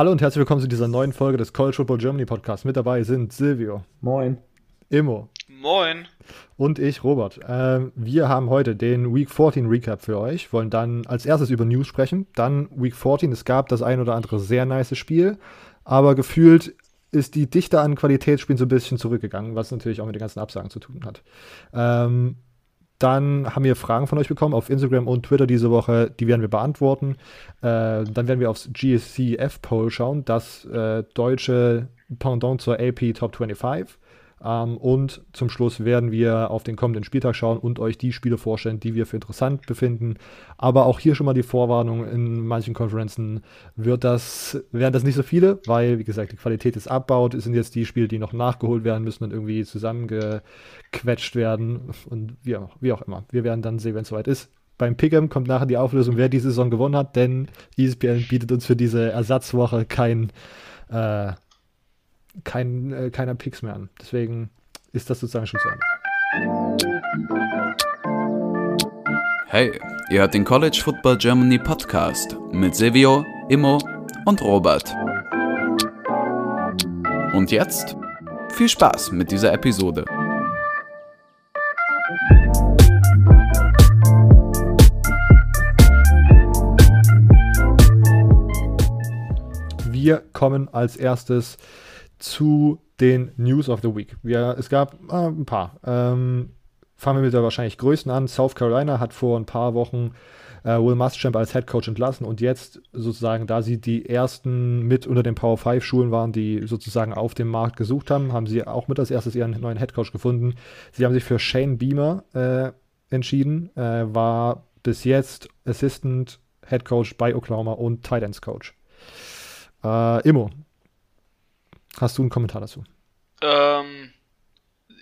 Hallo und herzlich willkommen zu dieser neuen Folge des College Football Germany Podcast. Mit dabei sind Silvio. Moin. Immo. Moin. Und ich, Robert. Ähm, wir haben heute den Week 14 Recap für euch. Wollen dann als erstes über News sprechen. Dann Week 14. Es gab das ein oder andere sehr nice Spiel. Aber gefühlt ist die Dichte an Qualitätsspielen so ein bisschen zurückgegangen, was natürlich auch mit den ganzen Absagen zu tun hat. Ähm, dann haben wir Fragen von euch bekommen auf Instagram und Twitter diese Woche. Die werden wir beantworten. Äh, dann werden wir aufs GSC F-Poll schauen, das äh, deutsche Pendant zur AP Top 25. Ähm, und zum Schluss werden wir auf den kommenden Spieltag schauen und euch die Spiele vorstellen, die wir für interessant befinden. Aber auch hier schon mal die Vorwarnung, in manchen Konferenzen wird das, werden das nicht so viele, weil, wie gesagt, die Qualität ist abbaut. Es sind jetzt die Spiele, die noch nachgeholt werden müssen und irgendwie zusammengequetscht werden. Und wie auch, wie auch immer. Wir werden dann sehen, wenn es soweit ist. Beim Pick'em kommt nachher die Auflösung, wer die Saison gewonnen hat, denn ESPN bietet uns für diese Ersatzwoche kein äh, kein, äh, keiner Picks mehr an. Deswegen ist das sozusagen schon zu Ende. Hey, ihr hört den College Football Germany Podcast mit Silvio, Immo und Robert. Und jetzt viel Spaß mit dieser Episode. Wir kommen als erstes zu den News of the Week. Wir, es gab äh, ein paar. Ähm, fangen wir mit der wahrscheinlich größten an. South Carolina hat vor ein paar Wochen äh, Will Muschamp als Head Coach entlassen und jetzt sozusagen, da sie die ersten mit unter den Power 5 Schulen waren, die sozusagen auf dem Markt gesucht haben, haben sie auch mit als erstes ihren neuen Head Coach gefunden. Sie haben sich für Shane Beamer äh, entschieden, äh, war bis jetzt Assistant Head Coach bei Oklahoma und Tight Ends Coach. Äh, Immo, Hast du einen Kommentar dazu? Ähm,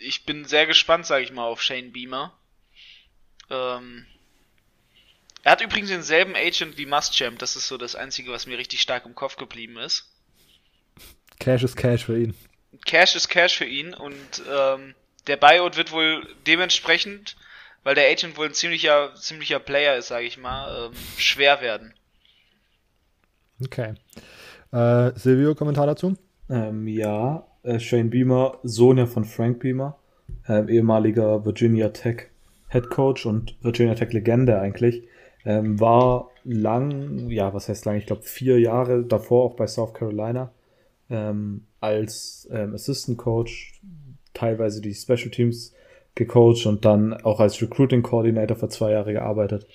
ich bin sehr gespannt, sage ich mal, auf Shane Beamer. Ähm, er hat übrigens denselben Agent wie Muschamp. Das ist so das Einzige, was mir richtig stark im Kopf geblieben ist. Cash ist Cash für ihn. Cash ist Cash für ihn und ähm, der Buyout wird wohl dementsprechend, weil der Agent wohl ein ziemlicher, ziemlicher Player ist, sage ich mal, ähm, schwer werden. Okay. Äh, Silvio, Kommentar dazu? Ähm, ja, äh, Shane Beamer, Sohn ja von Frank Beamer, äh, ehemaliger Virginia Tech Head Coach und Virginia Tech Legende eigentlich, ähm, war lang, ja, was heißt lang, ich glaube vier Jahre davor auch bei South Carolina ähm, als ähm, Assistant Coach, teilweise die Special Teams gecoacht und dann auch als Recruiting Coordinator für zwei Jahre gearbeitet.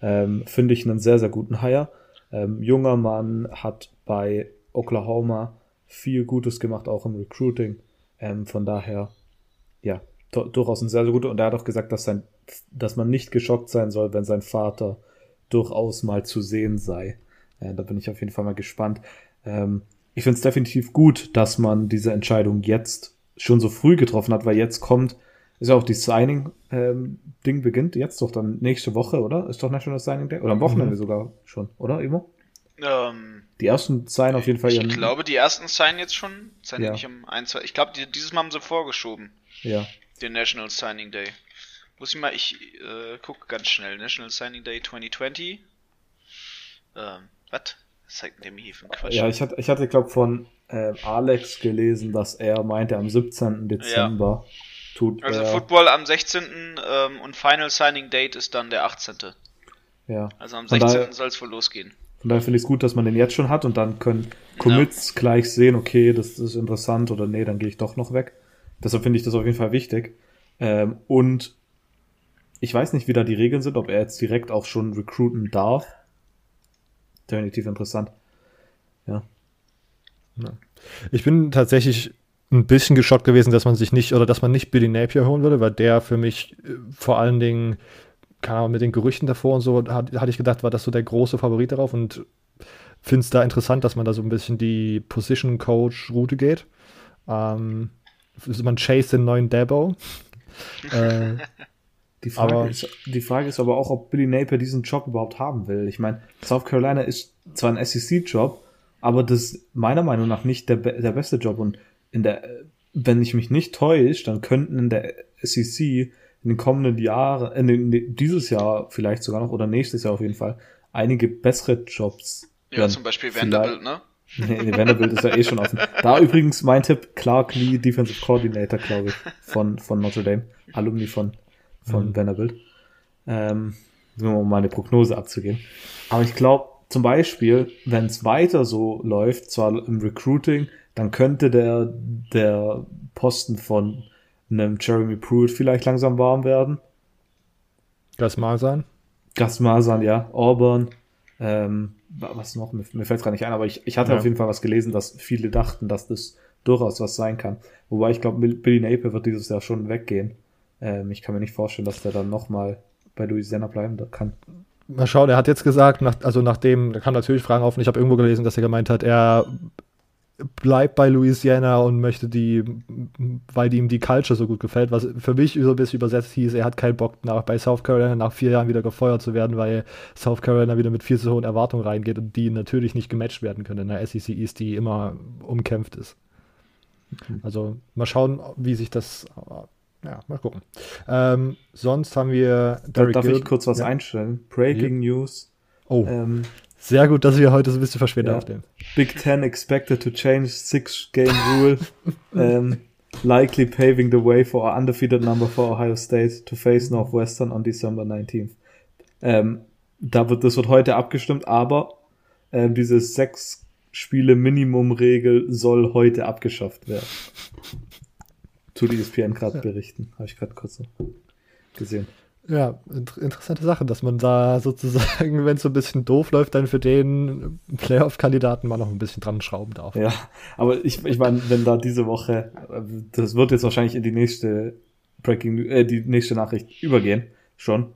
Ähm, Finde ich einen sehr, sehr guten Hire. Ähm, junger Mann hat bei Oklahoma viel Gutes gemacht, auch im Recruiting. Ähm, von daher, ja, durchaus ein sehr, sehr guter. Und er hat auch gesagt, dass, sein, dass man nicht geschockt sein soll, wenn sein Vater durchaus mal zu sehen sei. Ja, da bin ich auf jeden Fall mal gespannt. Ähm, ich finde es definitiv gut, dass man diese Entscheidung jetzt schon so früh getroffen hat, weil jetzt kommt, ist ja auch die Signing-Ding ähm, beginnt jetzt doch dann nächste Woche, oder? Ist doch National Signing Day? Oder am Wochenende mhm. sogar schon, oder, Imo? Ähm, die ersten sein auf jeden Fall. Ich glaube, die ersten sein jetzt schon. Sein ja. nicht um ein, zwei. Ich glaube, die, dieses Mal haben sie vorgeschoben. Ja. Den National Signing Day. Muss ich mal, ich äh, gucke ganz schnell. National Signing Day 2020. Ähm, was? Was zeigt der mir hier für ein Quatsch? Ja, ich hatte, ich hatte glaube von äh, Alex gelesen, dass er meinte, am 17. Dezember ja. tut Also Football am 16. Ähm, und Final Signing Date ist dann der 18. Ja. Also am 16. soll es wohl losgehen. Von daher finde ich es gut, dass man den jetzt schon hat und dann können Commits ja. gleich sehen, okay, das ist interessant oder nee, dann gehe ich doch noch weg. Deshalb finde ich das auf jeden Fall wichtig. Ähm, und ich weiß nicht, wie da die Regeln sind, ob er jetzt direkt auch schon recruiten darf. Definitiv interessant. Ja. Ich bin tatsächlich ein bisschen geschockt gewesen, dass man sich nicht oder dass man nicht Billy Napier holen würde, weil der für mich äh, vor allen Dingen keine Ahnung, mit den Gerüchten davor und so, hat, hatte ich gedacht, war das so der große Favorit darauf und finde es da interessant, dass man da so ein bisschen die Position Coach Route geht. Ähm, man chase den neuen Dabo. äh, die, Frage aber, ist, die Frage ist aber auch, ob Billy Napier diesen Job überhaupt haben will. Ich meine, South Carolina ist zwar ein SEC-Job, aber das ist meiner Meinung nach nicht der, der beste Job. Und in der, wenn ich mich nicht täusche, dann könnten in der SEC in den kommenden Jahren, in den, dieses Jahr vielleicht sogar noch oder nächstes Jahr auf jeden Fall einige bessere Jobs. Ja, zum Beispiel Vanderbilt, ne? Nee, nee, Vanderbilt ist ja eh schon offen. Da übrigens mein Tipp, Clark Lee, Defensive Coordinator, glaube ich, von, von Notre Dame. Alumni von, von Mhm. Vanderbilt. Ähm, nur um meine Prognose abzugeben. Aber ich glaube, zum Beispiel, wenn es weiter so läuft, zwar im Recruiting, dann könnte der, der Posten von einem Jeremy Pruitt vielleicht langsam warm werden. Das mag sein. Gus Malzahn, ja, Auburn, ähm, wa- was noch, mir, mir fällt es gerade nicht ein, aber ich, ich hatte Ja. auf jeden Fall was gelesen, dass viele dachten, dass das durchaus was sein kann. Wobei ich glaube, Billy Napier wird dieses Jahr schon weggehen. Ähm, ich kann mir nicht vorstellen, dass der dann nochmal bei Louisiana bleiben kann. Mal schauen, er hat jetzt gesagt, nach, also nachdem, da kann natürlich Fragen auf, und ich habe irgendwo gelesen, dass er gemeint hat, er bleibt bei Louisiana und möchte die, weil ihm die Culture so gut gefällt, was für mich so ein bisschen übersetzt hieß, er hat keinen Bock, nach, bei South Carolina nach vier Jahren wieder gefeuert zu werden, weil South Carolina wieder mit viel zu hohen Erwartungen reingeht und die natürlich nicht gematcht werden können in der SEC East, die immer umkämpft ist. Also mal schauen, wie sich das, ja, mal gucken. Ähm, sonst haben wir Da, Derek darf ich Gill- kurz was ja. einstellen? Breaking News. Oh, Ähm, sehr gut, dass wir heute so ein bisschen verschwinden Ja. aufnehmen. Big Ten expected to change six game rule. um, likely paving the way for a undefeated number for Ohio State to face Northwestern on December 19th. Ähm, da wird, das wird heute abgestimmt, aber ähm, diese sechs Spiele Minimum-Regel soll heute abgeschafft werden. Tut die ESPN gerade berichten. Habe ich gerade kurz gesehen. Ja, int interessante Sache, dass man da sozusagen, wenn es so ein bisschen doof läuft, dann für den Playoff-Kandidaten mal noch ein bisschen dran schrauben darf. Ja, aber ich, ich meine, wenn da diese Woche, das wird jetzt wahrscheinlich in die nächste Breaking, äh, die nächste Nachricht übergehen, schon.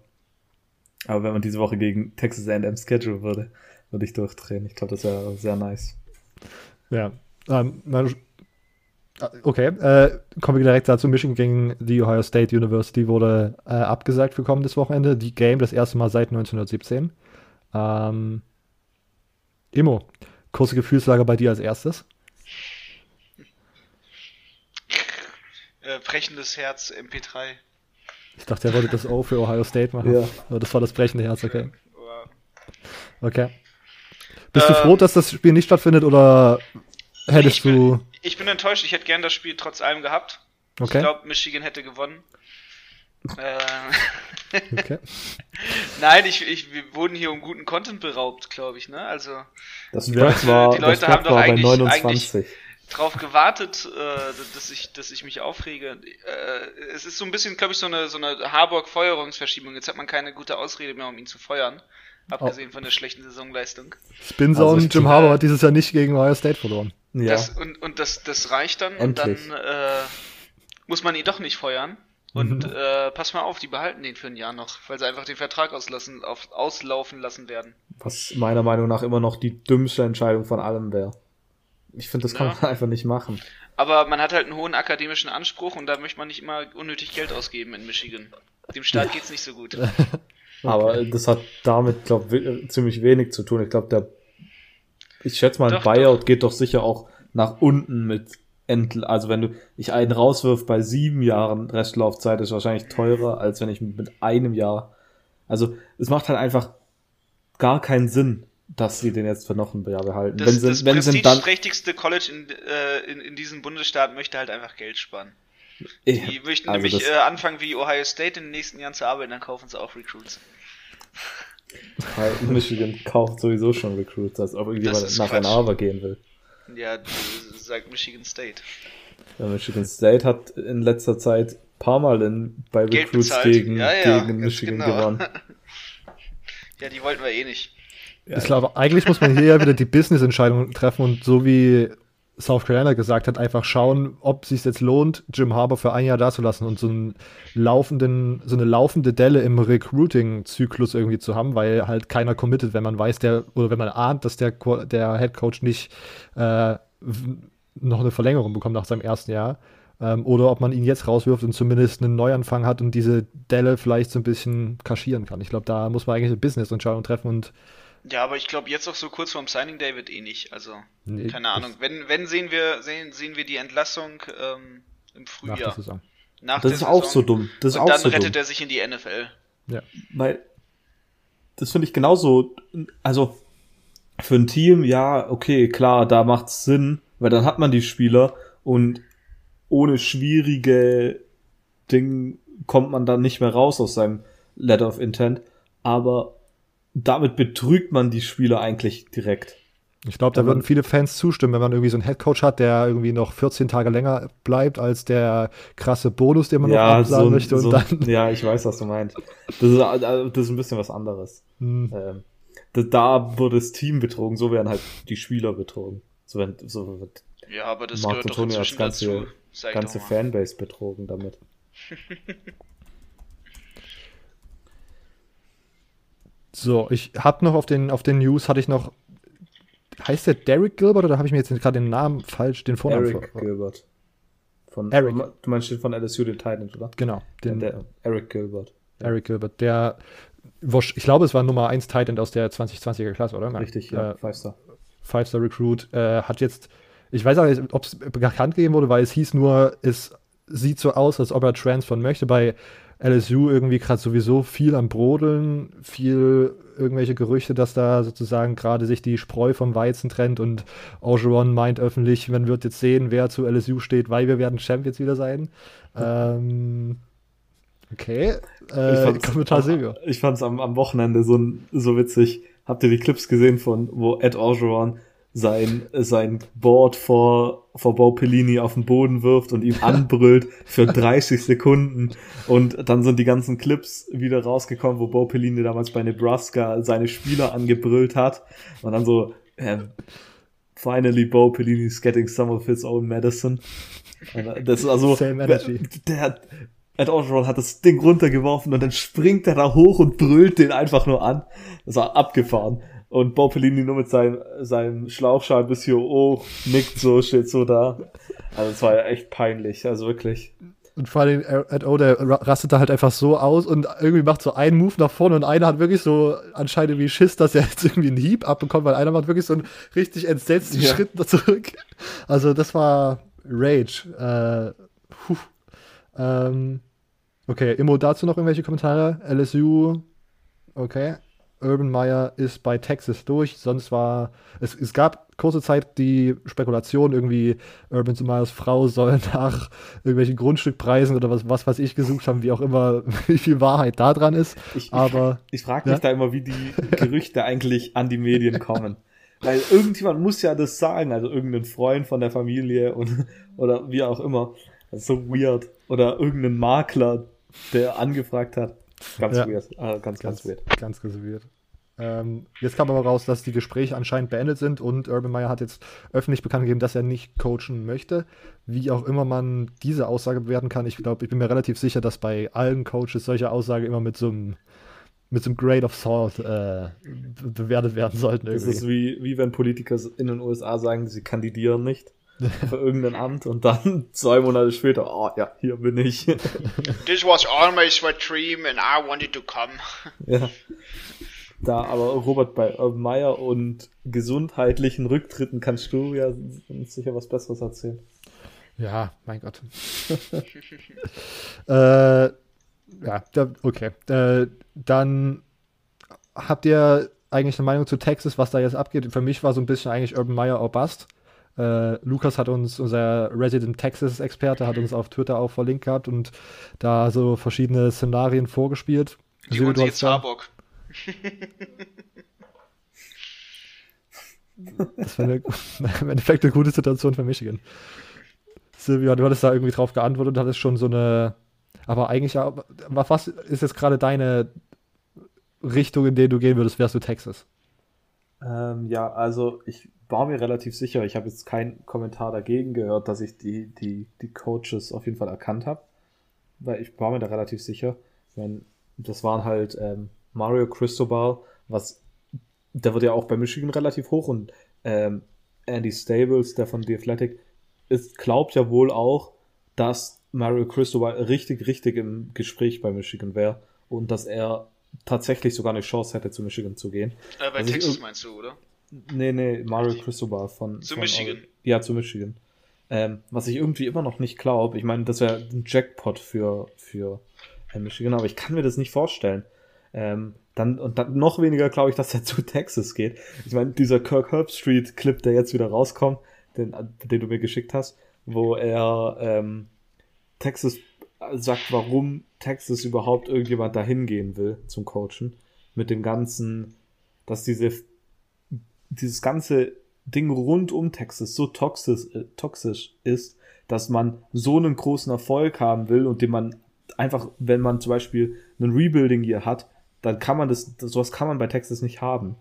Aber wenn man diese Woche gegen Texas A&M schedule würde, würde ich durchdrehen. Ich glaube, das wäre sehr nice. Ja. Ähm, man, okay, äh, kommen wir direkt dazu. Michigan gegen die Ohio State University wurde äh, abgesagt für kommendes Wochenende. Die Game das erste Mal seit 1917. Ähm, Immo, kurze Gefühlslage bei dir als erstes. Äh, brechendes Herz, MP3. Ich dachte, er wollte das O für Ohio State machen. Ja. Das war das brechende Herz, okay. Okay. Bist du Ähm, froh, dass das Spiel nicht stattfindet oder hättest ich bin, du. Ich bin enttäuscht, ich hätte gern das Spiel trotz allem gehabt. Okay. Ich glaube, Michigan hätte gewonnen. Äh, okay. Nein, ich, ich, wir wurden hier um guten Content beraubt, glaube ich, ne? Also Das Ja. Spread war, Die Leute das haben doch eigentlich- 29. drauf gewartet, äh, dass ich, dass ich mich aufrege. Äh, es ist so ein bisschen, glaube ich, so eine, so eine Harburg-Feuerungsverschiebung. Jetzt hat man keine gute Ausrede mehr, um ihn zu feuern. Abgesehen von der schlechten Saisonleistung. Spin Zone, Also Jim Harbour hat dieses Jahr nicht gegen Ohio State verloren. Ja, Das, und, und das, das reicht dann Endlich. und dann äh, muss man ihn doch nicht feuern. Und äh, pass mal auf, die behalten den für ein Jahr noch, weil sie einfach den Vertrag auslassen, auf, auslaufen lassen werden. was meiner Meinung nach immer noch die dümmste Entscheidung von allem wäre. Ich finde, das kann Ja. man einfach nicht machen. Aber man hat halt einen hohen akademischen Anspruch und da möchte man nicht immer unnötig Geld ausgeben in Michigan. Dem Staat geht's nicht so gut. Aber das hat damit, glaube ich, ziemlich wenig zu tun. Ich glaube, der, ich schätze mal, ein Doch, Buyout geht doch sicher auch nach unten mit Entl also wenn du ich einen rauswirf bei sieben Jahren Restlaufzeit ist wahrscheinlich teurer, als wenn ich mit einem Jahr. Also es macht halt einfach gar keinen Sinn, dass sie den jetzt für noch ein Jahr behalten. Das, wenn sie, das wenn prestigeträchtigste College in, äh, in, in diesem Bundesstaat möchte halt einfach Geld sparen. Ich- Die möchten also nämlich äh, anfangen wie Ohio State in den nächsten Jahren zu arbeiten, dann kaufen sie auch Recruits. Weil Michigan kauft sowieso schon Recruits, als ob irgendjemand nach. Ann Arbor gehen will. Ja, sagt Michigan State. Ja, Michigan State hat in letzter Zeit paar Mal in, bei Geld Recruits bezahlt. gegen, Ja, ja, gegen Michigan genau. gewonnen. Ja, die wollten wir eh nicht. Ich glaube, eigentlich muss man hier ja wieder die Business-Entscheidung treffen und so wie South Carolina gesagt hat, einfach schauen, ob es sich jetzt lohnt, Jim Harbour für ein Jahr da zu lassen und so einen laufenden, so eine laufende Delle im Recruiting-Zyklus irgendwie zu haben, weil halt keiner committet, wenn man weiß, der, oder wenn man ahnt, dass der, der Head Coach nicht äh, noch eine Verlängerung bekommt nach seinem ersten Jahr. Ähm, oder ob man ihn jetzt rauswirft und zumindest einen Neuanfang hat und diese Delle vielleicht so ein bisschen kaschieren kann. Ich glaube, da muss man eigentlich eine Business-Entscheidung treffen und Ja, aber ich glaube jetzt auch so kurz vorm Signing Day wird eh nicht. Also, Nee, keine Ahnung. Wenn, wenn sehen wir, sehen, sehen wir die Entlassung ähm, im nach der Frühjahr. Saison. Nach Das der ist auch Saison. so dumm. Das ist und auch dann so rettet dumm. er sich in die NFL. Ja. Weil das finde ich genauso, also für ein Team, ja, okay, klar, da macht's Sinn, weil dann hat man die Spieler und ohne schwierige Dinge kommt man dann nicht mehr raus aus seinem Letter of Intent. Aber damit betrügt man die Spieler eigentlich direkt. Ich glaube, da würden viele Fans zustimmen, wenn man irgendwie so einen Headcoach hat, der irgendwie noch 14 Tage länger bleibt als der krasse Bonus, den man ja, noch absagen so, möchte. Und so, dann ja, ich weiß, was du meinst. Das ist, also, das ist ein bisschen was anderes. Hm. Ähm, da, da wurde das Team betrogen, so werden halt die Spieler betrogen. So, werden, so wird Ja, aber das Marc gehört doch Antonio inzwischen ganze, dazu. Ich ganze. Fanbase betrogen damit. So, ich habe noch auf den, auf den News, hatte ich noch, heißt der Derek Gilbert oder habe ich mir jetzt gerade den Namen falsch, den Vornamen Eric Gilbert. Von, Eric. Du meinst den von LSU, den Titans, oder? Genau, den der, Eric Gilbert. Eric Gilbert, der, ich glaube, es war Nummer 1 Titan aus der 2020er Klasse, oder? Richtig, ja, Äh, Five Star. Five-Star-Recruit, äh, hat jetzt, ich weiß auch nicht, ob es bekannt gegeben wurde, weil es hieß nur, es sieht so aus, als ob er transfern möchte. Bei LSU irgendwie gerade sowieso viel am Brodeln, viel irgendwelche Gerüchte, dass da sozusagen gerade sich die Spreu vom Weizen trennt und Orgeron meint öffentlich, man wird jetzt sehen, wer zu LSU steht, weil wir werden Champions wieder sein. Ähm, okay, äh, Kommentar Silvio. Ich fand's am, am Wochenende so, so witzig. Habt ihr die Clips gesehen von, wo Ed Orgeron sein, sein Board vor, vor Bo Pellini auf den Boden wirft und ihm anbrüllt für 30 Sekunden. Und dann sind die ganzen Clips wieder rausgekommen, wo Bo Pellini damals bei Nebraska seine Spieler angebrüllt hat. Und dann so, ähm, finally Bo Pellini's getting some of his own medicine. Das ist also, Same energy. der hat, Ed Orgeron hat das Ding runtergeworfen und dann springt er da hoch und brüllt den einfach nur an. Das war abgefahren. Und Bo Pellini nur mit seinem, seinem Schlauchschal bis hier hoch, nickt so, steht so da. Also es war ja echt peinlich, also wirklich. Und vor allem Ed O, der ra- rastet da halt einfach so aus und irgendwie macht so einen Move nach vorne und einer hat wirklich so anscheinend wie Schiss, dass er jetzt irgendwie einen Hieb abbekommt, weil einer macht wirklich so einen richtig entsetzten Ja. Schritt zurück. Also das war Rage. Äh, puh. ähm, okay, Immo dazu noch irgendwelche Kommentare? LSU, okay. Urban Meyer ist bei Texas durch, sonst war, es, es gab kurze Zeit die Spekulation, irgendwie Urban Meyers Frau soll nach irgendwelchen Grundstückpreisen oder was, was weiß ich gesucht haben, wie auch immer, wie viel Wahrheit da dran ist. Ich, Aber ich frage mich Ja? da immer, wie die Gerüchte eigentlich an die Medien kommen. Weil irgendjemand muss ja das sagen, also irgendein Freund von der Familie und, oder wie auch immer. So weird. Oder irgendein Makler, der angefragt hat. Ganz Ja. weird. Ah, ganz, ganz, weird. Ganz reserviert. Ähm, jetzt kam aber raus, dass die Gespräche anscheinend beendet sind und Urban Meyer hat jetzt öffentlich bekannt gegeben, dass er nicht coachen möchte. Wie auch immer man diese Aussage bewerten kann, ich glaube, ich bin mir relativ sicher, dass bei allen Coaches solche Aussagen immer mit so einem mit so einem Grade of Salt äh, be- bewertet werden sollten. Das Irgendwie. ist wie, wie wenn Politiker in den USA sagen, sie kandidieren nicht für irgendein Amt und dann zwei Monate später, oh ja, hier bin ich. This was always my dream and I wanted to come. ja. Da, aber Robert, bei Urban Meyer und gesundheitlichen Rücktritten kannst du ja sicher was Besseres erzählen. Ja, mein Gott. äh, ja, da, okay. Äh, dann habt ihr eigentlich eine Meinung zu Texas, was da jetzt abgeht? Für mich war so ein bisschen eigentlich Urban Meyer or Bust. Äh, Lukas hat uns, unser Resident Texas-Experte, hat uns auf Twitter auch verlinkt gehabt und da so verschiedene Szenarien vorgespielt. Die Silvio, du hast Harburg. Das wäre eine, im Endeffekt eine gute Situation für Michigan. Silvia, du hattest da irgendwie drauf geantwortet und hattest schon so eine. Aber eigentlich, was ist jetzt gerade deine Richtung, in der du gehen würdest, wärst du Texas? Ähm, ja, also ich war mir relativ sicher, ich habe jetzt keinen Kommentar dagegen gehört, dass ich die, die, die Coaches auf jeden Fall erkannt habe. Weil ich war mir da relativ sicher. Ich mein, das waren halt ähm, Mario Cristobal, was der wird ja auch bei Michigan relativ hoch und ähm, Andy Stables, der von The Athletic, ist, glaubt ja wohl auch, dass Mario Cristobal richtig, richtig im Gespräch bei Michigan wäre und dass er tatsächlich sogar eine Chance hätte, zu Michigan zu gehen. Äh, bei Also ich Texas irg- meinst du, oder? Nee, nee, Mario Cristobal von. Zu von Michigan. Oregon. Ja, zu Michigan. Ähm, was ich irgendwie immer noch nicht glaube. Ich meine, das wäre ein Jackpot für, für äh, Michigan, aber ich kann mir das nicht vorstellen. Ähm, dann, und dann noch weniger glaube ich, dass er zu Texas geht. Ich meine, dieser Kirk Herbstreit Clip, der jetzt wieder rauskommt, den, den du mir geschickt hast, wo er ähm, Texas sagt, warum Texas überhaupt irgendjemand dahin gehen will zum Coachen. Mit dem ganzen, dass diese, dieses ganze Ding rund um Texas so toxisch, äh, toxisch ist, dass man so einen großen Erfolg haben will und den man einfach, wenn man zum Beispiel einen Rebuilding hier hat, dann kann man das, sowas kann man bei Texas nicht haben.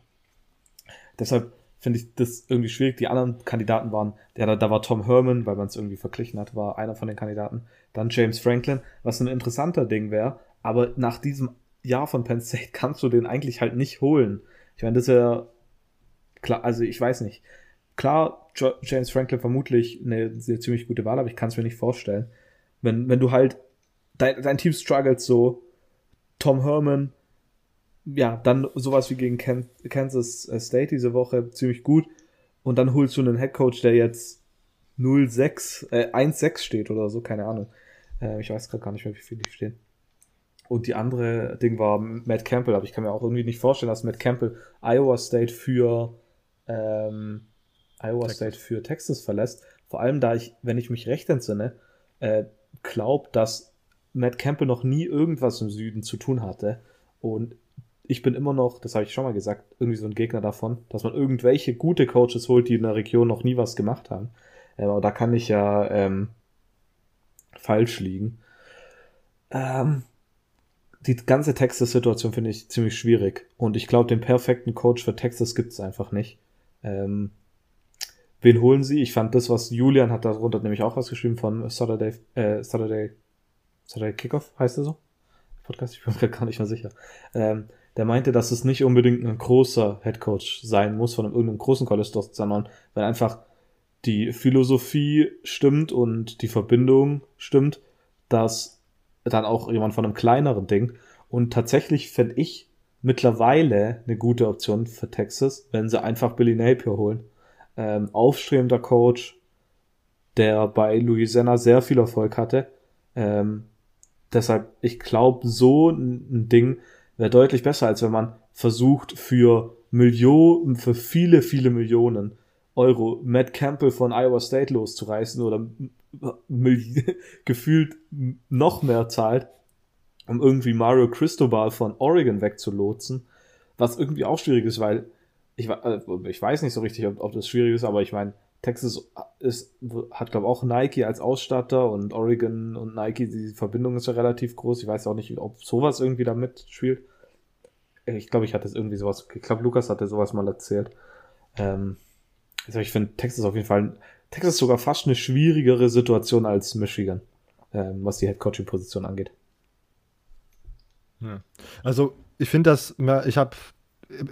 Deshalb finde ich das irgendwie schwierig. Die anderen Kandidaten waren, ja, da, da war Tom Herman, weil man es irgendwie verglichen hat, war einer von den Kandidaten. Dann James Franklin, was ein interessanter Ding wäre. Aber nach diesem Jahr von Penn State kannst du den eigentlich halt nicht holen. Ich meine, das ist ja klar, also ich weiß nicht. Klar, jo James Franklin vermutlich eine, eine ziemlich gute Wahl, aber ich kann es mir nicht vorstellen. Wenn, wenn du halt, dein, dein Team struggelt so, Tom Herman, ja, dann sowas wie gegen Kansas State diese Woche ziemlich gut. Und dann holst du einen Headcoach, der jetzt 0-6, äh, 1-6 steht oder so, keine Ahnung. Äh, ich weiß gerade gar nicht mehr, wie viel die stehen. Und die andere Ding war Matt Campbell, aber ich kann mir auch irgendwie nicht vorstellen, dass Matt Campbell Iowa State für ähm, Iowa Texas. State für Texas verlässt. Vor allem, da ich, wenn ich mich recht entsinne, äh, glaube, dass Matt Campbell noch nie irgendwas im Süden zu tun hatte. Und ich bin immer noch, das habe ich schon mal gesagt, irgendwie so ein Gegner davon, dass man irgendwelche gute Coaches holt, die in der Region noch nie was gemacht haben. Äh, aber da kann ich ja ähm, falsch liegen. Ähm, die ganze Texas-Situation finde ich ziemlich schwierig. Und ich glaube, den perfekten Coach für Texas gibt es einfach nicht. Ähm, wen holen sie? Ich fand das, was Julian hat darunter nämlich auch was geschrieben von Saturday, äh, Saturday, Saturday Kickoff, heißt er so? Podcast, ich bin mir gar nicht mehr sicher. Ähm, der meinte, dass es nicht unbedingt ein großer Headcoach sein muss von einem, irgendeinem großen College sondern weil einfach die Philosophie stimmt und die Verbindung stimmt, dass dann auch jemand von einem kleineren Ding. Und tatsächlich fände ich mittlerweile eine gute Option für Texas, wenn sie einfach Billy Napier holen. Ähm, aufstrebender Coach, der bei Louisiana sehr viel Erfolg hatte. Ähm, deshalb, ich glaube, so ein Ding wäre deutlich besser, als wenn man versucht, für Millionen, für viele, viele Millionen Euro Matt Campbell von Iowa State loszureißen oder gefühlt noch mehr zahlt, um irgendwie Mario Cristobal von Oregon wegzulotsen, was irgendwie auch schwierig ist, weil ich, äh, ich weiß nicht so richtig, ob, ob das schwierig ist, aber ich meine, Texas ist, hat, glaube ich, auch Nike als Ausstatter und Oregon und Nike, die Verbindung ist ja relativ groß. Ich weiß auch nicht, ob sowas irgendwie da mitspielt. Ich glaube, ich hatte irgendwie sowas, ich glaube, Lukas hatte sowas mal erzählt. Ähm, also ich finde Texas auf jeden Fall Texas sogar fast eine schwierigere Situation als Michigan, ähm, was die Headcoaching-Position angeht. Also ich finde das, ich habe,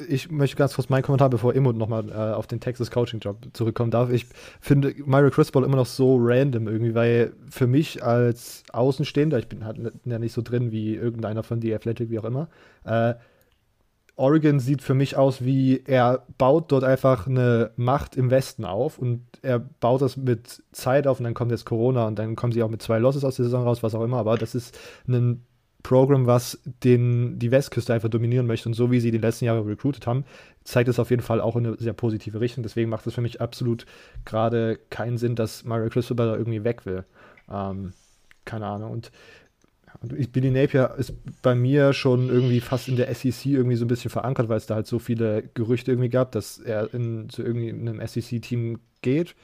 ich möchte ganz kurz meinen Kommentar, bevor Immo nochmal äh, auf den Texas Coaching-Job zurückkommen darf. Ich finde Mario Crisball immer noch so random irgendwie, weil für mich als Außenstehender, ich bin halt ja nicht so drin wie irgendeiner von The Athletic, wie auch immer, äh, Oregon sieht für mich aus wie, er baut dort einfach eine Macht im Westen auf und er baut das mit Zeit auf und dann kommt jetzt Corona und dann kommen sie auch mit zwei Losses aus der Saison raus, was auch immer, aber das ist ein Programm, was den, die Westküste einfach dominieren möchte und so wie sie die letzten Jahre recruited haben, zeigt es auf jeden Fall auch in eine sehr positive Richtung. Deswegen macht es für mich absolut gerade keinen Sinn, dass Mario Cristobal da irgendwie weg will. Ähm, keine Ahnung. Und Billy Napier ist bei mir schon irgendwie fast in der SEC irgendwie so ein bisschen verankert, weil es da halt so viele Gerüchte irgendwie gab, dass er in, zu irgendwie einem SEC-Team geht.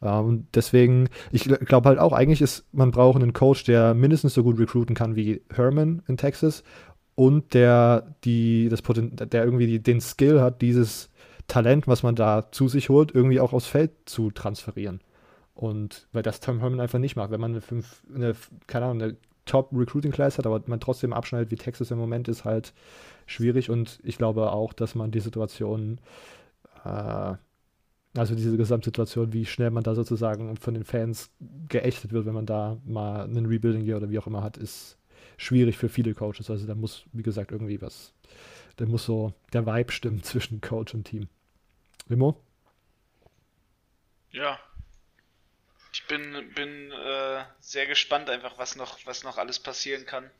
Und deswegen, ich glaube halt auch, eigentlich ist, man braucht einen Coach, der mindestens so gut recruiten kann wie Herman in Texas und der die das Potent der irgendwie die, den Skill hat, dieses Talent, was man da zu sich holt, irgendwie auch aufs Feld zu transferieren. Und weil das Tom Herman einfach nicht macht. Wenn man eine, fünf, eine keine Ahnung, eine Top-Recruiting-Class hat, aber man trotzdem abschneidet wie Texas im Moment, ist halt schwierig. Und ich glaube auch, dass man die Situation, äh, also diese Gesamtsituation, wie schnell man da sozusagen von den Fans geächtet wird, wenn man da mal einen Rebuilding Year oder wie auch immer hat, ist schwierig für viele Coaches. Also da muss, wie gesagt, irgendwie was, da muss so der Vibe stimmen zwischen Coach und Team. Limo? Ja, ich bin, bin äh, sehr gespannt einfach, was noch, was noch alles passieren kann.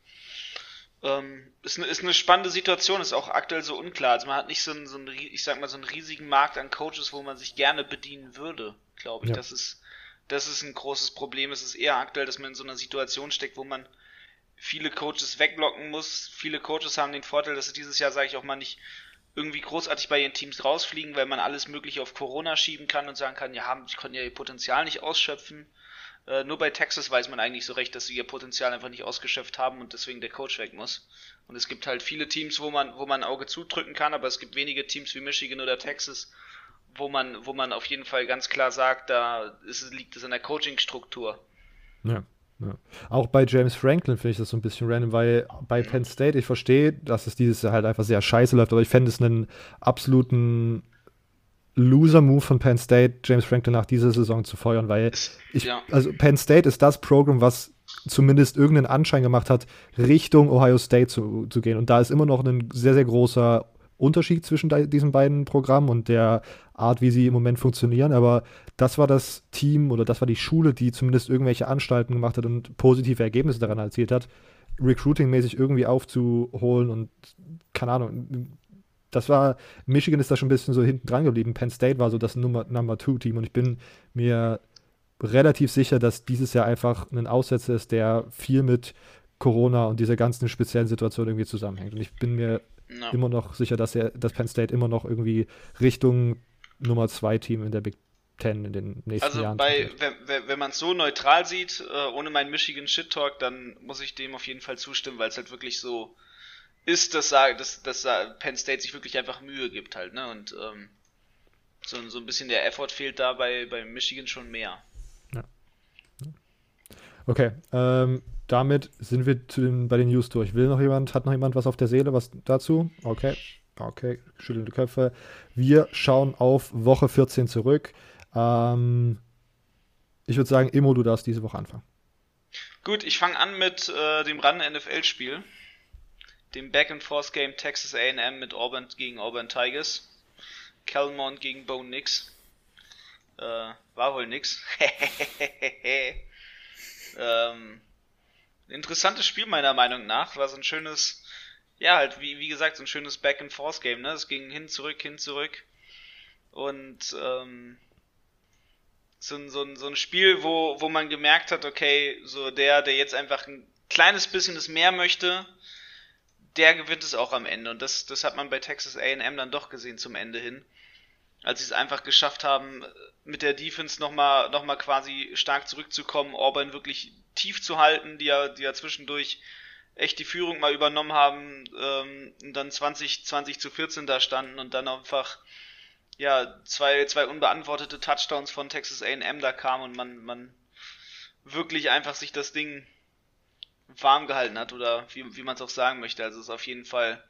Ähm, ist, eine, ist eine spannende Situation, ist auch aktuell so unklar. Also man hat nicht so einen, so einen, ich sag mal, so einen riesigen Markt an Coaches, wo man sich gerne bedienen würde, glaube ich. Ja. Das ist, das ist ein großes Problem. Es ist eher aktuell, dass man in so einer Situation steckt, wo man viele Coaches weglocken muss. Viele Coaches haben den Vorteil, dass sie dieses Jahr, sage ich auch mal, nicht irgendwie großartig bei ihren Teams rausfliegen, weil man alles mögliche auf Corona schieben kann und sagen kann, ja, haben, die konnten ja ihr Potenzial nicht ausschöpfen. Äh, nur bei Texas weiß man eigentlich so recht, dass sie ihr Potenzial einfach nicht ausgeschöpft haben und deswegen der Coach weg muss. Und es gibt halt viele Teams, wo man, wo man ein Auge zudrücken kann, aber es gibt wenige Teams wie Michigan oder Texas, wo man, wo man auf jeden Fall ganz klar sagt, da ist, liegt es in der Coaching-Struktur. Ja. Ja. Auch bei James Franklin finde ich das so ein bisschen random, weil bei Penn State, ich verstehe, dass es dieses Jahr halt einfach sehr scheiße läuft, aber ich fände es einen absoluten Loser-Move von Penn State, James Franklin nach dieser Saison zu feuern, weil ich, ja. also Penn State ist das Programm, was zumindest irgendeinen Anschein gemacht hat, Richtung Ohio State zu, zu gehen. Und da ist immer noch ein sehr, sehr großer Unterschied zwischen diesen beiden Programmen und der Art, wie sie im Moment funktionieren. Aber das war das Team oder das war die Schule, die zumindest irgendwelche Anstalten gemacht hat und positive Ergebnisse daran erzielt hat, recruiting-mäßig irgendwie aufzuholen und keine Ahnung, das war, Michigan ist da schon ein bisschen so hinten dran geblieben. Penn State war so das Nummer, Number Two Team und ich bin mir relativ sicher, dass dieses Jahr einfach ein Aussetzer ist, der viel mit Corona und dieser ganzen speziellen Situation irgendwie zusammenhängt. Und ich bin mir no. immer noch sicher, dass er, dass Penn State immer noch irgendwie Richtung Nummer zwei Team in der Big Ten in den nächsten also Jahren. Also wenn, wenn man es so neutral sieht, äh, ohne meinen Michigan Shit Talk, dann muss ich dem auf jeden Fall zustimmen, weil es halt wirklich so ist, dass, dass, dass Penn State sich wirklich einfach Mühe gibt halt, ne? Und ähm, so, so ein bisschen der Effort fehlt da bei, bei Michigan schon mehr. Ja. Okay, ähm, damit sind wir den, bei den News durch. Will noch jemand, hat noch jemand was auf der Seele, was dazu? Okay, okay, schüttelnde Köpfe. Wir schauen auf Woche 14 zurück. Ähm, ich würde sagen, Immo, du darfst diese Woche anfangen. Gut, ich fange an mit äh, dem Run-NFL-Spiel dem Back-and-Forth-Game Texas A&M mit Auburn gegen Auburn Tigers. Calmont gegen Bo Nix. Äh, war wohl nix. ähm, interessantes Spiel meiner Meinung nach. War so ein schönes, ja halt wie, wie gesagt, so ein schönes Back-and-Forth-Game. Ne? Es ging hin, zurück, hin, zurück. Und ähm, so, ein, so, ein, so ein Spiel, wo, wo man gemerkt hat, okay, so der, der jetzt einfach ein kleines bisschen das mehr möchte, der gewinnt es auch am Ende. Und das, das hat man bei Texas AM dann doch gesehen zum Ende hin. Als sie es einfach geschafft haben, mit der Defense nochmal noch mal quasi stark zurückzukommen, Auburn wirklich tief zu halten, die ja, die ja zwischendurch echt die Führung mal übernommen haben, ähm, und dann 20, 20 zu 14 da standen und dann einfach ja, zwei, zwei unbeantwortete Touchdowns von Texas AM da kamen und man, man wirklich einfach sich das Ding warm gehalten hat oder wie, wie man es auch sagen möchte. Also es ist auf jeden Fall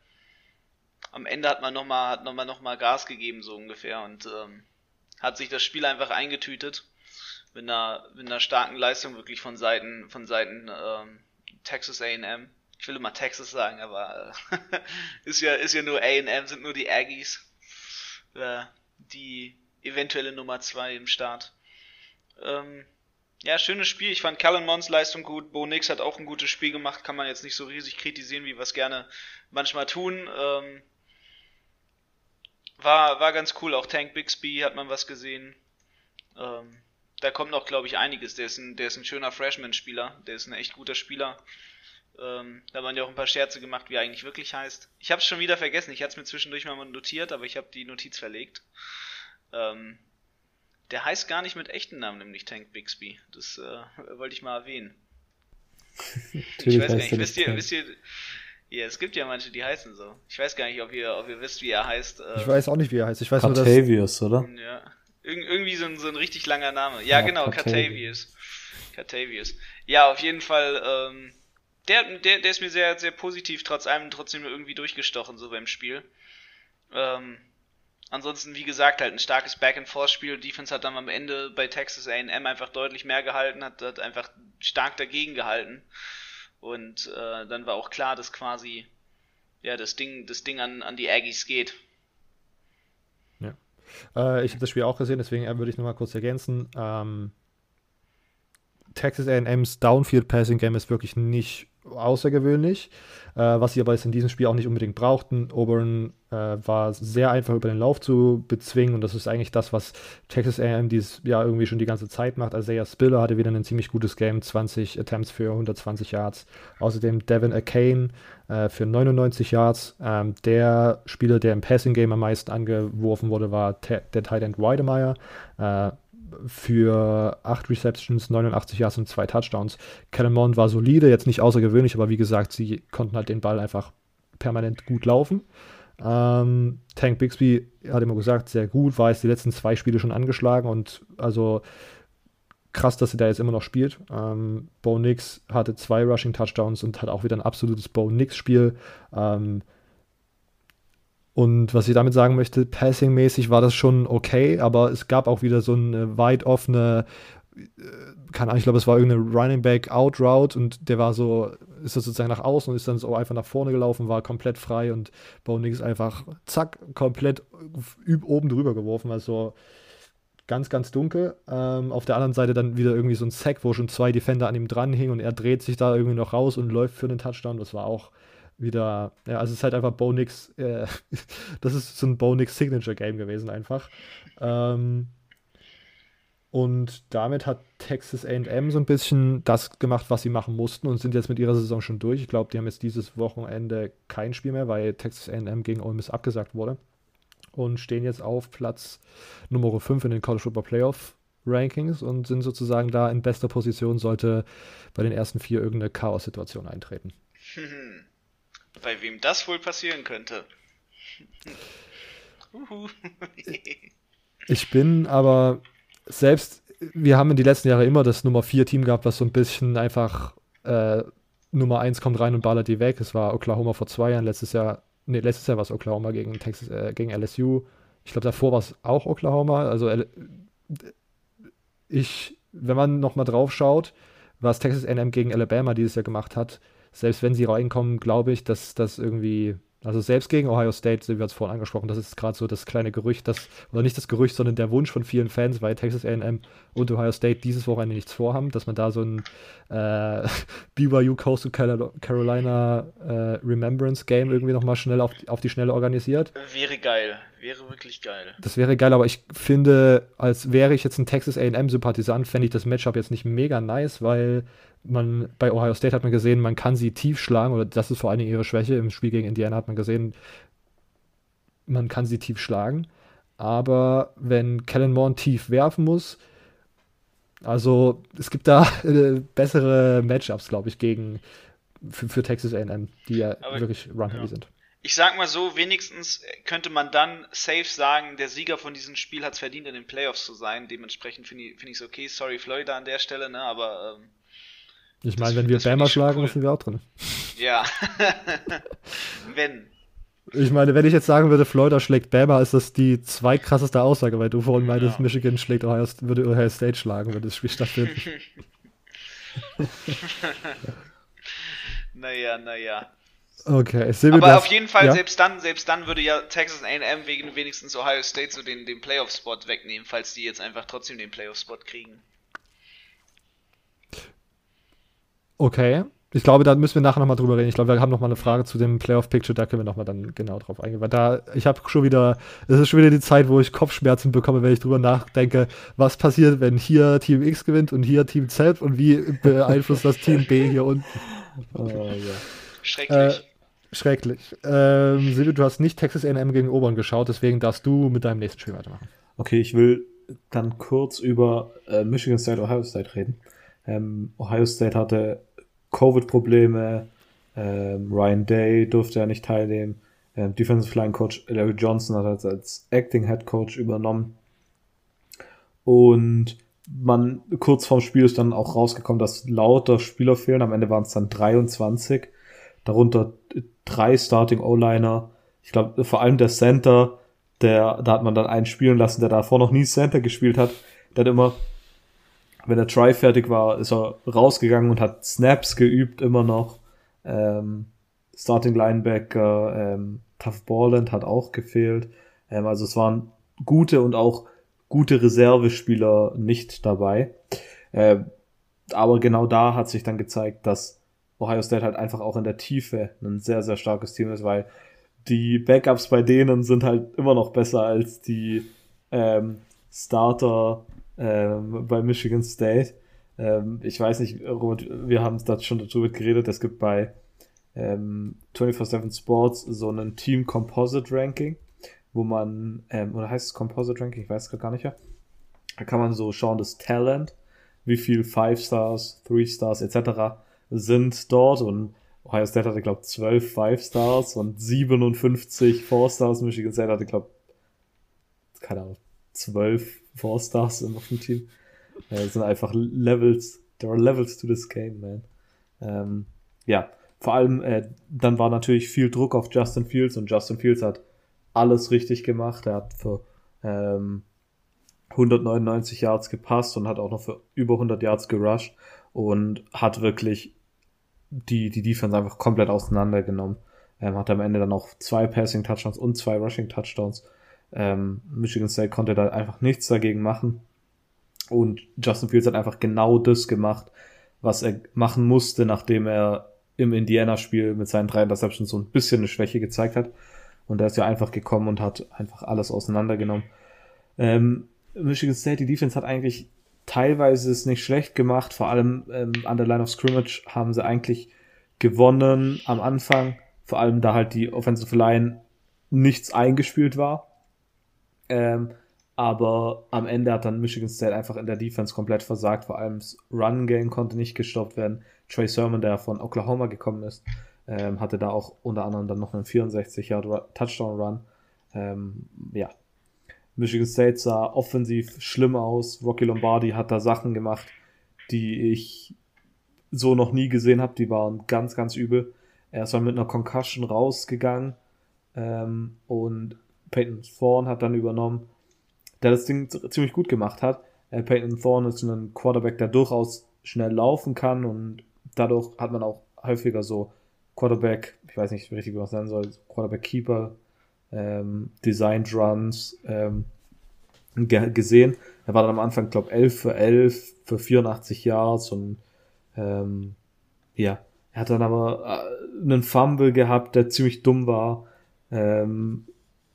am Ende hat man nochmal hat noch mal, noch mal Gas gegeben so ungefähr und ähm, hat sich das Spiel einfach eingetütet mit einer, mit einer starken Leistung wirklich von Seiten von Seiten ähm, Texas A&M. Ich will immer Texas sagen, aber äh, ist ja ist ja nur A&M sind nur die Aggies, äh, die eventuelle Nummer zwei im Start. Ähm, ja, schönes Spiel. Ich fand Callan Mons Leistung gut. Bo Nix hat auch ein gutes Spiel gemacht. Kann man jetzt nicht so riesig kritisieren, wie wir es gerne manchmal tun. Ähm, war, war ganz cool. Auch Tank Bixby hat man was gesehen. Ähm, da kommt noch, glaube ich, einiges. Der ist ein, der ist ein schöner Freshman-Spieler. Der ist ein echt guter Spieler. Ähm, da waren ja auch ein paar Scherze gemacht, wie er eigentlich wirklich heißt. Ich habe es schon wieder vergessen. Ich hatte es mir zwischendurch mal notiert, aber ich habe die Notiz verlegt. Ähm, der heißt gar nicht mit echten Namen, nämlich Tank Bixby. Das äh, wollte ich mal erwähnen. ich weiß gar nicht, wisst ihr, wisst ihr, ja, es gibt ja manche, die heißen so. Ich weiß gar nicht, ob ihr, ob ihr wisst, wie er heißt. Äh, ich weiß auch nicht, wie er heißt. Ich weiß Catavius, nur, dass, oder? Ja. Ir irgendwie so ein, so ein richtig langer Name. Ja, ja genau, Catavius. Catavius. Ja, auf jeden Fall, ähm, der, der, der ist mir sehr, sehr positiv, trotz allem trotzdem irgendwie durchgestochen, so beim Spiel. Ähm, Ansonsten, wie gesagt, halt ein starkes Back-and-Forth-Spiel. Defense hat dann am Ende bei Texas A&M einfach deutlich mehr gehalten, hat, hat einfach stark dagegen gehalten. Und äh, dann war auch klar, dass quasi ja das Ding, das Ding an, an die Aggies geht. Ja. Äh, ich habe das Spiel auch gesehen, deswegen äh, würde ich nochmal kurz ergänzen. Ähm, Texas A&M's Downfield Passing Game ist wirklich nicht außergewöhnlich. Äh, was sie aber jetzt in diesem Spiel auch nicht unbedingt brauchten. Auburn äh, war sehr einfach über den Lauf zu bezwingen und das ist eigentlich das, was Texas AM dieses Jahr irgendwie schon die ganze Zeit macht. Isaiah Spiller hatte wieder ein ziemlich gutes Game, 20 Attempts für 120 Yards. Außerdem Devin Akane äh, für 99 Yards. Ähm, der Spieler, der im Passing Game am meisten angeworfen wurde, war der Tight End Weidemeyer. Für 8 Receptions, 89 Yards und 2 Touchdowns. Kellen war solide, jetzt nicht außergewöhnlich, aber wie gesagt, sie konnten halt den Ball einfach permanent gut laufen. Ähm, Tank Bixby hat immer gesagt, sehr gut, war jetzt die letzten zwei Spiele schon angeschlagen und also krass, dass er da jetzt immer noch spielt. Ähm, Bo Nix hatte zwei Rushing Touchdowns und hat auch wieder ein absolutes Bo Nix-Spiel. Ähm, und was ich damit sagen möchte, passing-mäßig war das schon okay, aber es gab auch wieder so eine weit offene, äh, keine Ahnung, ich glaube, es war irgendeine Running Back Out Route und der war so, ist das sozusagen nach außen und ist dann so einfach nach vorne gelaufen, war komplett frei und Bo Nix einfach zack, komplett oben drüber geworfen. Also ganz, ganz dunkel. Ähm, auf der anderen Seite dann wieder irgendwie so ein Sack, wo schon zwei Defender an ihm dran hingen und er dreht sich da irgendwie noch raus und läuft für den Touchdown. Das war auch wieder, ja, also es ist halt einfach Bo Nix, äh, das ist so ein Bo Nix Signature Game gewesen einfach. Ähm, und damit hat Texas AM so ein bisschen das gemacht, was sie machen mussten und sind jetzt mit ihrer Saison schon durch. Ich glaube, die haben jetzt dieses Wochenende kein Spiel mehr, weil Texas AM gegen Ole Miss abgesagt wurde. Und stehen jetzt auf Platz Nummer 5 in den College Football Playoff Rankings und sind sozusagen da in bester Position, sollte bei den ersten vier irgendeine Chaos-Situation eintreten. Bei wem das wohl passieren könnte. ich bin aber selbst, wir haben in die letzten Jahre immer das Nummer 4 Team gehabt, was so ein bisschen einfach äh, Nummer 1 kommt rein und ballert die weg. Es war Oklahoma vor zwei Jahren, letztes Jahr, nee, letztes Jahr war es Oklahoma gegen Texas, äh, gegen LSU. Ich glaube, davor war es auch Oklahoma. Also ich, wenn man nochmal drauf schaut, was Texas A&M gegen Alabama dieses Jahr gemacht hat, selbst wenn sie reinkommen, glaube ich, dass das irgendwie also selbst gegen Ohio State, wie wir es vorhin angesprochen, das ist gerade so das kleine Gerücht, das, oder nicht das Gerücht, sondern der Wunsch von vielen Fans, weil Texas AM und Ohio State dieses Wochenende nichts vorhaben, dass man da so ein äh, BYU Coastal Carolina äh, Remembrance Game irgendwie nochmal schnell auf, auf die Schnelle organisiert. Wäre geil, wäre wirklich geil. Das wäre geil, aber ich finde, als wäre ich jetzt ein Texas AM-Sympathisant, fände ich das Matchup jetzt nicht mega nice, weil man bei Ohio State hat man gesehen, man kann sie tief schlagen, oder das ist vor allen Dingen ihre Schwäche. Im Spiel gegen Indiana hat man gesehen, man kann sie tief schlagen. Aber wenn Kellen Moore tief werfen muss, also es gibt da äh, bessere Matchups, glaube ich, gegen für, für Texas AM, die ja Aber, wirklich run ja. sind. Ich sag mal so, wenigstens könnte man dann safe sagen, der Sieger von diesem Spiel hat es verdient, in den Playoffs zu sein. Dementsprechend finde ich es find okay. Sorry, Florida an der Stelle, ne? Aber ähm, ich meine, wenn wir Bama schlagen, cool. sind wir auch drin. Ja. wenn. Ich meine, wenn ich jetzt sagen würde, Florida schlägt Bama, ist das die zweitkrasseste Aussage, weil du vorhin meintest, ja. Michigan schlägt Ohio, würde Ohio State schlagen, wenn das Spiel stattfindet. naja, naja. Okay, Aber auf jeden Fall, ja? selbst dann, selbst dann würde ja Texas A&M wegen wenigstens Ohio State so den, den Playoff-Spot wegnehmen, falls die jetzt einfach trotzdem den Playoff-Spot kriegen. Okay. Ich glaube, da müssen wir nachher nochmal drüber reden. Ich glaube, wir haben nochmal eine Frage zu dem Playoff-Picture, da können wir nochmal dann genau drauf eingehen. Weil da, ich habe schon wieder, es ist schon wieder die Zeit, wo ich Kopfschmerzen bekomme, wenn ich drüber nachdenke, was passiert, wenn hier Team X gewinnt und hier Team Z und wie beeinflusst das Team B hier unten. Oh, ja. Schrecklich. Äh, schrecklich. Ähm, Silvio, du hast nicht Texas A&M gegen Obern geschaut, deswegen darfst du mit deinem nächsten Spiel weitermachen. Okay, ich will dann kurz über äh, Michigan State, Ohio State reden. Ähm, Ohio State hatte Covid-Probleme. Ähm, Ryan Day durfte ja nicht teilnehmen. Ähm, Defensive Flying Coach Larry Johnson hat als, als Acting Head Coach übernommen. Und man, kurz vorm Spiel ist dann auch rausgekommen, dass lauter Spieler fehlen. Am Ende waren es dann 23. Darunter drei Starting O-Liner. Ich glaube, vor allem der Center, der, da hat man dann einen spielen lassen, der davor noch nie Center gespielt hat. Der hat immer wenn der Try fertig war, ist er rausgegangen und hat Snaps geübt immer noch. Ähm, Starting Linebacker, ähm, Tough Balland hat auch gefehlt. Ähm, also es waren gute und auch gute Reservespieler nicht dabei. Ähm, aber genau da hat sich dann gezeigt, dass Ohio State halt einfach auch in der Tiefe ein sehr, sehr starkes Team ist, weil die Backups bei denen sind halt immer noch besser als die ähm, Starter ähm, bei Michigan State. Ähm, ich weiß nicht, Robert, wir haben da schon darüber geredet, es gibt bei ähm, 24-7 Sports so einen Team Composite Ranking, wo man, ähm, oder heißt es Composite Ranking, ich weiß es gar nicht mehr. Da kann man so schauen, das Talent, wie viel Five Stars, Three Stars etc. sind dort und Ohio State hatte, glaube ich, 12 Five Stars und 57 Four Stars. Michigan State hatte, glaube ich, keine Ahnung, 12 Four Stars auf dem Team. Äh, sind einfach Levels, there are levels to this game, man. Ähm, ja, vor allem, äh, dann war natürlich viel Druck auf Justin Fields und Justin Fields hat alles richtig gemacht. Er hat für ähm, 199 Yards gepasst und hat auch noch für über 100 Yards gerusht und hat wirklich die, die Defense einfach komplett auseinandergenommen. Ähm, hat am Ende dann auch zwei Passing Touchdowns und zwei Rushing Touchdowns. Ähm, Michigan State konnte da einfach nichts dagegen machen. Und Justin Fields hat einfach genau das gemacht, was er machen musste, nachdem er im Indiana-Spiel mit seinen drei Interceptions so ein bisschen eine Schwäche gezeigt hat. Und er ist ja einfach gekommen und hat einfach alles auseinandergenommen. Ähm, Michigan State, die Defense hat eigentlich teilweise es nicht schlecht gemacht. Vor allem ähm, an der Line of Scrimmage haben sie eigentlich gewonnen am Anfang. Vor allem da halt die Offensive Line nichts eingespielt war. Ähm, aber am Ende hat dann Michigan State einfach in der Defense komplett versagt. Vor allem das Run-Game konnte nicht gestoppt werden. Trey Sermon, der von Oklahoma gekommen ist, ähm, hatte da auch unter anderem dann noch einen 64 Yard Touchdown-Run. Ähm, ja, Michigan State sah offensiv schlimm aus. Rocky Lombardi hat da Sachen gemacht, die ich so noch nie gesehen habe. Die waren ganz, ganz übel. Er ist dann mit einer Concussion rausgegangen ähm, und Peyton Thorne hat dann übernommen, der das Ding ziemlich gut gemacht hat. Äh, Peyton Thorne ist ein Quarterback, der durchaus schnell laufen kann und dadurch hat man auch häufiger so Quarterback, ich weiß nicht richtig, wie man es nennen soll, Quarterback Keeper ähm, Designed Runs ähm, ge gesehen. Er war dann am Anfang, glaube 11 für 11 für 84 Yards und ähm, ja, er hat dann aber äh, einen Fumble gehabt, der ziemlich dumm war. Ähm,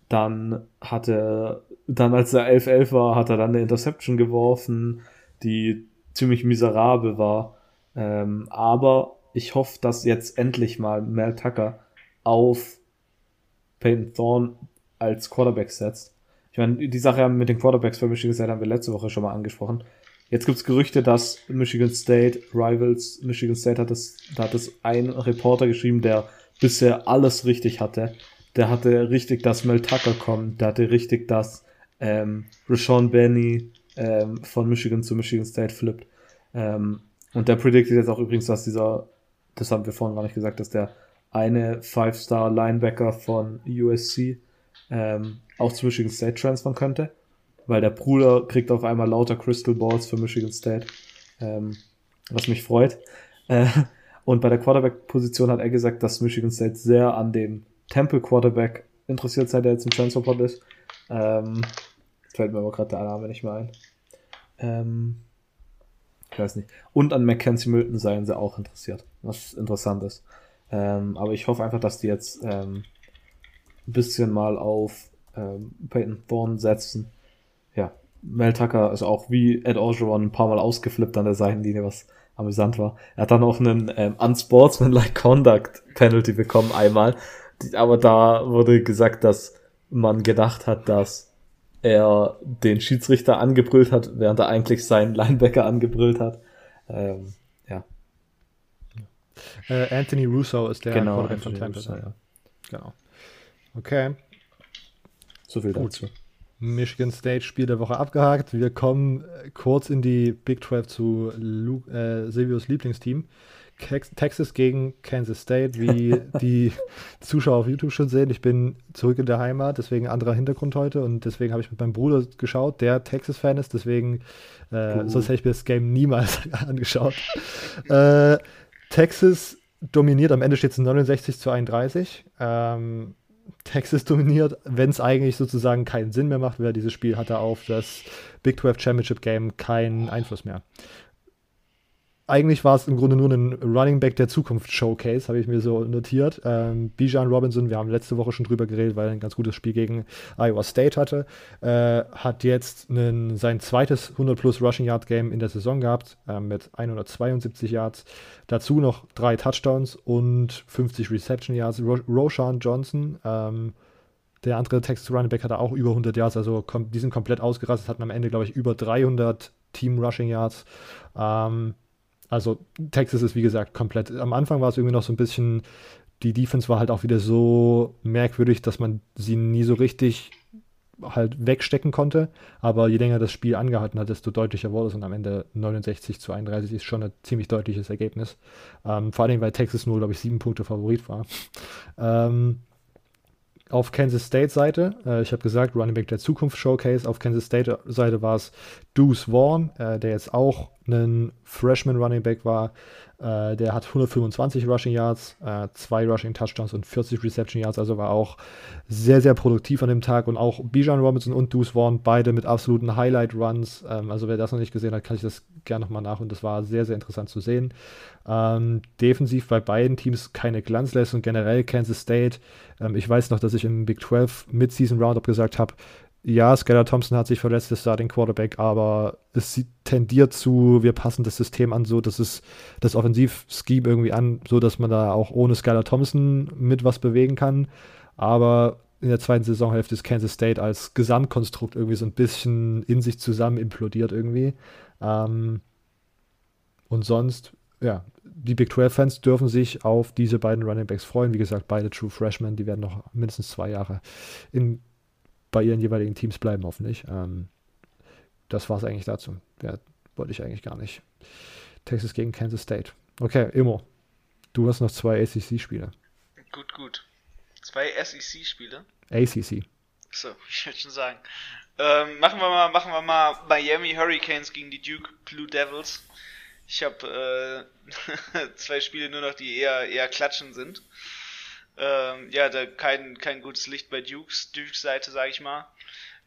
dann hatte, dann als er 11-11 war, hat er dann eine Interception geworfen, die ziemlich miserabel war. Ähm, aber ich hoffe, dass jetzt endlich mal Mel Tucker auf Peyton Thorne als Quarterback setzt. Ich meine, die Sache mit den Quarterbacks für Michigan State haben wir letzte Woche schon mal angesprochen. Jetzt gibt es Gerüchte, dass Michigan State Rivals, Michigan State hat es, da hat es ein Reporter geschrieben, der bisher alles richtig hatte. Der hatte richtig, dass Mel Tucker kommt, der hatte richtig, dass ähm, Rashawn Benny ähm, von Michigan zu Michigan State flippt. Ähm, und der prediktet jetzt auch übrigens, dass dieser, das haben wir vorhin gar nicht gesagt, dass der eine Five-Star-Linebacker von USC ähm, auch zu Michigan State transfern könnte, weil der Bruder kriegt auf einmal lauter Crystal Balls für Michigan State, ähm, was mich freut. Äh, und bei der Quarterback-Position hat er gesagt, dass Michigan State sehr an dem Temple Quarterback interessiert sei, der jetzt im Transferport ist. Ähm, fällt mir aber gerade der Name nicht mehr ein. Ähm, ich weiß nicht. Und an Mackenzie Milton seien sie auch interessiert, was interessant ist. Ähm, aber ich hoffe einfach, dass die jetzt ähm, ein bisschen mal auf ähm, Peyton Thorne setzen. Ja, Mel Tucker ist auch wie Ed Orgeron ein paar Mal ausgeflippt an der Seitenlinie, was amüsant war. Er hat dann auch einen ähm, Unsportsmanlike Conduct Penalty bekommen einmal. Aber da wurde gesagt, dass man gedacht hat, dass er den Schiedsrichter angebrüllt hat, während er eigentlich seinen Linebacker angebrüllt hat. Ähm, ja. Äh, Anthony Russo ist der genau, Quarterback von Tampa. Russo, ja. Genau. Okay. So viel dazu. Michigan State Spiel der Woche abgehakt. Wir kommen kurz in die Big 12 zu Luke, äh, Silvios Lieblingsteam. Texas gegen Kansas State, wie die Zuschauer auf YouTube schon sehen. Ich bin zurück in der Heimat, deswegen anderer Hintergrund heute und deswegen habe ich mit meinem Bruder geschaut, der Texas-Fan ist, deswegen äh, uh. sonst hätte ich mir das Game niemals angeschaut. äh, Texas dominiert, am Ende steht es 69 zu 31. Ähm, Texas dominiert, wenn es eigentlich sozusagen keinen Sinn mehr macht, weil dieses Spiel hatte auf das Big 12 Championship Game keinen Einfluss mehr. Eigentlich war es im Grunde nur ein Running Back der Zukunft Showcase, habe ich mir so notiert. Ähm, Bijan Robinson, wir haben letzte Woche schon drüber geredet, weil er ein ganz gutes Spiel gegen Iowa State hatte, äh, hat jetzt einen, sein zweites 100 plus Rushing Yard Game in der Saison gehabt äh, mit 172 Yards. Dazu noch drei Touchdowns und 50 Reception Yards. Ro Roshan Johnson, ähm, der andere Texas Running Back hatte auch über 100 Yards, also die sind komplett ausgerastet, hatten am Ende, glaube ich, über 300 Team Rushing Yards. Ähm, also Texas ist wie gesagt komplett. Am Anfang war es irgendwie noch so ein bisschen, die Defense war halt auch wieder so merkwürdig, dass man sie nie so richtig halt wegstecken konnte. Aber je länger das Spiel angehalten hat, desto deutlicher wurde es und am Ende 69 zu 31 ist schon ein ziemlich deutliches Ergebnis. Ähm, vor allem, weil Texas nur, glaube ich, sieben Punkte Favorit war. ähm, auf Kansas State Seite, äh, ich habe gesagt, Running Back der Zukunft Showcase. Auf Kansas State Seite war es Deuce Vaughn, äh, der jetzt auch ein Freshman Running Back war. Äh, der hat 125 Rushing Yards, äh, zwei Rushing Touchdowns und 40 Reception Yards, also war auch sehr, sehr produktiv an dem Tag. Und auch Bijan Robinson und Deuce Vaughn, beide mit absoluten Highlight Runs. Ähm, also wer das noch nicht gesehen hat, kann ich das gerne nochmal nach und das war sehr, sehr interessant zu sehen. Ähm, defensiv bei beiden Teams keine Glanzleistung, generell Kansas State. Ähm, ich weiß noch, dass ich im Big 12 Mid-Season Roundup gesagt habe, ja, Skylar Thompson hat sich verletzt, der Starting Quarterback, aber es tendiert zu, wir passen das System an, so dass es das Offensivscheme irgendwie an, so dass man da auch ohne Skylar Thompson mit was bewegen kann. Aber in der zweiten Saisonhälfte ist Kansas State als Gesamtkonstrukt irgendwie so ein bisschen in sich zusammen implodiert irgendwie. Ähm, und sonst, ja, die Big 12-Fans dürfen sich auf diese beiden Running Backs freuen. Wie gesagt, beide True Freshmen, die werden noch mindestens zwei Jahre in bei ihren jeweiligen Teams bleiben, hoffentlich. Ähm, das war es eigentlich dazu. Ja, wollte ich eigentlich gar nicht. Texas gegen Kansas State. Okay, Immo, du hast noch zwei ACC-Spiele. Gut, gut. Zwei SEC-Spiele? ACC. So, ich würde schon sagen. Ähm, machen wir mal, machen wir mal Miami Hurricanes gegen die Duke Blue Devils. Ich habe äh, zwei Spiele nur noch, die eher eher klatschen sind. Ähm, ja, da kein, kein gutes Licht bei Dukes, Dukes Seite, sag ich mal.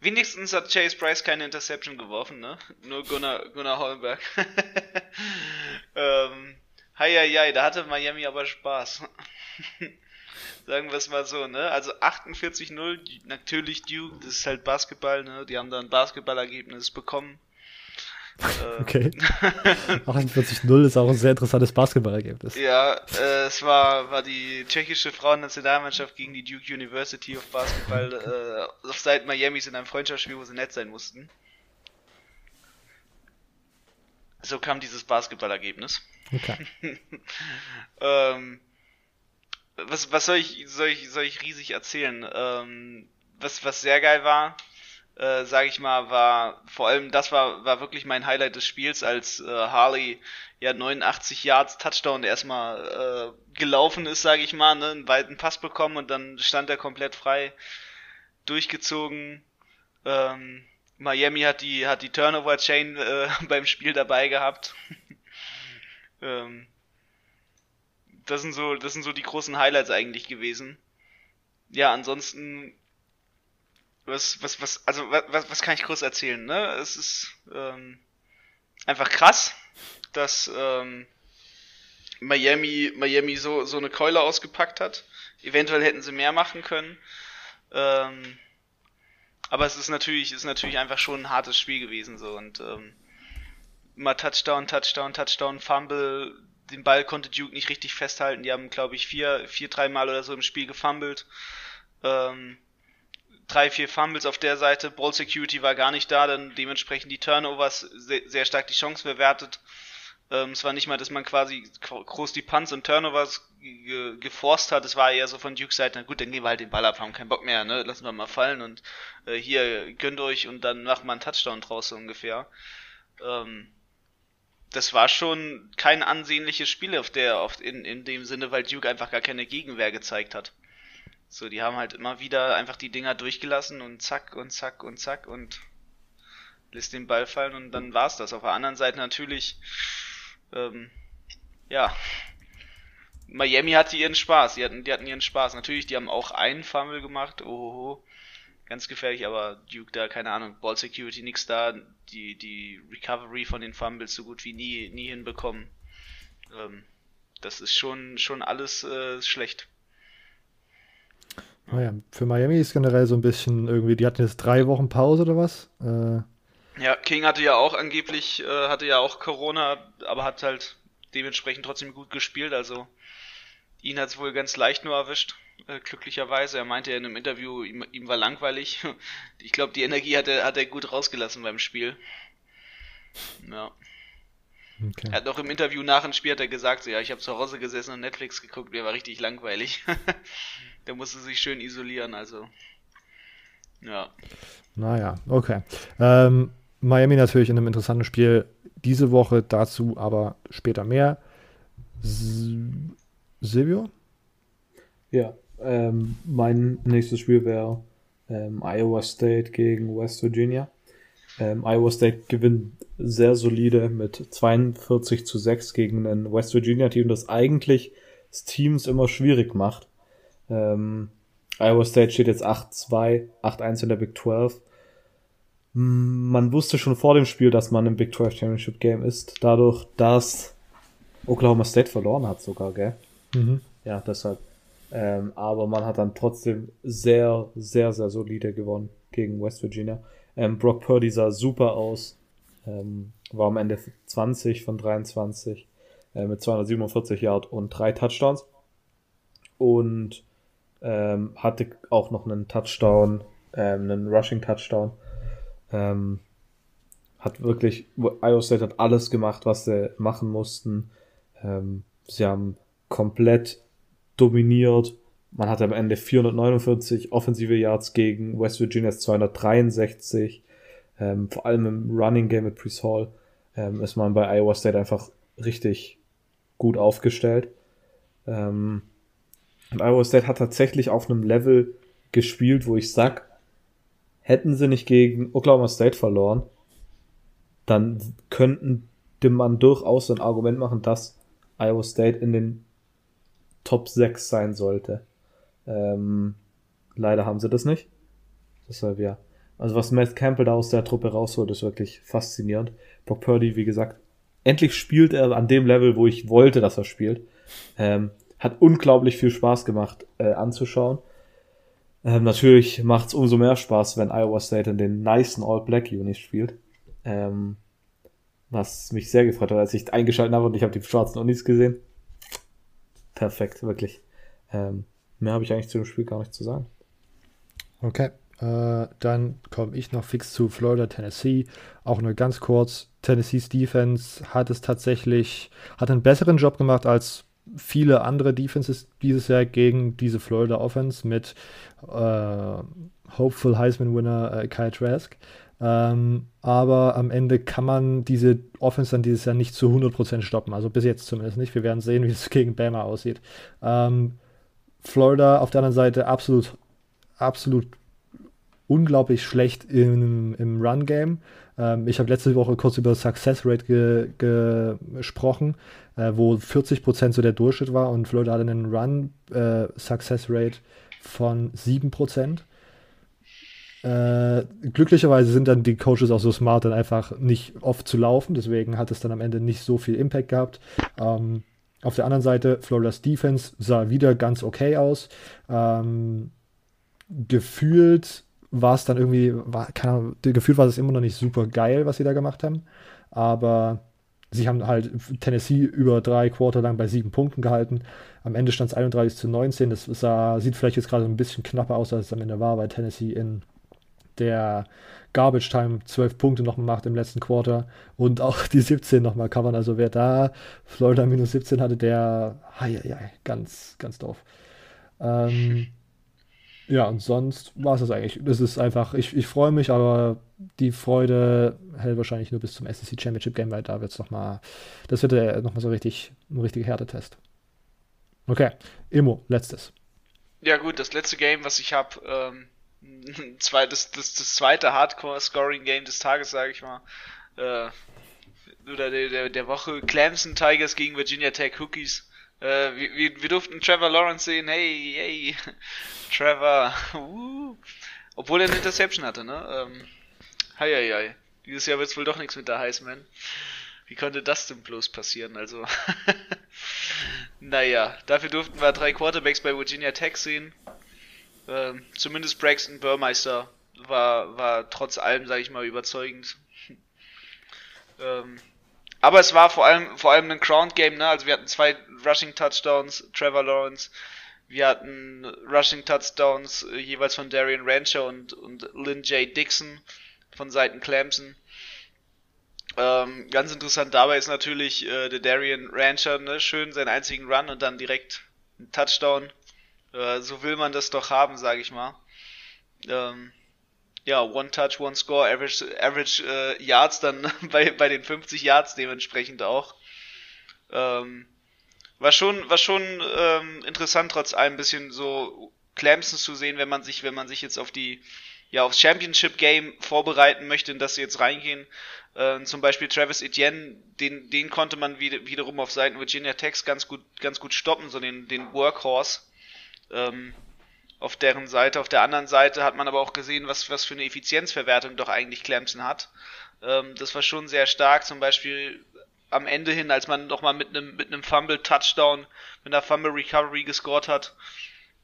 Wenigstens hat Chase Price keine Interception geworfen, ne? Nur Gunnar, Gunnar Holmberg. ähm, hei, hei, hei, da hatte Miami aber Spaß. Sagen wir es mal so, ne? Also 48-0, natürlich Duke, das ist halt Basketball, ne? Die haben da ein Basketballergebnis bekommen. Äh, okay. 48-0 ist auch ein sehr interessantes Basketballergebnis. Ja, äh, es war, war die tschechische Frauennationalmannschaft gegen die Duke University of Basketball äh, auf Seiten Miamis in einem Freundschaftsspiel, wo sie nett sein mussten. So kam dieses Basketballergebnis. Okay. ähm, was, was soll ich, soll ich, soll ich riesig erzählen? Ähm, was, was sehr geil war, äh, sage ich mal, war vor allem das war war wirklich mein Highlight des Spiels, als äh, Harley ja 89 Yards Touchdown erstmal äh, gelaufen ist, sage ich mal, ne, einen weiten Pass bekommen und dann stand er komplett frei durchgezogen. Ähm, Miami hat die hat die Turnover Chain äh, beim Spiel dabei gehabt. ähm, das sind so das sind so die großen Highlights eigentlich gewesen. Ja, ansonsten was, was, was, also was, was kann ich kurz erzählen, ne? Es ist ähm, einfach krass, dass ähm, Miami, Miami so, so eine Keule ausgepackt hat. Eventuell hätten sie mehr machen können. Ähm, aber es ist natürlich, ist natürlich einfach schon ein hartes Spiel gewesen so und ähm, immer Touchdown, Touchdown, Touchdown, Fumble. Den Ball konnte Duke nicht richtig festhalten. Die haben, glaube ich, vier, vier, dreimal oder so im Spiel gefumbled. Ähm, drei, vier Fumbles auf der Seite, Ball Security war gar nicht da, dann dementsprechend die Turnovers sehr, sehr stark die Chance bewertet. Ähm, es war nicht mal, dass man quasi groß die Punts und Turnovers ge geforst hat, es war eher so von Dukes Seite, na gut, dann gehen wir halt den Ball ab, haben keinen Bock mehr, ne, lassen wir mal fallen und äh, hier gönnt euch und dann macht man einen Touchdown draus so ungefähr. Ähm, das war schon kein ansehnliches Spiel auf der, auf, in, in dem Sinne, weil Duke einfach gar keine Gegenwehr gezeigt hat. So, die haben halt immer wieder einfach die Dinger durchgelassen und zack und zack und zack und lässt den Ball fallen und dann war's das. Auf der anderen Seite natürlich, ähm, ja, Miami hatte ihren Spaß, die hatten, die hatten ihren Spaß. Natürlich, die haben auch einen Fumble gemacht, ohoho, ganz gefährlich, aber Duke da, keine Ahnung, Ball Security nix da, die, die Recovery von den Fumbles so gut wie nie, nie hinbekommen. Ähm, das ist schon, schon alles äh, schlecht. Naja, für Miami ist generell so ein bisschen irgendwie, die hatten jetzt drei Wochen Pause oder was? Äh, ja, King hatte ja auch angeblich, äh, hatte ja auch Corona, aber hat halt dementsprechend trotzdem gut gespielt, also ihn hat es wohl ganz leicht nur erwischt, äh, glücklicherweise. Er meinte ja in einem Interview, ihm, ihm war langweilig. Ich glaube, die Energie hat er, hat er gut rausgelassen beim Spiel. Ja. Okay. Er hat noch im Interview nach dem Spiel hat er gesagt, so, ja, ich habe zu Hause gesessen und Netflix geguckt, mir war richtig langweilig. der musste sich schön isolieren, also. Ja. Naja, okay. Ähm, Miami natürlich in einem interessanten Spiel diese Woche, dazu aber später mehr. Silvio? Ja, ähm, mein nächstes Spiel wäre ähm, Iowa State gegen West Virginia. Ähm, Iowa State gewinnt sehr solide mit 42 zu 6 gegen ein West Virginia Team, das eigentlich Teams immer schwierig macht. Ähm, Iowa State steht jetzt 8-2, 8-1 in der Big 12. Man wusste schon vor dem Spiel, dass man im Big 12 Championship Game ist, dadurch, dass Oklahoma State verloren hat sogar, gell? Mhm. Ja, deshalb. Ähm, aber man hat dann trotzdem sehr, sehr, sehr solide gewonnen gegen West Virginia. Ähm, Brock Purdy sah super aus. Ähm, war am Ende 20 von 23 äh, mit 247 Yard und drei Touchdowns. Und ähm, hatte auch noch einen Touchdown, ähm, einen Rushing Touchdown. Ähm, hat wirklich, Iowa State hat alles gemacht, was sie machen mussten. Ähm, sie haben komplett dominiert. Man hatte am Ende 449 offensive Yards gegen West Virginia's 263. Ähm, vor allem im Running Game mit Priest Hall ähm, ist man bei Iowa State einfach richtig gut aufgestellt. Ähm, und Iowa State hat tatsächlich auf einem Level gespielt, wo ich sag, hätten sie nicht gegen Oklahoma State verloren, dann könnten man durchaus ein Argument machen, dass Iowa State in den Top 6 sein sollte. Ähm, leider haben sie das nicht. Deshalb ja. Also was Matt Campbell da aus der Truppe rausholt, ist wirklich faszinierend. Brock Purdy, wie gesagt, endlich spielt er an dem Level, wo ich wollte, dass er spielt. Ähm, hat unglaublich viel Spaß gemacht äh, anzuschauen. Ähm, natürlich macht es umso mehr Spaß, wenn Iowa State in den nicen All-Black Unis spielt. Ähm, was mich sehr gefreut hat, als ich eingeschaltet habe und ich habe die schwarzen Unis gesehen. Perfekt, wirklich. Ähm, mehr habe ich eigentlich zu dem Spiel gar nicht zu sagen. Okay, äh, dann komme ich noch fix zu Florida, Tennessee. Auch nur ganz kurz. Tennessees Defense hat es tatsächlich, hat einen besseren Job gemacht als viele andere Defenses dieses Jahr gegen diese Florida Offense mit äh, Hopeful Heisman Winner äh, Kyle Trask. Ähm, aber am Ende kann man diese Offense dann dieses Jahr nicht zu 100% stoppen. Also bis jetzt zumindest nicht. Wir werden sehen, wie es gegen Bama aussieht. Ähm, Florida auf der anderen Seite absolut, absolut unglaublich schlecht im, im Run-Game. Ähm, ich habe letzte Woche kurz über Success Rate ge, gesprochen, äh, wo 40% so der Durchschnitt war und Florida hatte einen Run äh, von 7%. Äh, glücklicherweise sind dann die Coaches auch so smart, dann einfach nicht oft zu laufen. Deswegen hat es dann am Ende nicht so viel Impact gehabt. Ähm, auf der anderen Seite, Floridas Defense sah wieder ganz okay aus. Ähm, gefühlt war es dann irgendwie, war, keine Ahnung, gefühlt war es immer noch nicht super geil, was sie da gemacht haben. Aber sie haben halt Tennessee über drei Quarter lang bei sieben Punkten gehalten. Am Ende stand es 31 zu 19. Das sah, sieht vielleicht jetzt gerade ein bisschen knapper aus, als es am Ende war, weil Tennessee in der Garbage Time 12 Punkte noch macht im letzten Quarter und auch die 17 nochmal covern. Also wer da Florida minus 17 hatte, der, hei, ganz, ganz doof. Ähm, ja, und sonst war es das eigentlich. Das ist einfach, ich, ich freue mich, aber die Freude hält wahrscheinlich nur bis zum SEC Championship Game, weil da wird es nochmal, das wird ja nochmal so richtig, ein richtiger Härtetest. Okay, Immo, letztes. Ja gut, das letzte Game, was ich habe, ähm, das, das, das zweite Hardcore-Scoring-Game des Tages, sage ich mal. Äh, oder der, der, der Woche Clemson Tigers gegen Virginia Tech Hookies. Äh, wir, wir durften Trevor Lawrence sehen. Hey, hey, Trevor. Uh. Obwohl er eine Interception hatte, ne? Ähm, hei, hei, hei. Dieses Jahr wird's wohl doch nichts mit der Heisman. Wie konnte das denn bloß passieren? Also, naja, dafür durften wir drei Quarterbacks bei Virginia Tech sehen. Ähm, zumindest Braxton Burmeister war, war trotz allem, sage ich mal, überzeugend. ähm, aber es war vor allem, vor allem ein Ground Game, ne? Also wir hatten zwei Rushing Touchdowns, Trevor Lawrence. Wir hatten Rushing Touchdowns äh, jeweils von Darian Rancher und, und Lynn J. Dixon von Seiten Clemson. Ähm, ganz interessant dabei ist natürlich äh, der Darian Rancher, ne? schön seinen einzigen Run und dann direkt ein Touchdown. Äh, so will man das doch haben, sage ich mal. Ähm, ja, One Touch, One Score, Average, Average äh, Yards dann bei, bei den 50 Yards dementsprechend auch. Ähm, war schon, war schon ähm, interessant, trotz allem ein bisschen so Clemson zu sehen, wenn man sich, wenn man sich jetzt auf die, ja, aufs Championship Game vorbereiten möchte, in das sie jetzt reingehen. Äh, zum Beispiel Travis Etienne, den, den konnte man wieder, wiederum auf Seiten Virginia Tech ganz gut, ganz gut stoppen, so den, den Workhorse. Ähm, auf deren Seite. Auf der anderen Seite hat man aber auch gesehen, was, was für eine Effizienzverwertung doch eigentlich Clemson hat. Ähm, das war schon sehr stark, zum Beispiel am Ende hin, als man nochmal mit einem mit einem Fumble Touchdown, mit einer Fumble Recovery gescored hat.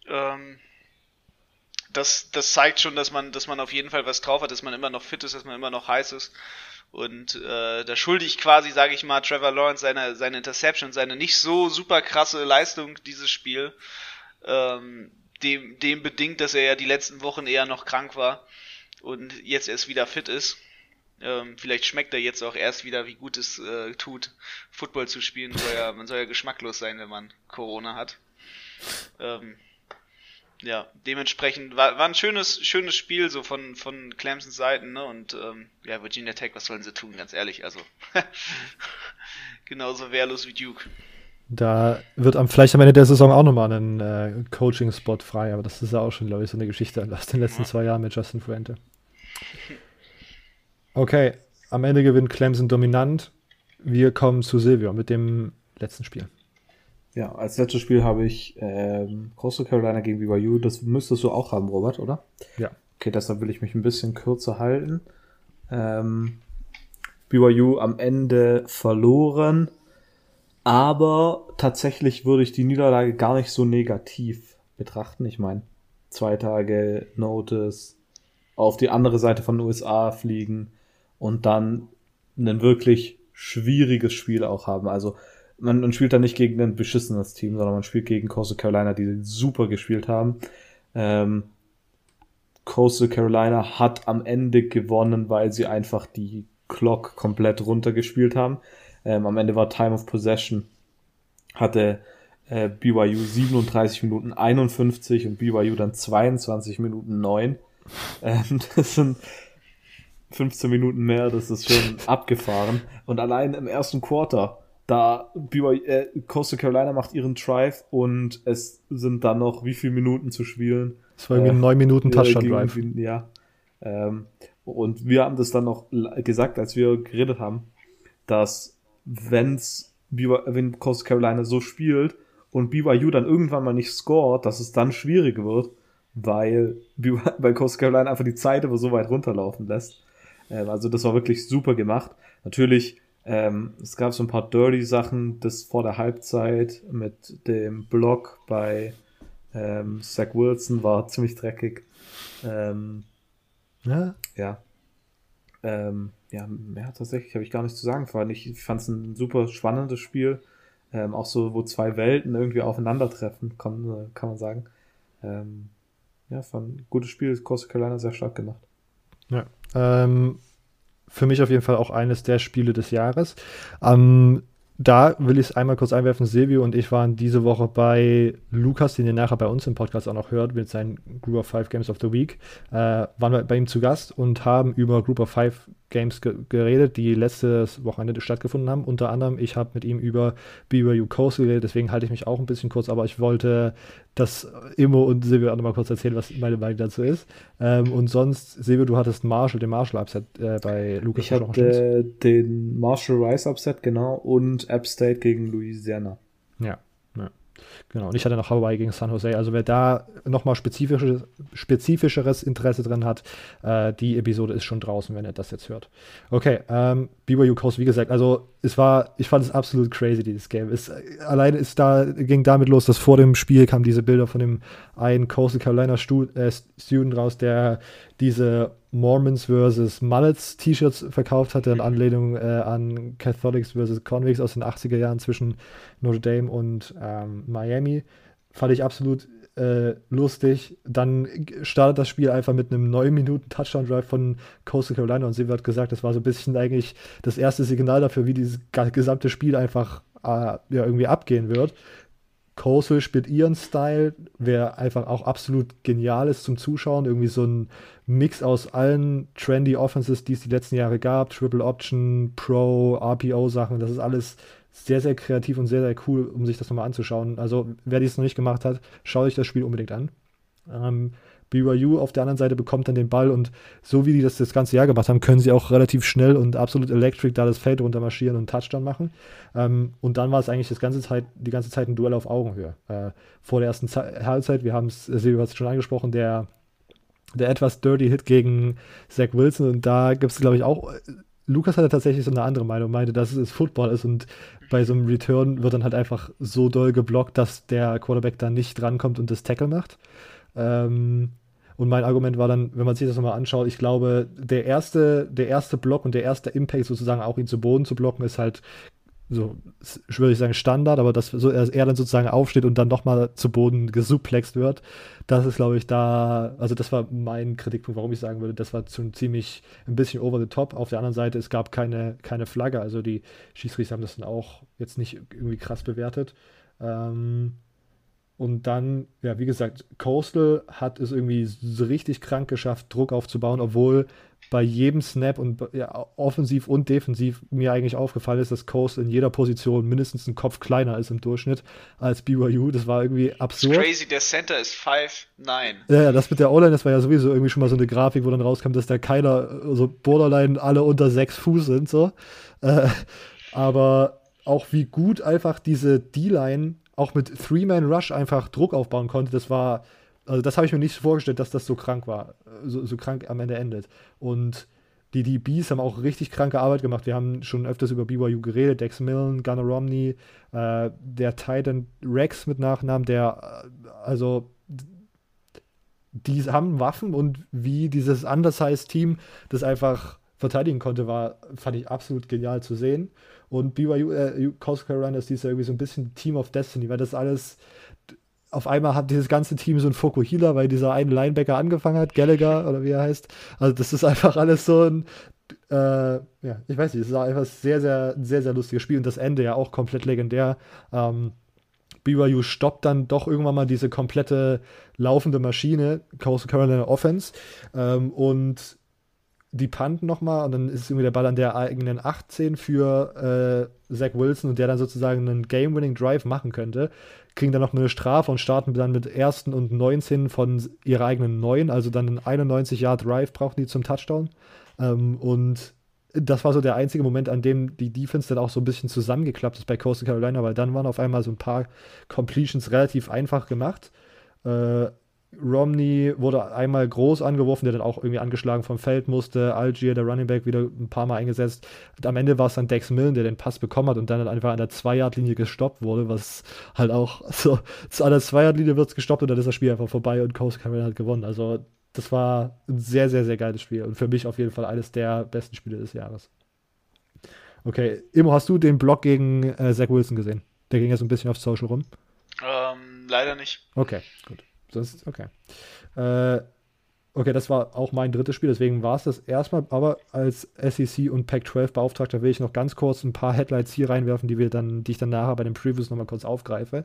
Ähm, das, das zeigt schon, dass man, dass man auf jeden Fall was drauf hat, dass man immer noch fit ist, dass man immer noch heiß ist. Und äh, da schulde ich quasi, sage ich mal, Trevor Lawrence seine, seine Interception, seine nicht so super krasse Leistung dieses Spiel. Ähm, dem, dem bedingt, dass er ja die letzten Wochen eher noch krank war und jetzt erst wieder fit ist. Ähm, vielleicht schmeckt er jetzt auch erst wieder, wie gut es äh, tut, Football zu spielen. Soll ja, man soll ja geschmacklos sein, wenn man Corona hat. Ähm, ja, dementsprechend war, war ein schönes, schönes Spiel so von, von Clemsons Seiten, ne? Und ähm, ja, Virginia Tech, was sollen sie tun, ganz ehrlich, also genauso wehrlos wie Duke. Da wird am, vielleicht am Ende der Saison auch nochmal ein äh, Coaching-Spot frei, aber das ist ja auch schon, glaube ich, so eine Geschichte aus den letzten zwei Jahren mit Justin Fuente. Okay, am Ende gewinnt Clemson dominant. Wir kommen zu Silvio mit dem letzten Spiel. Ja, als letztes Spiel habe ich ähm, Coastal Carolina gegen BYU. Das müsstest du auch haben, Robert, oder? Ja. Okay, deshalb will ich mich ein bisschen kürzer halten. Ähm, BYU am Ende verloren aber tatsächlich würde ich die Niederlage gar nicht so negativ betrachten. Ich meine, zwei Tage Notice, auf die andere Seite von den USA fliegen und dann ein wirklich schwieriges Spiel auch haben. Also man, man spielt da nicht gegen ein beschissenes Team, sondern man spielt gegen Coastal Carolina, die super gespielt haben. Ähm, Coastal Carolina hat am Ende gewonnen, weil sie einfach die Clock komplett runtergespielt haben. Ähm, am Ende war Time of Possession, hatte äh, BYU 37 Minuten 51 und BYU dann 22 Minuten 9. Ähm, das sind 15 Minuten mehr, das ist schon abgefahren. Und allein im ersten Quarter, da äh, Coastal Carolina macht ihren Drive und es sind dann noch wie viele Minuten zu spielen. Es war irgendwie äh, 9 Minuten Touchdown Drive. Ja. Ähm, und wir haben das dann noch gesagt, als wir geredet haben, dass wenn's wenn Coastal Carolina so spielt und BYU dann irgendwann mal nicht scored, dass es dann schwierig wird, weil, weil Coastal Carolina einfach die Zeit aber so weit runterlaufen lässt. Ähm, also das war wirklich super gemacht. Natürlich, ähm, es gab so ein paar dirty Sachen, das vor der Halbzeit mit dem Block bei ähm, Zach Wilson war ziemlich dreckig. Ähm, ja. Ja. Ähm, ja, mehr tatsächlich habe ich gar nicht zu sagen. Vor ich fand es ein super spannendes Spiel. Ähm, auch so, wo zwei Welten irgendwie aufeinandertreffen, kann, kann man sagen. Ähm, ja, fand ein gutes Spiel, Costa Carolina sehr stark gemacht. Ja, ähm, für mich auf jeden Fall auch eines der Spiele des Jahres. Am da will ich es einmal kurz einwerfen. Silvio und ich waren diese Woche bei Lukas, den ihr nachher bei uns im Podcast auch noch hört, mit seinen Group of Five Games of the Week. Äh, waren wir bei ihm zu Gast und haben über Group of Five Games ge geredet, die letztes Wochenende stattgefunden haben. Unter anderem, ich habe mit ihm über BYU Coast geredet, deswegen halte ich mich auch ein bisschen kurz, aber ich wollte, dass Immo und Silvio auch noch mal kurz erzählen, was meine Meinung dazu ist. Ähm, und sonst, Silvio, du hattest Marshall, den Marshall Upset äh, bei Lukas. Ich hatte den Marshall Rice Upset, genau, und App State gegen Louisiana. Ja. Genau, und ich hatte noch Hawaii gegen San Jose. Also wer da nochmal spezifisches, spezifischeres Interesse drin hat, äh, die Episode ist schon draußen, wenn ihr das jetzt hört. Okay, ähm, BYU Coast, wie gesagt, also es war, ich fand es absolut crazy, dieses Game. Es, allein ist da, ging damit los, dass vor dem Spiel kamen diese Bilder von dem einen Coastal Carolina Stu äh, Student raus, der diese Mormons vs. Mullets T-Shirts verkauft hatte, in Anlehnung äh, an Catholics vs. Convicts aus den 80er Jahren zwischen Notre Dame und ähm, Miami. Fand ich absolut äh, lustig. Dann startet das Spiel einfach mit einem 9 Minuten Touchdown Drive von Coastal Carolina und sie hat gesagt, das war so ein bisschen eigentlich das erste Signal dafür, wie dieses gesamte Spiel einfach äh, ja, irgendwie abgehen wird. Coastal spielt ihren Style, wer einfach auch absolut genial ist zum Zuschauen. Irgendwie so ein Mix aus allen trendy Offenses, die es die letzten Jahre gab. Triple Option, Pro, RPO-Sachen. Das ist alles sehr, sehr kreativ und sehr, sehr cool, um sich das nochmal anzuschauen. Also, wer dies noch nicht gemacht hat, schaut euch das Spiel unbedingt an. Ähm, BYU auf der anderen Seite bekommt dann den Ball und so wie die das das ganze Jahr gemacht haben, können sie auch relativ schnell und absolut electric da das Feld runter marschieren und Touchdown machen. Ähm, und dann war es eigentlich das ganze Zeit, die ganze Zeit ein Duell auf Augenhöhe. Äh, vor der ersten Ze Halbzeit, wir haben es, Silvio hat es schon angesprochen, der, der etwas dirty Hit gegen Zach Wilson und da gibt es, glaube ich, auch Lukas hatte tatsächlich so eine andere Meinung, meinte, dass es Football ist und bei so einem Return wird dann halt einfach so doll geblockt, dass der Quarterback da nicht drankommt und das Tackle macht. Ähm, und mein Argument war dann, wenn man sich das nochmal anschaut, ich glaube, der erste, der erste Block und der erste Impact sozusagen auch ihn zu Boden zu blocken, ist halt so, würde ich sagen, Standard, aber dass so, er dann sozusagen aufsteht und dann nochmal zu Boden gesuplext wird, das ist, glaube ich, da, also das war mein Kritikpunkt, warum ich sagen würde, das war schon ziemlich ein bisschen over the top. Auf der anderen Seite, es gab keine, keine Flagge, also die Schießrichter haben das dann auch jetzt nicht irgendwie krass bewertet. Ähm, und dann, ja, wie gesagt, Coastal hat es irgendwie so richtig krank geschafft, Druck aufzubauen, obwohl bei jedem Snap und ja, offensiv und defensiv mir eigentlich aufgefallen ist, dass Coastal in jeder Position mindestens einen Kopf kleiner ist im Durchschnitt als BYU. Das war irgendwie absurd. Crazy, der Center ist 5'9. Ja, ja, das mit der O-Line, das war ja sowieso irgendwie schon mal so eine Grafik, wo dann rauskam, dass da keiner, so also Borderline alle unter sechs Fuß sind, so. Äh, aber auch wie gut einfach diese D-Line auch mit Three-Man-Rush einfach Druck aufbauen konnte, das war, also das habe ich mir nicht vorgestellt, dass das so krank war, so, so krank am Ende endet. Und die DBs haben auch richtig kranke Arbeit gemacht. Wir haben schon öfters über BYU geredet. Dex Millen, Gunnar Romney, äh, der Titan Rex mit Nachnamen, der, äh, also, die haben Waffen und wie dieses undersized Team das einfach verteidigen konnte, war, fand ich absolut genial zu sehen. Und BYU, äh, Coast Carolina ist dieses irgendwie so ein bisschen Team of Destiny, weil das alles, auf einmal hat dieses ganze Team so ein Fokuhila, weil dieser eine Linebacker angefangen hat, Gallagher oder wie er heißt. Also das ist einfach alles so ein, äh, ja, ich weiß nicht, es ist einfach sehr, sehr, sehr, sehr lustiges Spiel und das Ende ja auch komplett legendär. Ähm, BYU stoppt dann doch irgendwann mal diese komplette laufende Maschine, Coast Carolina Offense, ähm, und die panten nochmal und dann ist irgendwie der Ball an der eigenen 18 für äh, Zach Wilson und der dann sozusagen einen Game-Winning-Drive machen könnte, kriegen dann noch eine Strafe und starten dann mit ersten und 19 von ihrer eigenen 9, also dann einen 91-Yard-Drive brauchen die zum Touchdown. Ähm, und das war so der einzige Moment, an dem die Defense dann auch so ein bisschen zusammengeklappt ist bei Coastal Carolina, weil dann waren auf einmal so ein paar Completions relativ einfach gemacht. Äh, Romney wurde einmal groß angeworfen, der dann auch irgendwie angeschlagen vom Feld musste. Algier, der Running Back, wieder ein paar Mal eingesetzt. Und am Ende war es dann Dex Millen, der den Pass bekommen hat und dann einfach an der Zwei-Yard-Linie gestoppt wurde, was halt auch so, an der Zwei-Yard-Linie wird es gestoppt und dann ist das Spiel einfach vorbei und Coast Carolina hat gewonnen. Also das war ein sehr, sehr, sehr geiles Spiel und für mich auf jeden Fall eines der besten Spiele des Jahres. Okay, Immo, hast du den Block gegen äh, Zach Wilson gesehen? Der ging ja so ein bisschen auf Social rum. Ähm, leider nicht. Okay, gut. Das okay. Äh, okay, das war auch mein drittes Spiel, deswegen war es das erstmal. Aber als SEC und Pac-12 Beauftragter will ich noch ganz kurz ein paar Headlights hier reinwerfen, die wir dann, die ich dann nachher bei den Previews nochmal kurz aufgreife.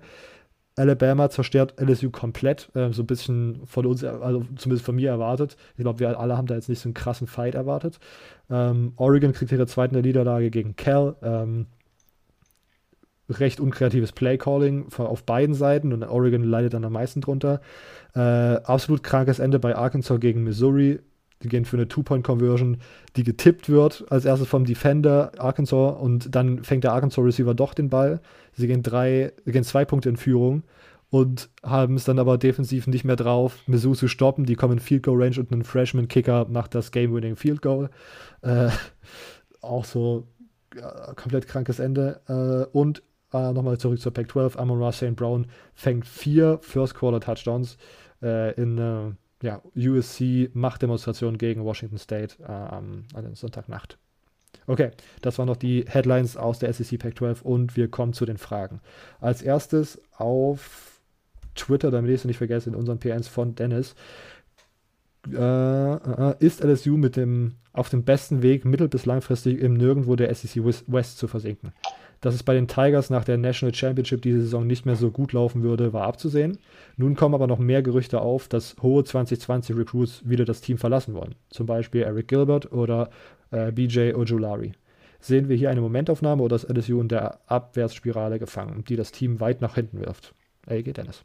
Alabama zerstört LSU komplett, äh, so ein bisschen von uns, also zumindest von mir erwartet. Ich glaube, wir alle haben da jetzt nicht so einen krassen Fight erwartet. Ähm, Oregon kriegt ihre zweite Niederlage gegen Cal. Ähm, recht unkreatives Playcalling auf beiden Seiten und Oregon leidet dann am meisten drunter. Äh, absolut krankes Ende bei Arkansas gegen Missouri. Die gehen für eine Two-Point-Conversion, die getippt wird, als erstes vom Defender Arkansas und dann fängt der Arkansas-Receiver doch den Ball. Sie gehen drei, gehen zwei Punkte in Führung und haben es dann aber defensiv nicht mehr drauf, Mizzou zu stoppen. Die kommen in Field Goal Range und ein Freshman Kicker macht das Game-Winning Field Goal. Äh, auch so ja, komplett krankes Ende. Äh, und äh, nochmal zurück zur Pac-12. Amon Ross St. Brown fängt vier First-Quarter-Touchdowns äh, in äh, ja, USC-Machtdemonstration gegen Washington State äh, an der Sonntagnacht. Okay, das waren noch die Headlines aus der SEC Pac-12 und wir kommen zu den Fragen. Als erstes auf Twitter, damit ich es nicht vergesse, in unseren PNs von Dennis. Äh, äh, ist LSU mit dem, auf dem besten Weg, mittel- bis langfristig im Nirgendwo der SEC West zu versinken? Dass es bei den Tigers nach der National Championship diese Saison nicht mehr so gut laufen würde, war abzusehen. Nun kommen aber noch mehr Gerüchte auf, dass hohe 2020 Recruits wieder das Team verlassen wollen. Zum Beispiel Eric Gilbert oder äh, BJ Ojulari. Sehen wir hier eine Momentaufnahme oder ist LSU in der Abwärtsspirale gefangen, die das Team weit nach hinten wirft? Geht Dennis.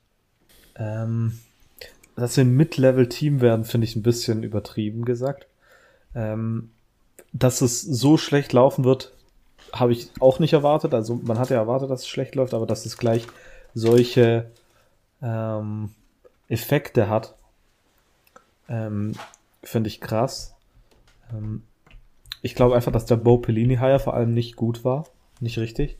Ähm, dass wir ein Mid-Level-Team werden, finde ich ein bisschen übertrieben gesagt. Ähm, dass es so schlecht laufen wird, habe ich auch nicht erwartet. Also man hatte ja erwartet, dass es schlecht läuft, aber dass es gleich solche ähm, Effekte hat, ähm, finde ich krass. Ähm, ich glaube einfach, dass der Bo Pellini Hire vor allem nicht gut war, nicht richtig.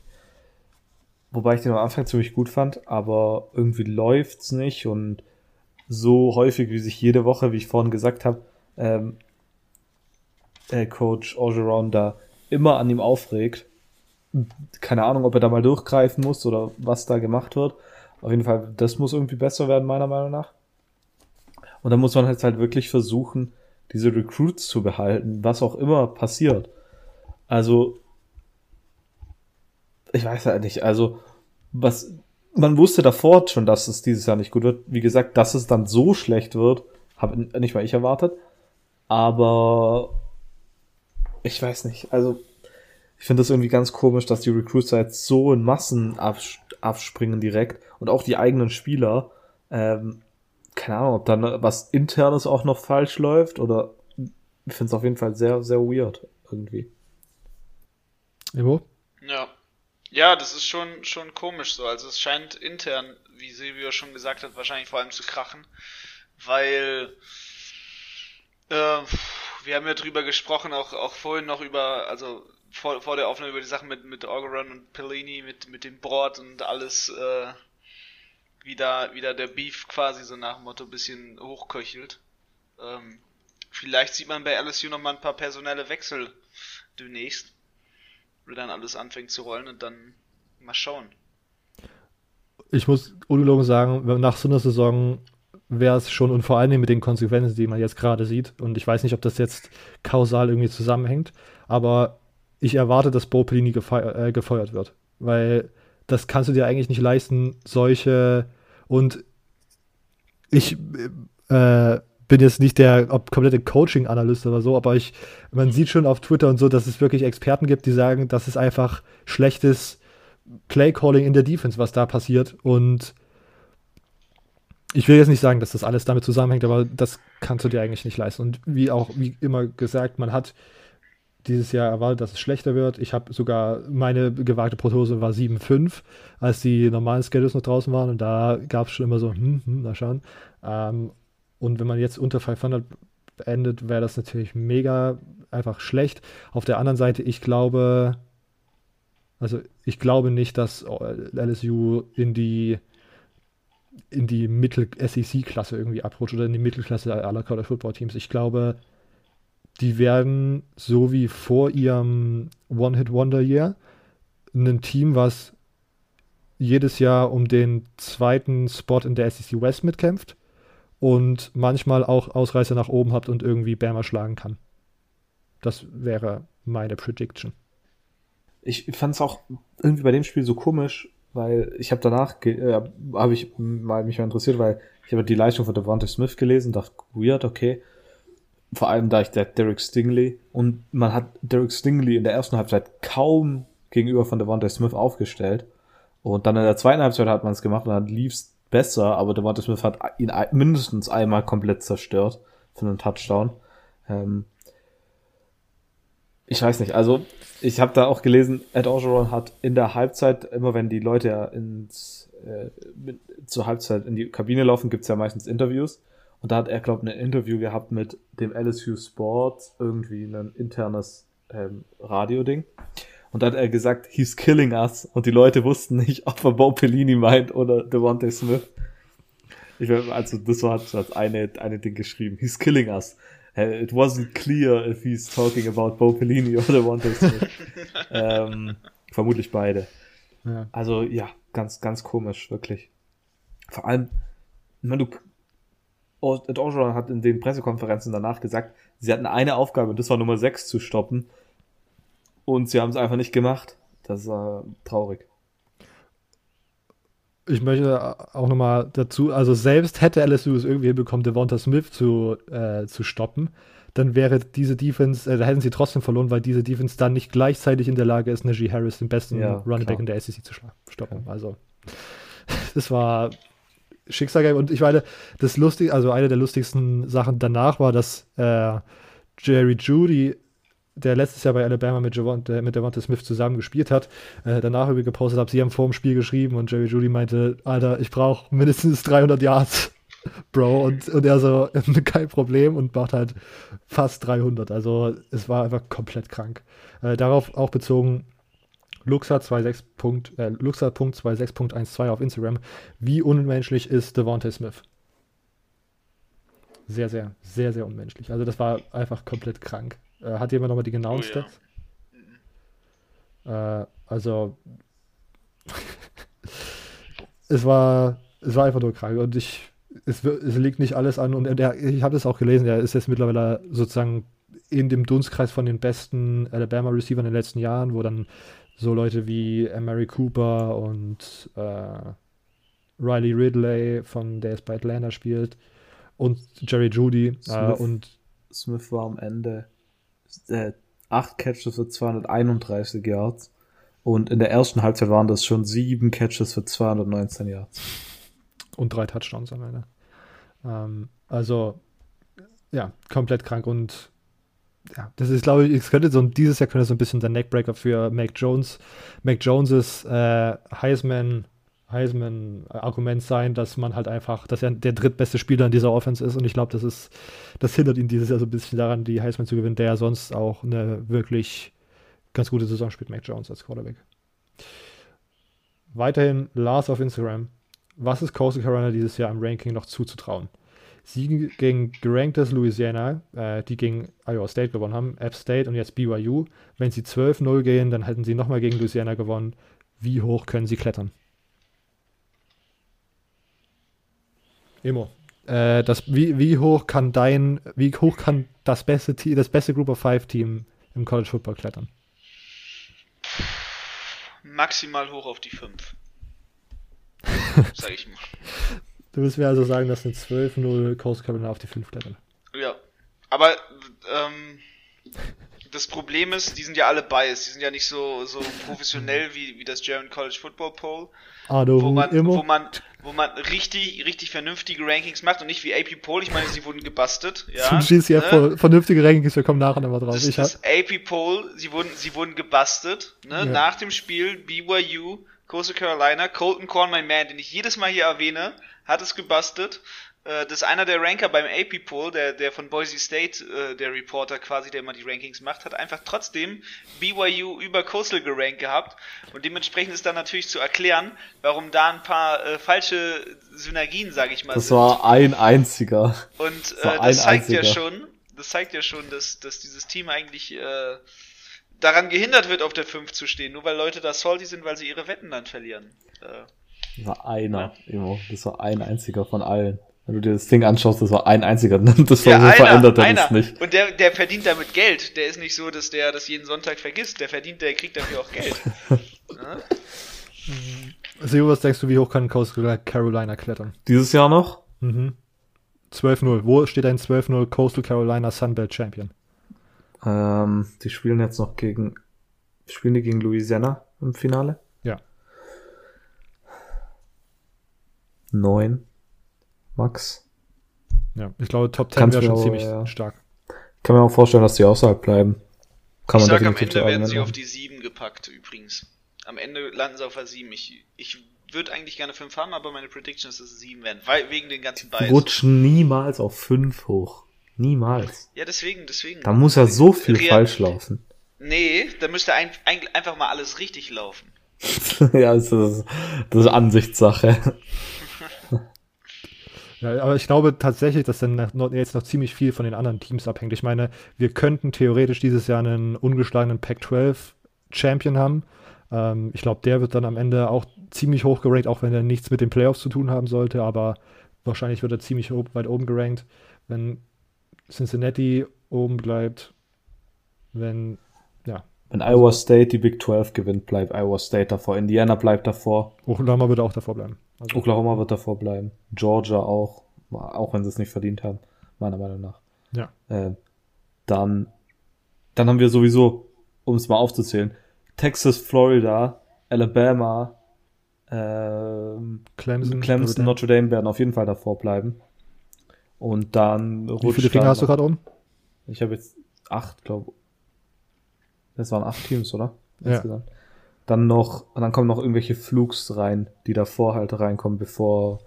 Wobei ich den am Anfang ziemlich gut fand, aber irgendwie läuft's nicht und so häufig, wie sich jede Woche, wie ich vorhin gesagt habe, ähm, äh, Coach Orgeron da immer an ihm aufregt. Keine Ahnung, ob er da mal durchgreifen muss oder was da gemacht wird. Auf jeden Fall, das muss irgendwie besser werden, meiner Meinung nach. Und dann muss man jetzt halt wirklich versuchen, diese Recruits zu behalten, was auch immer passiert. Also, ich weiß halt nicht, also, was, man wusste davor schon, dass es dieses Jahr nicht gut wird. Wie gesagt, dass es dann so schlecht wird, habe nicht mal ich erwartet. Aber ich weiß nicht. Also, ich finde das irgendwie ganz komisch, dass die Recruits da jetzt so in Massen abspringen direkt und auch die eigenen Spieler. Ähm, keine Ahnung, ob dann was internes auch noch falsch läuft oder ich finde es auf jeden Fall sehr, sehr weird irgendwie. Ivo? Ja. Ja, das ist schon, schon komisch so. Also es scheint intern, wie Silvio schon gesagt hat, wahrscheinlich vor allem zu krachen, weil äh, wir haben ja drüber gesprochen, auch, auch vorhin noch über, also vor, vor der Aufnahme über die Sachen mit, mit Orgeron und Pellini, mit, mit dem Board und alles, äh, wie da, wie da der Beef quasi so nach dem Motto ein bisschen hochköchelt. Ähm, vielleicht sieht man bei LSU noch mal ein paar personelle Wechsel demnächst, wo dann alles anfängt zu rollen und dann mal schauen. Ich muss ungelogen sagen, nach so einer Saison wäre es schon und vor allem mit den Konsequenzen, die man jetzt gerade sieht. Und ich weiß nicht, ob das jetzt kausal irgendwie zusammenhängt, aber ich erwarte, dass Bo Pelini gefeuert, äh, gefeuert wird. Weil das kannst du dir eigentlich nicht leisten, solche und ich äh, bin jetzt nicht der komplette Coaching-Analyst oder so, aber ich, man sieht schon auf Twitter und so, dass es wirklich Experten gibt, die sagen, das ist einfach schlechtes Play-Calling in der Defense, was da passiert. Und ich will jetzt nicht sagen, dass das alles damit zusammenhängt, aber das kannst du dir eigentlich nicht leisten. Und wie auch, wie immer gesagt, man hat dieses Jahr erwartet, dass es schlechter wird. Ich habe sogar, meine gewagte Prognose war 7-5, als die normalen Schedules noch draußen waren. Und da gab es schon immer so, hm, hm, mal schauen. Ähm, und wenn man jetzt unter 500 beendet, wäre das natürlich mega einfach schlecht. Auf der anderen Seite, ich glaube, also ich glaube nicht, dass LSU in die in die Mittel-SEC-Klasse irgendwie abrutscht oder in die Mittelklasse aller College Football Teams. Ich glaube, die werden so wie vor ihrem One-Hit-Wonder-Year ein Team, was jedes Jahr um den zweiten Spot in der SEC West mitkämpft und manchmal auch Ausreißer nach oben hat und irgendwie Bama schlagen kann. Das wäre meine Prediction. Ich fand es auch irgendwie bei dem Spiel so komisch, weil ich habe danach, äh, habe ich mal mich mal interessiert, weil ich habe die Leistung von Devontae Smith gelesen, dachte, weird, okay. Vor allem da ich der Derek Stingley und man hat Derek Stingley in der ersten Halbzeit kaum gegenüber von Devontae Smith aufgestellt. Und dann in der zweiten Halbzeit hat man es gemacht und dann lief's besser, aber Devontae Smith hat ihn mindestens einmal komplett zerstört für einen Touchdown. Ähm, ich weiß nicht, also ich habe da auch gelesen, Ed Orgeron hat in der Halbzeit, immer wenn die Leute ins, äh, mit, zur Halbzeit in die Kabine laufen, gibt's ja meistens Interviews. Und da hat er, glaube ich, ein Interview gehabt mit dem LSU Sports, irgendwie ein internes ähm, Radio-Ding. Und da hat er gesagt, he's killing us. Und die Leute wussten nicht, ob er Bo Pellini meint oder Devontae Smith. Ich, also das war als eine, eine Ding geschrieben. He's killing us. It wasn't clear if he's talking about Bo Pellini oder Devontae Smith. ähm, vermutlich beide. Ja. Also ja, ganz, ganz komisch, wirklich. Vor allem, wenn du Ed Orgeron hat in den Pressekonferenzen danach gesagt, sie hatten eine Aufgabe und das war Nummer 6 zu stoppen. Und sie haben es einfach nicht gemacht. Das war traurig. Ich möchte auch nochmal dazu, also selbst hätte LSU es irgendwie hinbekommen, Devonta Smith zu, äh, zu stoppen, dann wäre diese Defense, äh, da hätten sie trotzdem verloren, weil diese Defense dann nicht gleichzeitig in der Lage ist, Najee Harris, den besten ja, Running Back in der SEC zu stoppen. Also, das war Schicksalgame. Und ich meine, das lustig, also eine der lustigsten Sachen danach war, dass äh, Jerry Judy, der letztes Jahr bei Alabama mit, Javonte, mit Devonta Smith zusammen gespielt hat, äh, danach über gepostet hat, sie haben vor dem Spiel geschrieben und Jerry Judy meinte, Alter, ich brauche mindestens 300 Yards, Bro. Und, und er so, kein Problem und macht halt fast 300. Also es war einfach komplett krank. Äh, darauf auch bezogen, Luxa26. Äh, Luxa.26.12 auf Instagram. Wie unmenschlich ist Devontae Smith? Sehr, sehr, sehr, sehr unmenschlich. Also das war einfach komplett krank. Äh, hat jemand nochmal die genauen oh, Stats? Ja. Äh, also es war es war einfach nur krank und ich es, es liegt nicht alles an und er, ich habe es auch gelesen, er ist jetzt mittlerweile sozusagen in dem Dunstkreis von den besten Alabama Receivern in den letzten Jahren, wo dann so Leute wie Mary Cooper und äh, Riley Ridley, von der es bei Atlanta spielt, und Jerry Judy. Äh, Smith, äh, und Smith war am Ende äh, 8 Catches für 231 Yards. Und in der ersten Halbzeit waren das schon 7 Catches für 219 Yards. Und drei Touchdowns am Ende. Ähm, also, ja, komplett krank. Und ja, das ist, glaube ich, es könnte so dieses Jahr könnte so ein bisschen der Neckbreaker für Mac Jones, Mac Joneses äh, Heisman, Heisman-Argument sein, dass man halt einfach, dass er der drittbeste Spieler in dieser Offense ist und ich glaube, das ist, das hindert ihn dieses Jahr so ein bisschen daran, die Heisman zu gewinnen, der ja sonst auch eine wirklich ganz gute Saison spielt, Mac Jones als Quarterback. Weiterhin Lars auf Instagram. Was ist Coastal Carolina dieses Jahr im Ranking noch zuzutrauen? Siegen gegen geranktes Louisiana, äh, die gegen Iowa State gewonnen haben, App State und jetzt BYU. Wenn sie 12-0 gehen, dann hätten sie nochmal gegen Louisiana gewonnen. Wie hoch können sie klettern? Emo. Äh, das, wie, wie hoch kann dein, wie hoch kann das beste, das beste Group of Five Team im College Football klettern? Maximal hoch auf die 5. Sag ich mal. Du willst mir also sagen, dass eine 12-0 Coast Carolina auf die 5 klettern. Ja. Aber ähm, das Problem ist, die sind ja alle biased. Die sind ja nicht so, so professionell wie, wie das German College Football Poll. Ah, du, wo man, immer. wo man, wo man richtig, richtig vernünftige Rankings macht und nicht wie AP Poll. Ich meine, sie wurden gebastelt. Ja, Zum ja ne? vernünftige Rankings, wir kommen nachher nochmal drauf. Das, ich das AP Poll, sie wurden, sie wurden gebastelt. Ne? Ja. Nach dem Spiel BYU, Coastal Carolina, Colton Corn, mein Man, den ich jedes Mal hier erwähne, hat es gebastelt. Äh, das ist einer der Ranker beim AP Poll, der, der von Boise State, äh, der Reporter quasi, der immer die Rankings macht, hat einfach trotzdem BYU über Coastal gerankt gehabt. Und dementsprechend ist dann natürlich zu erklären, warum da ein paar äh, falsche Synergien, sage ich mal, das sind. war ein einziger. Und äh, das, das zeigt einziger. ja schon, das zeigt ja schon, dass, dass dieses Team eigentlich äh, daran gehindert wird, auf der 5 zu stehen, nur weil Leute da salty sind, weil sie ihre Wetten dann verlieren. Äh, das war einer, ja. Das war ein einziger von allen. Wenn du dir das Ding anschaust, das war ein einziger. Das war ja, so einer, verändert er das nicht. Und der, der verdient damit Geld. Der ist nicht so, dass der das jeden Sonntag vergisst. Der verdient, der kriegt dafür auch Geld. ja? Also, was denkst du, wie hoch kann Coastal Carolina klettern? Dieses Jahr noch? Mhm. 12-0. Wo steht ein 12-0 Coastal Carolina Sunbelt Champion? Ähm, die spielen jetzt noch gegen, spielen die gegen Louisiana im Finale? Ja. 9. Max. Ja, ich glaube, Top 10 wäre schon ziemlich ja. stark. kann mir auch vorstellen, dass die außerhalb bleiben. Kann ich man sag, am Ende werden sie argumentieren. auf die 7 gepackt, übrigens. Am Ende landen sie auf der 7. Ich, ich würde eigentlich gerne 5 haben, aber meine Prediction ist, dass es 7 werden. Weil, wegen den ganzen Die Bias. rutschen niemals auf 5 hoch. Niemals. Ja, deswegen, deswegen. Da muss ja so viel Real- falsch laufen. Nee, da müsste ein, ein, einfach mal alles richtig laufen. ja, das ist, das ist Ansichtssache. Ja, aber ich glaube tatsächlich, dass dann jetzt noch ziemlich viel von den anderen Teams abhängt. Ich meine, wir könnten theoretisch dieses Jahr einen ungeschlagenen Pac-12 Champion haben. Ähm, ich glaube, der wird dann am Ende auch ziemlich hoch gerankt, auch wenn er nichts mit den Playoffs zu tun haben sollte, aber wahrscheinlich wird er ziemlich weit oben gerankt, wenn Cincinnati oben bleibt, wenn, ja, Wenn Iowa State die Big 12 gewinnt, bleibt Iowa State davor. Indiana bleibt davor. Oklahoma würde auch davor bleiben. Also, Oklahoma wird davor bleiben. Georgia auch. Auch wenn sie es nicht verdient haben. Meiner Meinung nach. ja. Äh, dann, dann haben wir sowieso, um es mal aufzuzählen, Texas, Florida, Alabama, ähm, Clemson, Clemson, Notre Dame werden auf jeden Fall davor bleiben. Und dann Wie viele Finger hast du gerade um? Ich habe jetzt acht, glaube Das waren acht Teams, oder? Ja. Insgesamt. Dann noch, und dann kommen noch irgendwelche Flugs rein, die davor halt reinkommen, bevor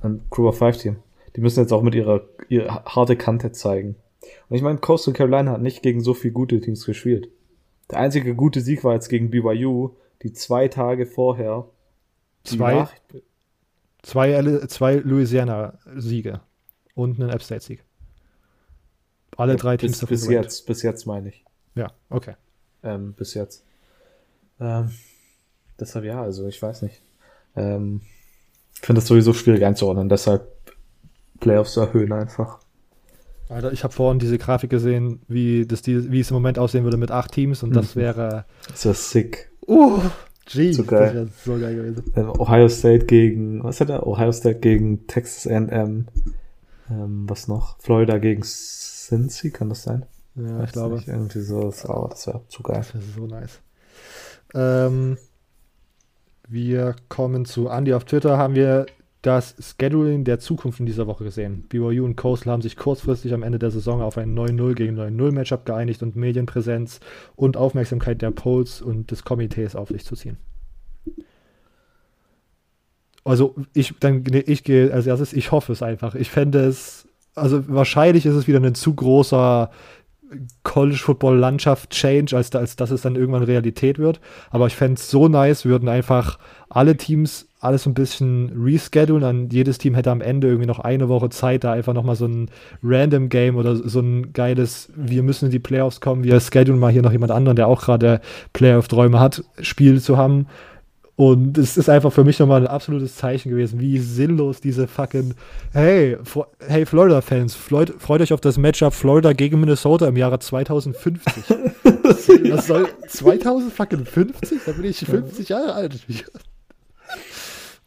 ein Crew of Five Team. Die müssen jetzt auch mit ihrer, ihre harte Kante zeigen. Und ich meine, Coastal Carolina hat nicht gegen so viele gute Teams gespielt. Der einzige gute Sieg war jetzt gegen BYU, die zwei Tage vorher Zwei, zwei, zwei Louisiana-Siege und einen App State-Sieg. Alle drei Teams bis, bis jetzt, bis jetzt meine ich. Ja, okay. ähm, bis jetzt. Ähm, deshalb ja, also ich weiß nicht. Ähm, ich finde das sowieso schwierig einzuordnen, deshalb Playoffs erhöhen einfach. Alter, ich habe vorhin diese Grafik gesehen, wie, das, wie es im Moment aussehen würde mit acht Teams und das Mhm. wäre. Das ja sick. Uh, gee, So geil. das wäre so geil gewesen. Ähm, Ohio State gegen, was hat er? Ohio State gegen Texas A&M. Ähm, was noch? Florida gegen Cincy, kann das sein? Ja, ich Weiß glaube. Nicht, irgendwie so, das, aber das wäre zu geil. Das wäre so nice. Ähm, wir kommen zu Andy auf Twitter. Haben wir das Scheduling der Zukunft in dieser Woche gesehen? BYU und Coastal haben sich kurzfristig am Ende der Saison auf ein 9-0 gegen 9-0 Matchup geeinigt und Medienpräsenz und Aufmerksamkeit der Polls und des Komitees auf sich zu ziehen. Also ich, dann, ich gehe als erstes, ich hoffe es einfach. Ich fände es, also wahrscheinlich ist es wieder ein zu großer College Football Landschaft Change, als, als dass es dann irgendwann Realität wird. Aber ich fände es so nice, würden einfach alle Teams alles ein bisschen reschedulen. Dann jedes Team hätte am Ende irgendwie noch eine Woche Zeit, da einfach nochmal so ein Random Game oder so ein geiles, wir müssen in die Playoffs kommen, wir schedulen mal hier noch jemand anderen, der auch gerade Playoff-Träume hat, Spiel zu haben. Und es ist einfach für mich nochmal ein absolutes Zeichen gewesen, wie sinnlos diese fucking, hey, Fro- hey Florida-Fans, freut, freut euch auf das Matchup Florida gegen Minnesota im Jahre 2050. Das soll 2050? Da bin ich 50 Jahre alt.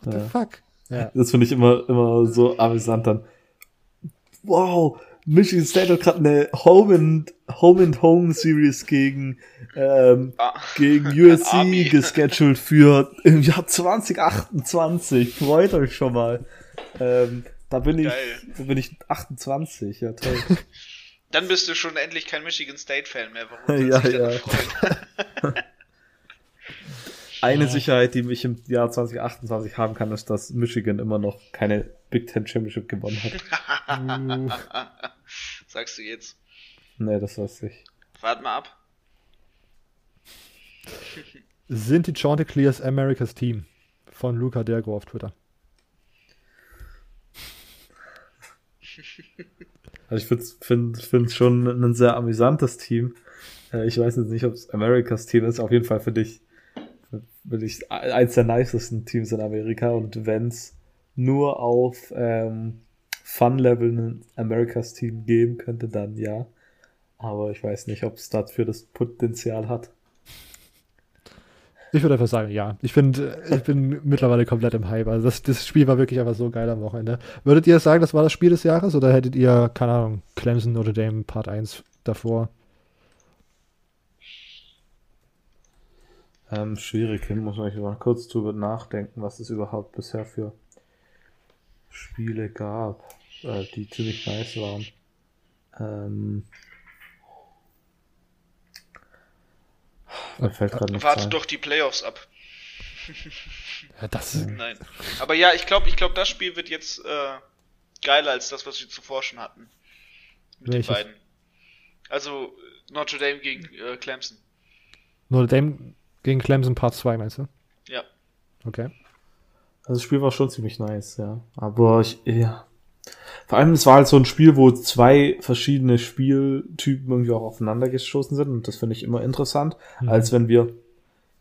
What the fuck? Ja. Das finde ich immer, immer so amüsant dann. Wow, Michigan State hat gerade eine Home and Home and Home Series gegen ähm, Ah. gegen USC gescheduled für im Jahr 2028. Freut euch schon mal. Ähm, da bin ich, Geil. da bin ich 28. Ja toll. Dann bist du schon endlich kein Michigan State-Fan mehr. Warum Ja, ja. Eine Sicherheit, die mich im Jahr 2028 haben kann, ist, dass Michigan immer noch keine Big Ten Championship gewonnen hat. Sagst du jetzt. nee, das weiß ich. Wart mal ab. Sind die Chanticleers America's Team? Von Luca Dergo auf Twitter. Also ich finde es find, schon ein sehr amüsantes Team. Äh, ich weiß jetzt nicht, ob es Americas Team ist. Auf jeden Fall finde ich, find ich eins der nicesten Teams in Amerika. Und wenn es nur auf ähm, Fun-Level ein Americas Team geben könnte, dann ja. Aber ich weiß nicht, ob es dafür das Potenzial hat. Ich würde einfach sagen, ja. Ich finde, ich bin mittlerweile komplett im Hype. Also das, das Spiel war wirklich einfach so geil am Wochenende. Würdet ihr sagen, das war das Spiel des Jahres oder hättet ihr, keine Ahnung, Clemson Notre Dame Part 1 davor? Ähm, schwierig, hier muss man mal kurz drüber nachdenken, was es überhaupt bisher für Spiele gab, äh, die ziemlich nice waren. Ähm, mir fällt gerade nicht Warte doch die Playoffs ab. ja, das ist... Nein. Aber ja, ich glaube, ich glaube, das Spiel wird jetzt äh, geiler als das, was wir zuvor schon hatten. Mit Welches? den beiden. Also Notre Dame gegen äh, Clemson. Notre Dame gegen Clemson Part 2, meinst du? Ja. Okay. Also das Spiel war schon ziemlich nice, ja. Aber ich, ja. Vor allem, es war halt so ein Spiel, wo zwei verschiedene Spieltypen irgendwie auch aufeinander gestoßen sind. Und das finde ich immer interessant, Mhm. als wenn wir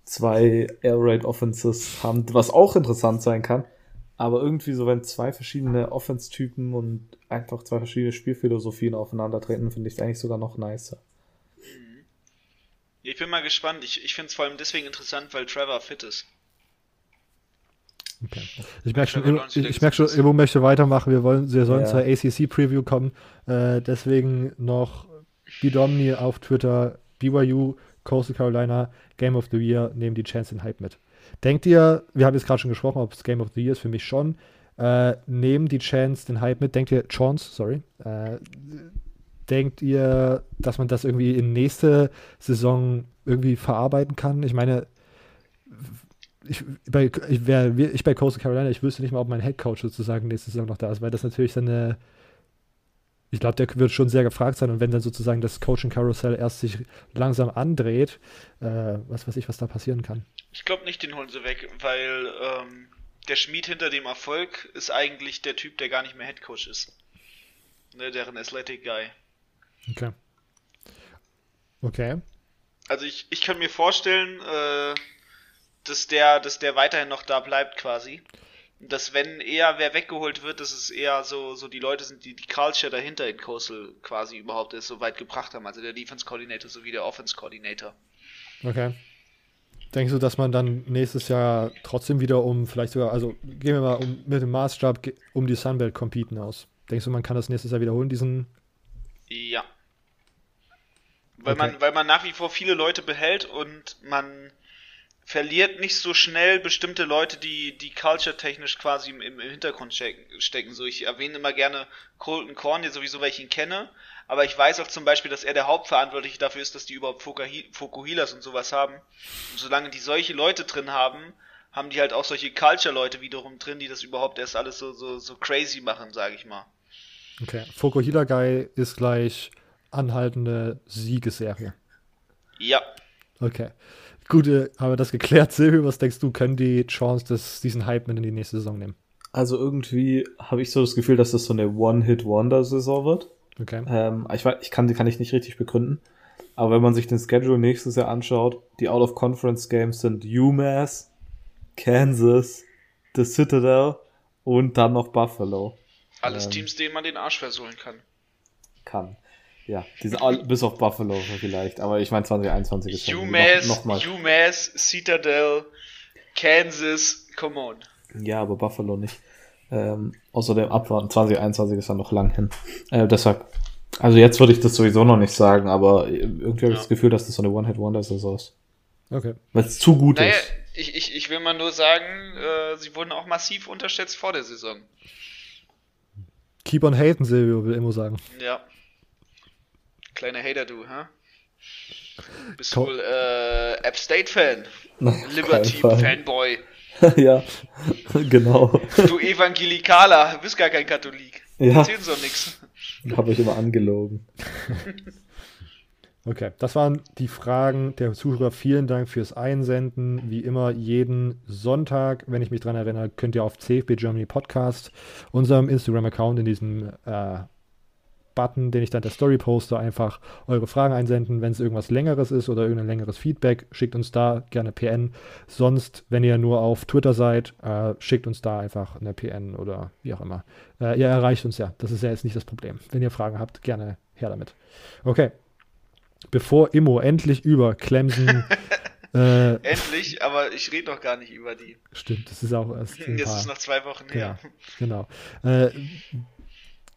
zwei Air Raid Offenses haben, was auch interessant sein kann. Aber irgendwie so, wenn zwei verschiedene Offense-Typen und einfach zwei verschiedene Spielphilosophien aufeinandertreten, finde ich eigentlich sogar noch nicer. Ich bin mal gespannt. Ich, ich finde es vor allem deswegen interessant, weil Trevor fit ist. Okay. Ich merke schon, wieder ich, ich merke schon. Immo möchte weitermachen. Wir wollen, wir sollen Ja. zur ACC-Preview kommen. Äh, deswegen noch Bidomni auf Twitter, BYU, Coastal Carolina, Game of the Year, nehmen die Chance den Hype mit. Denkt ihr, wir haben jetzt gerade schon gesprochen, ob es Game of the Year ist, für mich schon. Äh, nehmen die Chance den Hype mit. Denkt ihr, Chance, sorry. Äh, denkt ihr, dass man das irgendwie in nächste Saison irgendwie verarbeiten kann? Ich meine, ich, bei, ich, wär, ich bei Coastal Carolina, ich wüsste nicht mal, ob mein Headcoach sozusagen nächste Saison noch da ist, weil das natürlich dann eine. Ich glaube, der wird schon sehr gefragt sein und wenn dann sozusagen das Coaching-Karussell erst sich langsam andreht, äh, was weiß ich, was da passieren kann. Ich glaube nicht, den holen sie weg, weil ähm, der Schmied hinter dem Erfolg ist eigentlich der Typ, der gar nicht mehr Headcoach ist. Ne, deren Athletic Guy. Okay. Okay. Also ich, ich kann mir vorstellen, äh, dass der, dass der weiterhin noch da bleibt quasi. Dass wenn eher wer weggeholt wird, dass es eher so, so die Leute sind, die die Culture dahinter in Coastal quasi überhaupt erst so weit gebracht haben. Also der Defense Coordinator sowie der Offense Coordinator. Okay. Denkst du, dass man dann nächstes Jahr trotzdem wieder um, vielleicht sogar, also gehen wir mal um, mit dem Maßstab um die Sunbelt competen aus? Denkst du, man kann das nächstes Jahr wiederholen, diesen Ja. Weil Okay. man, weil man nach wie vor viele Leute behält und man verliert nicht so schnell bestimmte Leute, die, die culture-technisch quasi im, im Hintergrund stecken. So, ich erwähne immer gerne Colton Korn, der sowieso, weil ich ihn kenne. Aber ich weiß auch zum Beispiel, dass er der Hauptverantwortliche dafür ist, dass die überhaupt Fokuhi- Fokuhilas und sowas haben. Und solange die solche Leute drin haben, haben die halt auch solche Culture-Leute wiederum drin, die das überhaupt erst alles so, so, so crazy machen, sage ich mal. Okay. Fokuhila Guy ist gleich anhaltende Siegesserie. Ja. Okay. Gut, äh, haben wir das geklärt. Silvio, was denkst du, können die Chance das, diesen Hype mit in die nächste Saison nehmen? Also irgendwie habe ich so das Gefühl, dass das so eine One-Hit-Wonder-Saison wird. Okay. Ähm, ich, weiß, ich kann die kann ich nicht richtig begründen. Aber wenn man sich den Schedule nächstes Jahr anschaut, die Out-of-Conference-Games sind UMass, Kansas, The Citadel und dann noch Buffalo. Alles Ähm. Teams, denen man den Arsch versohlen kann. Kann. Ja, die sind all, bis auf Buffalo vielleicht, aber ich meine 2021 ist ja UMass, noch, noch mal. UMass, Citadel, Kansas, come on. Ja, aber Buffalo nicht. Ähm, außerdem abwarten, 2021 ist ja noch lang hin. Äh, deshalb, also jetzt würde ich das sowieso noch nicht sagen, aber irgendwie habe ich Ja. das Gefühl, dass das so eine One-Hit-Wonder-Saison ist. Okay. Weil es zu gut Naja, ist. ich, ich, ich will mal nur sagen, äh, sie wurden auch massiv unterschätzt vor der Saison. Keep on haten, Silvio, will immer sagen. Ja. Kleiner Hater, du, hä? Bist Ko- wohl äh, App State-Fan. Liberty-Fanboy. ja, genau. Du Evangelikaler, bist gar kein Katholik. Ja. Erzählen so nix. Habe ich immer angelogen. Okay, das waren die Fragen der Zuhörer. Vielen Dank fürs Einsenden. Wie immer, jeden Sonntag, wenn ich mich dran erinnere, könnt ihr auf CFB Germany Podcast, unserem Instagram-Account, in diesem äh, Button, den ich dann der Story poste, einfach eure Fragen einsenden. Wenn es irgendwas Längeres ist oder irgendein längeres Feedback, schickt uns da gerne PN. Sonst, wenn ihr nur auf Twitter seid, äh, schickt uns da einfach eine PN oder wie auch immer. Äh, ihr erreicht uns ja. Das ist ja jetzt nicht das Problem. Wenn ihr Fragen habt, gerne her damit. Okay bevor Immo endlich über Clemson. äh, Endlich, aber ich rede noch gar nicht über die. stimmt, das ist auch erst ein Jetzt paar. ist noch zwei Wochen her. Genau. Äh,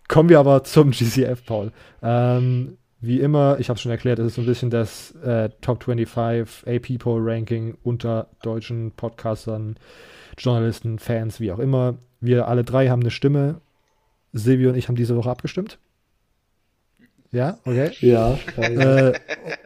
kommen wir aber zum GCF, Paul. Ähm, wie immer, ich habe schon erklärt, es ist so ein bisschen das äh, Top 25 AP Poll Ranking unter deutschen Podcastern, Journalisten, Fans, wie auch immer. Wir alle drei haben eine Stimme. Silvio und ich haben diese Woche abgestimmt. Ja, okay. Ja. Äh,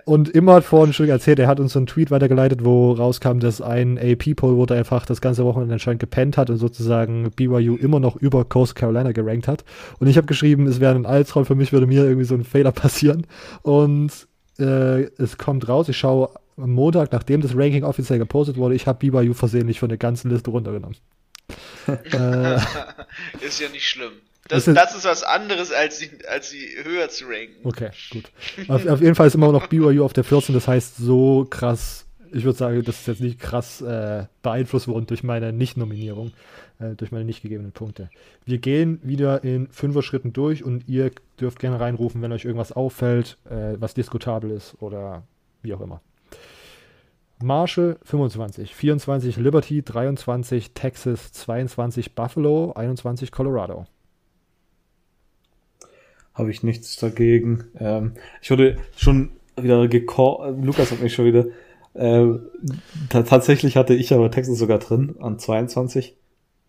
und immer hat vorhin schon erzählt, er hat uns so einen Tweet weitergeleitet, wo rauskam, dass ein AP-Poll, wo der einfach das ganze Wochenende anscheinend gepennt hat und sozusagen BYU immer noch über Coast Carolina gerankt hat. Und ich habe geschrieben, es wäre ein Albtraum für mich, würde mir irgendwie so ein Fehler passieren. Und äh, es kommt raus, ich schaue am Montag, nachdem das Ranking offiziell gepostet wurde, ich habe BYU versehentlich von der ganzen Liste runtergenommen. äh, ist ja nicht schlimm. Das, ist, das ist was anderes, als sie, als sie höher zu ranken. Okay, gut. auf, auf, jeden Fall ist immer noch BYU auf der 14, das heißt so krass, ich würde sagen, das ist jetzt nicht krass äh, beeinflusst worden durch meine Nicht-Nominierung, äh, durch meine nicht gegebenen Punkte. Wir gehen wieder in fünfer Schritten durch und ihr dürft gerne reinrufen, wenn euch irgendwas auffällt, äh, was diskutabel ist oder wie auch immer. Marshall 25, 24 Liberty, 23 Texas, 22 Buffalo, 21 Colorado habe ich nichts dagegen. Ähm, ich wurde schon wieder gecallt, Lukas hat mich schon wieder, äh, tatsächlich hatte ich aber Texas sogar drin, an 22,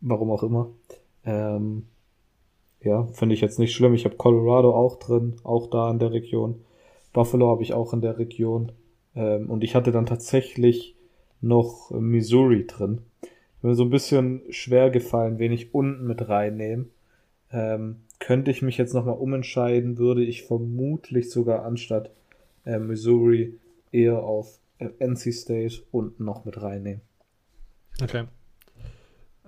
warum auch immer. Ähm, ja, finde ich jetzt nicht schlimm. Ich habe Colorado auch drin, auch da in der Region. Buffalo habe ich auch in der Region. Ähm, und ich hatte dann tatsächlich noch Missouri drin. Mir so ein bisschen schwer gefallen, wen ich unten mit reinnehme. Ähm, könnte ich mich jetzt nochmal umentscheiden, würde ich vermutlich sogar anstatt äh, Missouri eher auf äh, NC State unten noch mit reinnehmen. Okay.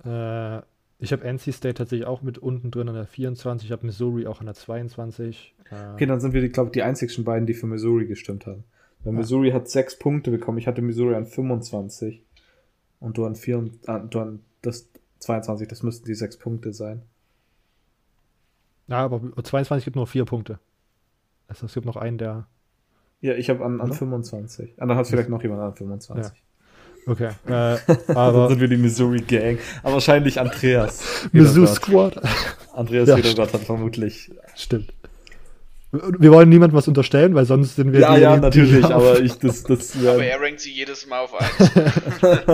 Äh, ich habe NC State tatsächlich auch mit unten drin an der 24, ich habe Missouri auch an der 22. Äh, okay, dann sind wir, glaube ich, die einzigsten beiden, die für Missouri gestimmt haben. Weil ja. Missouri hat sechs Punkte bekommen, ich hatte Missouri an 25 und du an, vier, äh, du an das 22, das müssten die sechs Punkte sein. Ja, aber 22 gibt nur vier Punkte. Also es gibt noch einen, der. Ja, ich habe an, an 25. Ah, dann hat vielleicht noch jemand an 25. Ja. Okay. Äh, aber dann sind wir die Missouri Gang. Aber wahrscheinlich Andreas. Missouri Squad. Andreas ja, Wiedergott hat vermutlich. Stimmt. Wir wollen niemandem was unterstellen, weil sonst sind wir. Ja, die, ja, natürlich, aber ich, das, das, ja. Aber er rankt sie jedes Mal auf 1.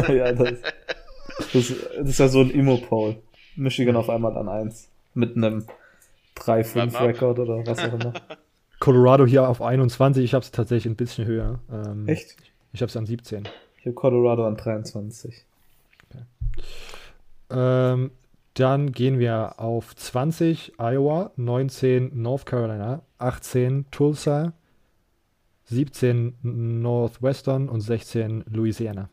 ja, das, das, das, ist ja so ein Immo-Poll. Michigan auf einmal an 1. Mit einem 3-5-Rekord oder was auch immer. Colorado hier auf 21, ich habe es tatsächlich ein bisschen höher. Ähm, Echt? Ich habe es an 17. Ich habe Colorado an 23. Okay. Ähm, dann gehen wir auf 20 Iowa, 19 North Carolina, 18 Tulsa, 17 Northwestern und 16 Louisiana.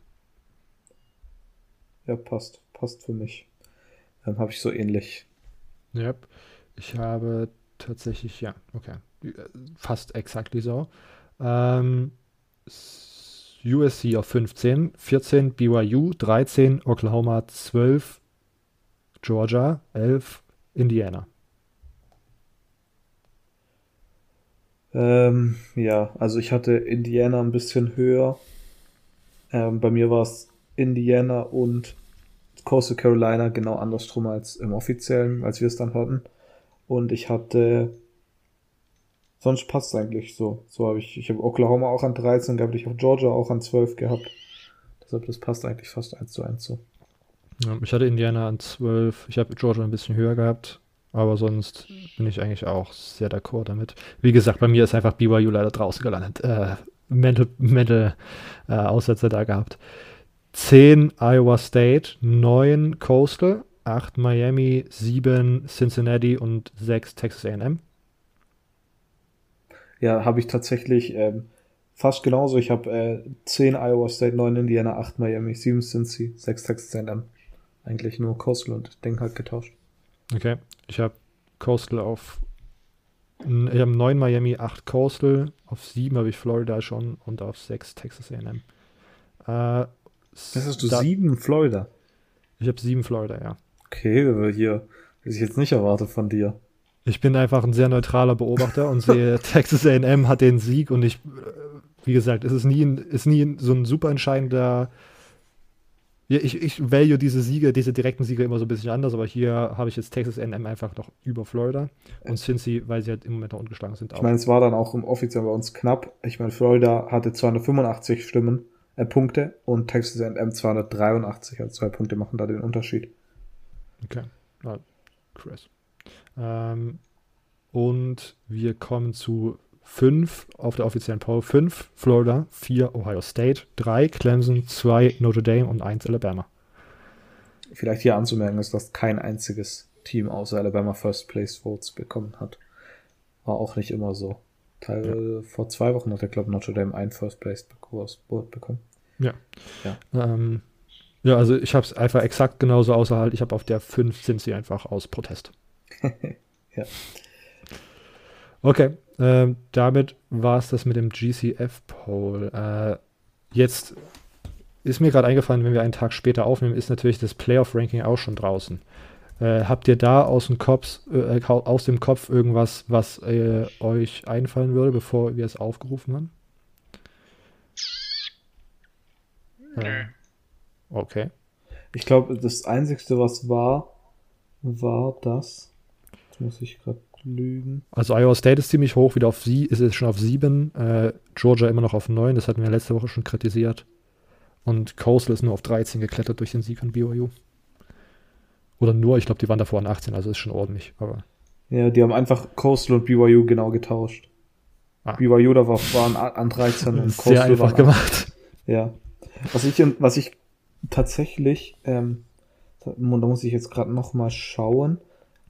Ja, passt. Passt für mich. Dann habe ich so ähnlich. Yep. Ich habe tatsächlich, ja, okay, fast exakt so. Ähm, USC auf 15, 14 BYU, 13 Oklahoma, 12 Georgia, 11 Indiana. Ähm, ja, also ich hatte Indiana ein bisschen höher. Ähm, bei mir war es Indiana und Coastal Carolina genau andersrum als im offiziellen, als wir es dann hatten. Und ich hatte. Sonst passt eigentlich so. So habe ich. Ich habe Oklahoma auch an 13 gehabt, ich habe Georgia auch an 12 gehabt. Deshalb, das passt eigentlich fast 1 zu 1 so. Ja, ich hatte Indiana an 12, ich habe Georgia ein bisschen höher gehabt, aber sonst bin ich eigentlich auch sehr d'accord damit. Wie gesagt, bei mir ist einfach BYU leider draußen gelandet. Äh, Mental, Mental äh, Aussätze da gehabt. 10 Iowa State, 9 Coastal, 8 Miami, 7 Cincinnati und 6 Texas AM. Ja, habe ich tatsächlich ähm, fast genauso. Ich habe äh, 10 Iowa State, 9 Indiana, 8 Miami, 7 Cincy, 6 Texas AM. Eigentlich nur Coastal und Ding halt getauscht. Okay, ich habe Coastal auf ich habe 9 Miami, 8 Coastal, auf 7 habe ich Florida schon und auf 6 Texas AM. Äh, das hast du 7 Florida? Ich habe 7 Florida, ja. Okay, hier, was ich jetzt nicht erwarte von dir. Ich bin einfach ein sehr neutraler Beobachter und sehe, Texas AM hat den Sieg und ich, äh, wie gesagt, es ist nie, ist nie so ein super entscheidender. Ich, ich value diese Siege, diese direkten Siege immer so ein bisschen anders, aber hier habe ich jetzt Texas AM einfach noch über Florida und Cincy, weil sie halt im Moment noch ungeschlagen sind. Auch. Ich meine, es war dann auch im offiziell bei uns knapp. Ich meine, Florida hatte 285 Stimmen, äh, Punkte und Texas AM 283, also zwei Punkte machen da den Unterschied. Okay, ah, Chris. Ähm, und wir kommen zu 5 auf der offiziellen Poll, 5 Florida, 4 Ohio State, 3 Clemson, 2 Notre Dame und 1 Alabama. Vielleicht hier anzumerken ist, dass kein einziges Team außer Alabama First Place Votes bekommen hat. War auch nicht immer so. Teil, ja. Vor zwei Wochen hat der Club Notre Dame ein First Place Vote bekommen. Ja. Ja, ähm, ja also ich habe es einfach exakt genauso außerhalb. Ich habe auf der 5 sind sie einfach aus Protest. ja. Okay, ähm, damit war es das mit dem GCF-Poll. Äh, jetzt ist mir gerade eingefallen, wenn wir einen Tag später aufnehmen, ist natürlich das Playoff-Ranking auch schon draußen. Äh, habt ihr da aus dem Kopf, äh, aus dem Kopf irgendwas, was äh, euch einfallen würde, bevor wir es aufgerufen haben? Nö. Okay. Ich glaube, das Einzige, was war, war das. Jetzt muss ich gerade lügen. Also Iowa State ist ziemlich hoch, wieder auf sie, ist es schon auf sieben. Äh, Georgia immer noch auf neun, das hatten wir letzte Woche schon kritisiert. Und Coastal ist nur auf 13 geklettert durch den Sieg an BYU. Oder nur, ich glaube, die waren davor an 18, also ist schon ordentlich. Aber ja, die haben einfach Coastal und BYU genau getauscht. Ah. BYU da waren an 13 und Coastal Sehr einfach gemacht. Ja. Was ich, was ich tatsächlich, ähm, da muss ich jetzt gerade noch mal schauen,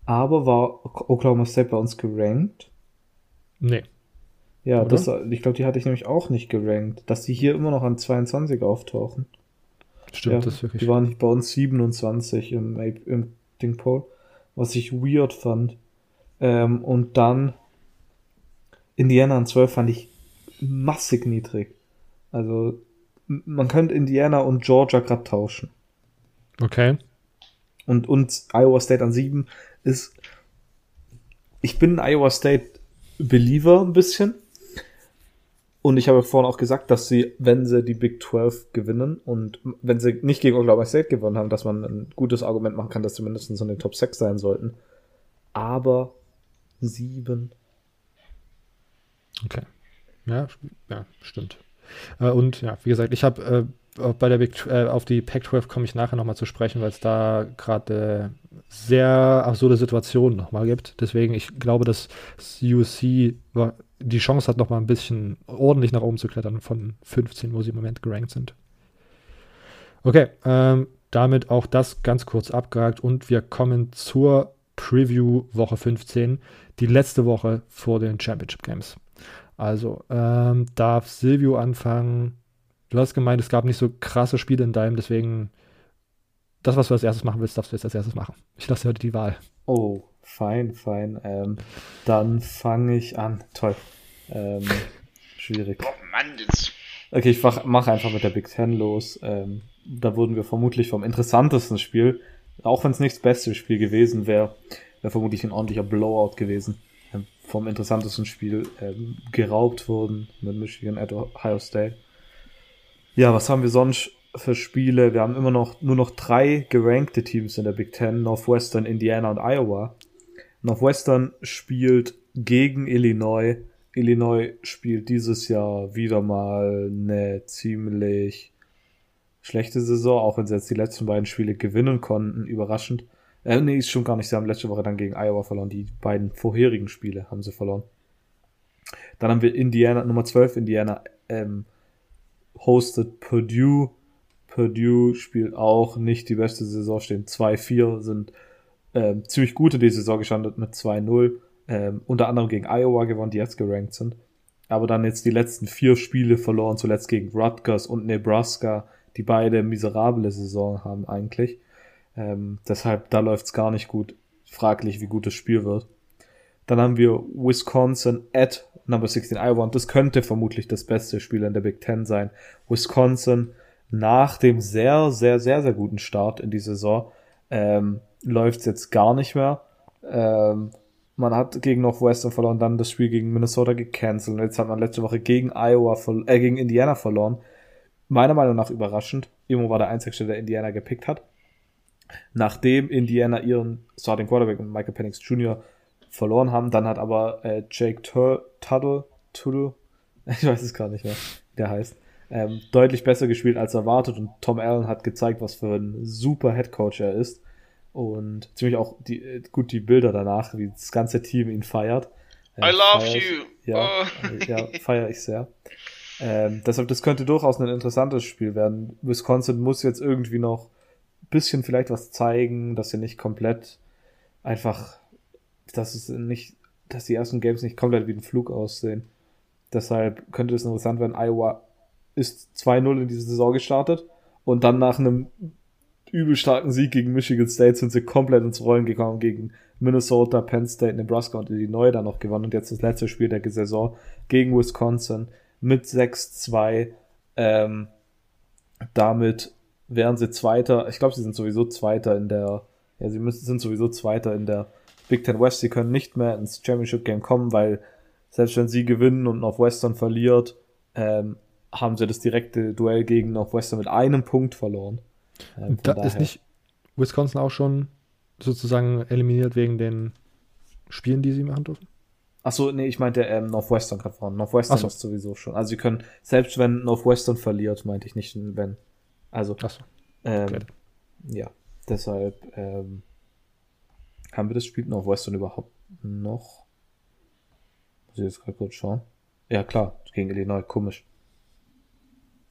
aber war Oklahoma State bei uns gerankt? Nee. Ja, das, ich glaube, die hatte ich nämlich auch nicht gerankt, dass die hier immer noch an 22 auftauchen. Stimmt, ja, das wirklich. Die waren bei uns 27 im, im Ding Poll, was ich weird fand. Ähm, und dann Indiana an 12 fand ich massig niedrig. Also man könnte Indiana und Georgia gerade tauschen. Okay. Und, und Iowa State an 7 ist. Ich bin ein Iowa State Believer ein bisschen. Und ich habe vorhin auch gesagt, dass sie, wenn sie die Big 12 gewinnen und wenn sie nicht gegen Oklahoma State gewonnen haben, dass man ein gutes Argument machen kann, dass sie mindestens in den Top 6 sein sollten. Aber 7. Okay. Ja, ja, stimmt. Äh, und ja, wie gesagt, ich habe äh, bei der Big, äh, auf die Pac-12 komme ich nachher nochmal zu sprechen, weil es da gerade sehr absurde Situationen nochmal gibt. Deswegen, ich glaube, dass USC die Chance hat, nochmal ein bisschen ordentlich nach oben zu klettern von 15, wo sie im Moment gerankt sind. Okay, ähm, damit auch das ganz kurz abgehakt und wir kommen zur Preview Woche 15, die letzte Woche vor den Championship Games. Also, ähm, darf Silvio anfangen? Du hast gemeint, es gab nicht so krasse Spiele in deinem, deswegen das, was du als erstes machen willst, darfst du jetzt als erstes machen. Ich lasse dir heute die Wahl. Oh, fein, fein. Ähm, dann fange ich an. Toll. Ähm, schwierig. Oh Mann, jetzt. Okay, ich mache einfach mit der Big Ten los. Ähm, da wurden wir vermutlich vom interessantesten Spiel, auch wenn es nicht das beste Spiel gewesen wäre, wäre vermutlich ein ordentlicher Blowout gewesen vom interessantesten Spiel ähm, geraubt wurden mit Michigan at Ohio State. Ja, was haben wir sonst für Spiele? Wir haben immer noch nur noch drei gerankte Teams in der Big Ten, Northwestern, Indiana und Iowa. Northwestern spielt gegen Illinois. Illinois spielt dieses Jahr wieder mal eine ziemlich schlechte Saison, auch wenn sie jetzt die letzten beiden Spiele gewinnen konnten, überraschend. Äh, nee, ist schon gar nicht. Sie haben letzte Woche dann gegen Iowa verloren. Die beiden vorherigen Spiele haben sie verloren. Dann haben wir Indiana, Nummer 12, Indiana, ähm, hostet Purdue. Purdue spielt auch nicht die beste Saison, stehen 2-4, sind ähm, ziemlich gute die Saison gestartet mit 2-0. Ähm, unter anderem gegen Iowa gewonnen, die jetzt gerankt sind. Aber dann jetzt die letzten vier Spiele verloren, zuletzt gegen Rutgers und Nebraska, die beide miserable Saison haben eigentlich. Ähm, deshalb, da läuft's gar nicht gut. Fraglich, wie gut das Spiel wird. Dann haben wir Wisconsin at Number 16 Iowa und das könnte vermutlich das beste Spiel in der Big Ten sein. Wisconsin nach dem sehr, sehr, sehr, sehr guten Start in die Saison ähm, läuft's jetzt gar nicht mehr. Ähm, man hat gegen Northwestern verloren, dann das Spiel gegen Minnesota gecancelt und jetzt hat man letzte Woche gegen Iowa, äh, gegen Indiana verloren. Meiner Meinung nach überraschend. Imo war der Einzige, der Indiana gepickt hat nachdem Indiana ihren Starting Quarterback und Michael Penix Jr. verloren haben. Dann hat aber äh, Jake Tuttle, Tuttle, ich weiß es gar nicht mehr, wie der heißt, ähm, deutlich besser gespielt als erwartet und Tom Allen hat gezeigt, was für ein super Head Coach er ist und ziemlich auch die, gut die Bilder danach, wie das ganze Team ihn feiert. I love ich- you. Ja, Oh. ja feiere ich sehr. Ähm, deshalb, das könnte durchaus ein interessantes Spiel werden. Wisconsin muss jetzt irgendwie noch bisschen vielleicht was zeigen, dass sie nicht komplett einfach, dass es nicht, dass die ersten Games nicht komplett wie ein Flug aussehen. Deshalb könnte es interessant werden. Iowa ist 2-0 in diese Saison gestartet und dann nach einem übel starken Sieg gegen Michigan State sind sie komplett ins Rollen gekommen gegen Minnesota, Penn State, Nebraska und Illinois dann noch gewonnen und jetzt das letzte Spiel der Saison gegen Wisconsin mit 6-2. Ähm, damit wären sie Zweiter. Ich glaube, sie sind sowieso Zweiter in der, ja, sie müssen, sind sowieso Zweiter in der Big Ten West. Sie können nicht mehr ins Championship Game kommen, weil selbst wenn sie gewinnen und Northwestern verliert, ähm, haben sie das direkte Duell gegen Northwestern mit einem Punkt verloren. Ähm, Da ist daher- nicht Wisconsin auch schon sozusagen eliminiert wegen den Spielen, die sie machen dürfen? Ach so, nee, ich meinte ähm, Northwestern gerade vorne. Northwestern so. ist sowieso schon. Also sie können, selbst wenn Northwestern verliert, meinte ich nicht wenn. Also, Achso. ähm, Okay. ja, deshalb ähm, haben wir das Spiel Northwestern überhaupt noch? Muss ich jetzt gerade kurz schauen. Ja, klar, gegen Illinois, komisch.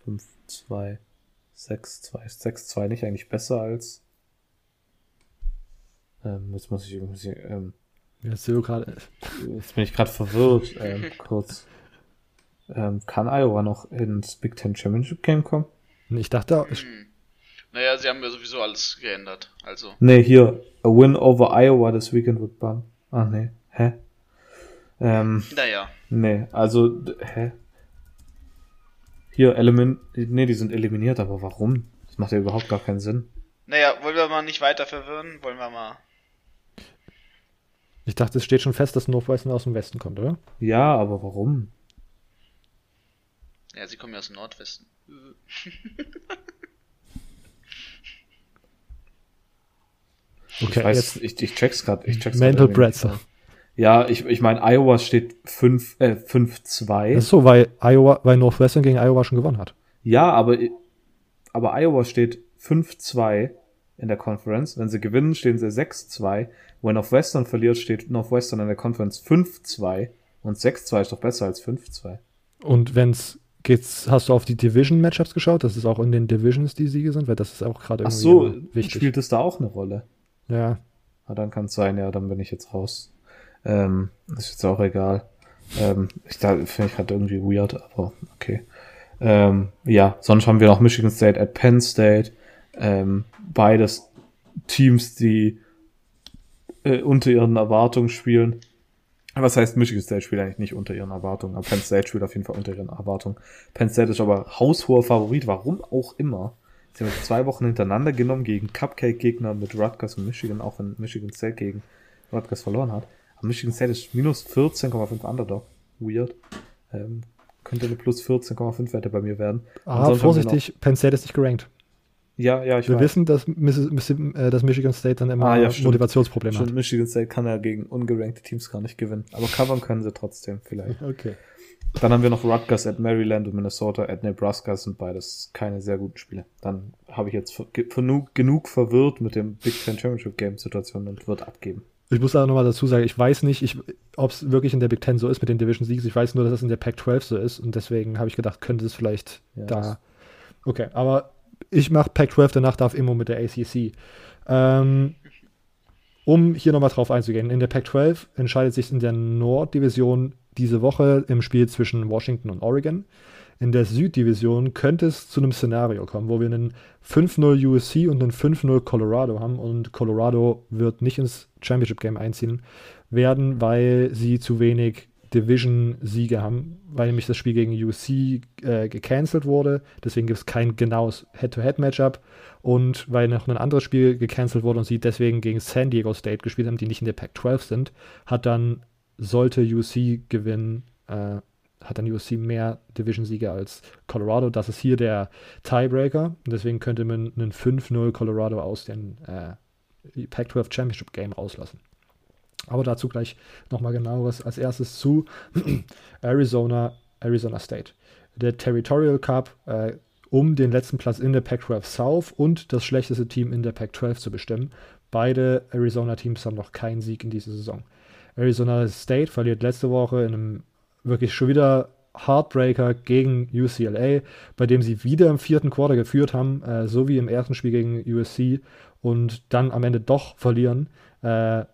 5-2, 6-2. Ist 6-2 nicht eigentlich besser als. Ähm, jetzt muss ich, muss ich ähm, Jetzt gerade. Jetzt bin ich gerade verwirrt, ähm, kurz. Ähm, kann Iowa noch ins Big Ten Championship Game kommen? Ich dachte, ich, Hm. Naja, sie haben ja sowieso alles geändert. Also, Nee, hier, a win over Iowa this weekend would bump. Ah, nee, hä? Ähm, naja. nee, also, hä? Hier, Element, nee, die sind eliminiert, aber warum? Das macht ja überhaupt gar keinen Sinn. Naja, wollen wir mal nicht weiter verwirren? Wollen wir mal. ich dachte, es steht schon fest, dass Northwestern aus dem Westen kommt, oder? Ja, aber warum? Ja, sie kommen ja aus dem Nordwesten. Okay, ich weiß, ich, ich check's grad, ich check's Mental. Pretzel. Ja, ich, ich meine, Iowa steht 5, äh, 5-2. Das ist so, weil Iowa, weil Northwestern gegen Iowa schon gewonnen hat. Ja, aber, aber Iowa steht 5-2 in der Conference. Wenn sie gewinnen, stehen sie 6-2. Wenn Northwestern verliert, steht Northwestern in der Conference 5-2. Und 6-2 ist doch besser als 5-2. Und wenn's geht's, hast du auf die Division-Matchups geschaut, dass es auch in den Divisions die Siege sind, weil das ist auch gerade Ach irgendwie so, immer wichtig. spielt es da auch eine Rolle? Ja, Na, dann kann es sein, ja, dann bin ich jetzt raus. Ähm, ist jetzt auch egal. Ähm, ich da finde ich gerade irgendwie weird, aber okay. Ähm, ja, sonst haben wir noch Michigan State at Penn State. Ähm, beides Teams, die äh, unter ihren Erwartungen spielen. Was heißt, Michigan State spielt eigentlich nicht unter ihren Erwartungen, aber Penn State spielt auf jeden Fall unter ihren Erwartungen. Penn State ist aber haushoher Favorit, warum auch immer. Sie haben jetzt zwei Wochen hintereinander genommen gegen Cupcake-Gegner mit Rutgers und Michigan, auch wenn Michigan State gegen Rutgers verloren hat. Aber Michigan State ist minus 14,5 Underdog. Weird. Ähm, könnte eine plus 14,5 Wette bei mir werden. Ah, vorsichtig, Penn State ist nicht gerankt. Ja, ja, ich Wir weiß. wissen, dass, Missi- äh, dass Michigan State dann immer Ah, ja. Motivationsprobleme Stimmt, hat. Michigan State kann ja gegen ungerankte Teams gar nicht gewinnen. Aber covern können sie trotzdem vielleicht. Okay. Dann haben wir noch Rutgers at Maryland und Minnesota at Nebraska. Das sind beides keine sehr guten Spiele. Dann habe ich jetzt genug, genug verwirrt mit dem Big Ten Championship Game Situation und wird abgeben. Ich muss aber nochmal dazu sagen, ich weiß nicht, ob es wirklich in der Big Ten so ist mit den Division Siegs. Ich weiß nur, dass es in der Pac-12 so ist und deswegen habe ich gedacht, könnte es vielleicht Ja, da. Okay, aber ich mache Pac-12, danach darf Immo mit der ACC. Ähm, um hier nochmal drauf einzugehen, in der Pac-12 entscheidet sich in der Norddivision diese Woche im Spiel zwischen Washington und Oregon. In der Süddivision könnte es zu einem Szenario kommen, wo wir einen 5-0 USC und einen 5-0 Colorado haben und Colorado wird nicht ins Championship Game einziehen werden, weil sie zu wenig Division-Siege haben, weil nämlich das Spiel gegen USC äh, gecancelt wurde. Deswegen gibt es kein genaues Head-to-Head-Matchup und weil noch ein anderes Spiel gecancelt wurde und sie deswegen gegen San Diego State gespielt haben, die nicht in der Pac-12 sind, hat dann, sollte USC gewinnen, äh, hat dann USC mehr Division-Siege als Colorado. Das ist hier der Tiebreaker. Und deswegen könnte man einen 5-0 Colorado aus dem äh, Pac-12 Championship Game rauslassen. Aber dazu gleich nochmal genaueres. Als erstes zu Arizona, Arizona State. Der Territorial Cup, äh, um den letzten Platz in der Pac-12 South und das schlechteste Team in der Pac-12 zu bestimmen. Beide Arizona-Teams haben noch keinen Sieg in dieser Saison. Arizona State verliert letzte Woche in einem wirklich schon wieder Heartbreaker gegen UCLA, bei dem sie wieder im vierten Quarter geführt haben, äh, so wie im ersten Spiel gegen USC und dann am Ende doch verlieren. Äh,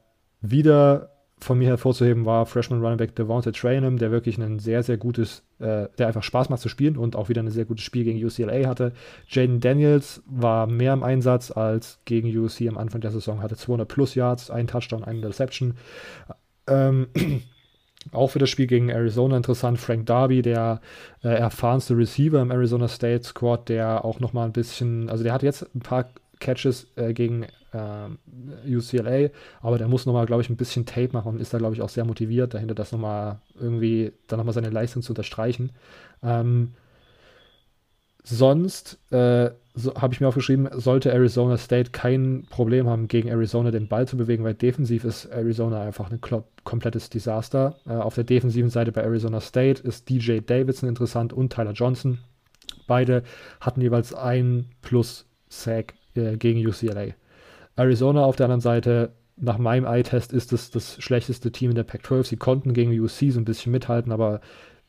wieder von mir hervorzuheben war Freshman Running Back Devonta Trainum, der wirklich ein sehr, sehr gutes, äh, der einfach Spaß macht zu spielen und auch wieder ein sehr gutes Spiel gegen UCLA hatte. Jaden Daniels war mehr im Einsatz als gegen USC am Anfang der Saison, hatte 200 plus Yards, ein Touchdown, eine Interception. Ähm, auch für das Spiel gegen Arizona interessant. Frank Darby, der äh, erfahrenste Receiver im Arizona State Squad, der auch nochmal ein bisschen, also der hat jetzt ein paar Catches äh, gegen äh, UCLA, aber der muss nochmal, glaube ich, ein bisschen Tape machen und ist da, glaube ich, auch sehr motiviert, dahinter das nochmal irgendwie, dann nochmal seine Leistung zu unterstreichen. Ähm, sonst äh, so, habe ich mir aufgeschrieben, sollte Arizona State kein Problem haben, gegen Arizona den Ball zu bewegen, weil defensiv ist Arizona einfach ein komplettes Desaster. Äh, auf der defensiven Seite bei Arizona State ist DJ Davidson interessant und Tyler Johnson. Beide hatten jeweils ein plus Sack äh, gegen UCLA. Arizona auf der anderen Seite, nach meinem Eye-Test ist es das schlechteste Team in der Pac-12. Sie konnten gegen USC so ein bisschen mithalten, aber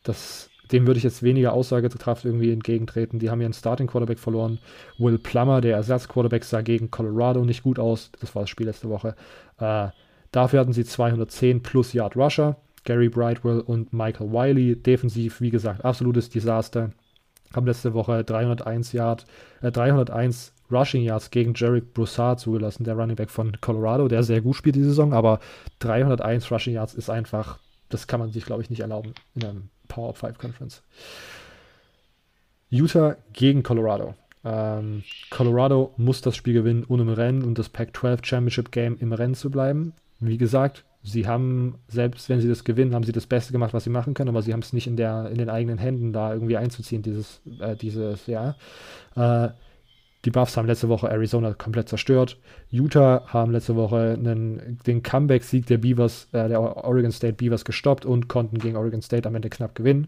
das dem würde ich jetzt weniger Aussagekraft irgendwie entgegentreten. Die haben ihren Starting Quarterback verloren. Will Plummer, der Ersatz-Quarterback, sah gegen Colorado nicht gut aus. Das war das Spiel letzte Woche. Äh, dafür hatten sie 210 plus Yard Rusher. Gary Brightwell und Michael Wiley. Defensiv, wie gesagt, absolutes Desaster. Haben letzte Woche 301 Yard, äh, 301 Rushing Yards gegen Jarek Broussard zugelassen, der Running Back von Colorado, der sehr gut spielt die Saison, aber 301 Rushing Yards ist einfach, das kann man sich, glaube ich, nicht erlauben in einem Power 5 Conference. Utah gegen Colorado. Ähm, Colorado muss das Spiel gewinnen, um im Rennen und das Pac-12 Championship Game im Rennen zu bleiben. Wie gesagt, sie haben, selbst wenn sie das gewinnen, haben sie das Beste gemacht, was sie machen können, aber sie haben es nicht in, der, in den eigenen Händen da irgendwie einzuziehen, dieses, äh, dieses Jahr. Äh, die Buffs haben letzte Woche Arizona komplett zerstört. Utah haben letzte Woche einen, den Comeback-Sieg der Beavers, äh, der Oregon State Beavers gestoppt und konnten gegen Oregon State am Ende knapp gewinnen.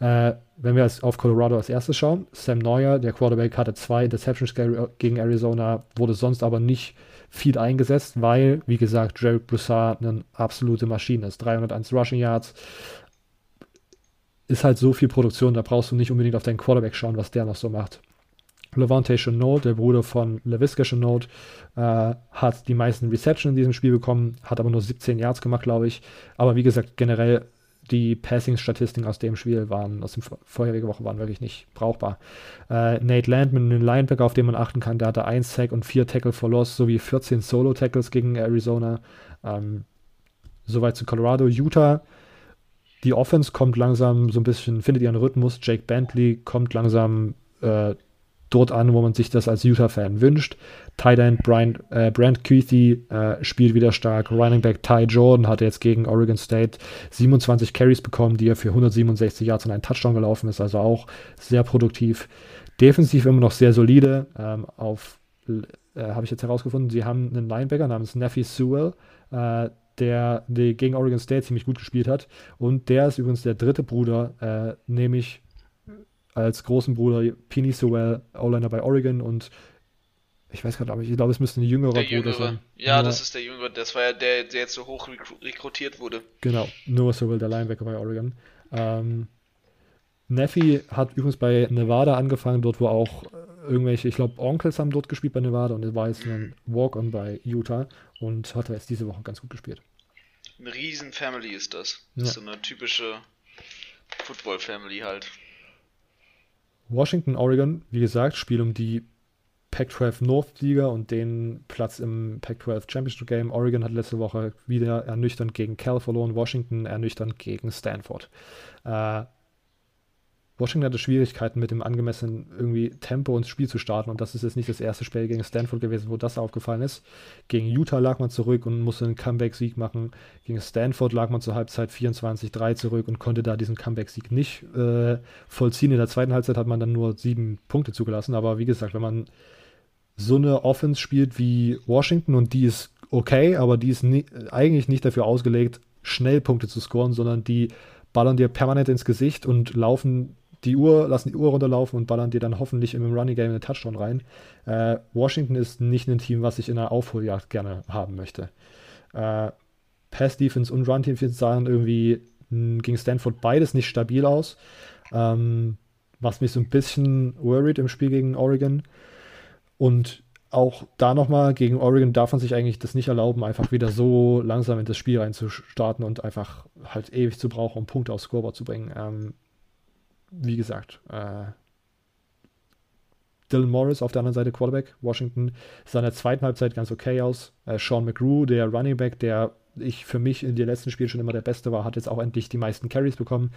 Äh, wenn wir als, auf Colorado als erstes schauen, Sam Neuer, der Quarterback, hatte zwei Interceptions gegen Arizona, wurde sonst aber nicht viel eingesetzt, weil, wie gesagt, Jared Broussard eine absolute Maschine ist. 301 Rushing Yards, ist halt so viel Produktion, da brauchst du nicht unbedingt auf deinen Quarterback schauen, was der noch so macht. Levante Chenault, der Bruder von LaVisca Chenault, äh, hat die meisten Reception in diesem Spiel bekommen, hat aber nur 17 Yards gemacht, glaube ich. Aber wie gesagt, generell die Passing-Statistiken aus dem Spiel waren, aus der vorherigen Woche waren wirklich nicht brauchbar. Äh, Nate Landman, ein Linebacker, auf den man achten kann, der hatte 1 Sack und 4 Tackle for Loss sowie 14 Solo-Tackles gegen Arizona. Ähm, soweit zu Colorado. Utah, die Offense kommt langsam so ein bisschen, findet ihren Rhythmus. Jake Bentley kommt langsam äh, dort an, wo man sich das als Utah-Fan wünscht. Tight End Brian, äh, Brent Kuithe äh, spielt wieder stark. Running Back Ty Jordan hat jetzt gegen Oregon State 27 Carries bekommen, die er für 167 Yards und einen Touchdown gelaufen ist, also auch sehr produktiv. Defensiv immer noch sehr solide. Ähm, auf äh, habe ich jetzt herausgefunden, sie haben einen Linebacker namens Neffy Sewell, äh, der, der, gegen Oregon State ziemlich gut gespielt hat. Und der ist übrigens der dritte Bruder, äh, nämlich als großen Bruder Pini Sewell, O-Liner bei Oregon und ich weiß gerade, aber ich glaube, es müsste ein jüngerer der Bruder sein. Ja, Noah, das ist der jüngere. Das war ja der, der jetzt so hoch rekrutiert wurde. Genau, Noah Sewell, der Linebacker bei Oregon. Ähm, Neffy hat übrigens bei Nevada angefangen, dort wo auch äh, irgendwelche, ich glaube, Onkels haben dort gespielt bei Nevada und es war jetzt ein Walk-on bei Utah und hat jetzt diese Woche ganz gut gespielt. Eine riesen Family ist das. Das ja. ist so eine typische Football-Family halt. Washington, Oregon, wie gesagt, Spiel um die Pac-12 North-Liga und den Platz im Pac-12 Championship Game. Oregon hat letzte Woche wieder ernüchternd gegen Cal verloren, Washington ernüchternd gegen Stanford. Äh, Washington hatte Schwierigkeiten mit dem angemessenen irgendwie Tempo ins Spiel zu starten und das ist jetzt nicht das erste Spiel gegen Stanford gewesen, wo das aufgefallen ist. Gegen Utah lag man zurück und musste einen Comeback-Sieg machen. Gegen Stanford lag man zur Halbzeit 24-3 zurück und konnte da diesen Comeback-Sieg nicht äh, vollziehen. In der zweiten Halbzeit hat man dann nur sieben Punkte zugelassen, aber wie gesagt, wenn man so eine Offense spielt wie Washington und die ist okay, aber die ist nie, eigentlich nicht dafür ausgelegt, schnell Punkte zu scoren, sondern die ballern dir permanent ins Gesicht und laufen die Uhr, lassen die Uhr runterlaufen und ballern dir dann hoffentlich im Running Game einen Touchdown rein. Äh, Washington ist nicht ein Team, was ich in einer Aufholjagd gerne haben möchte. Äh, Pass-Defense und Run-Defense sahen irgendwie hm, gegen Stanford beides nicht stabil aus. Ähm, was mich so ein bisschen worried im Spiel gegen Oregon. Und auch da nochmal, gegen Oregon darf man sich eigentlich das nicht erlauben, einfach wieder so langsam in das Spiel reinzustarten und einfach halt ewig zu brauchen, um Punkte aufs Scoreboard zu bringen. Ähm, wie gesagt, äh, Dylan Morris auf der anderen Seite Quarterback, Washington, sah in der zweiten Halbzeit ganz okay aus. Äh, Sean McGrew, der Running Back, der ich für mich in den letzten Spielen schon immer der Beste war, hat jetzt auch endlich die meisten Carries bekommen,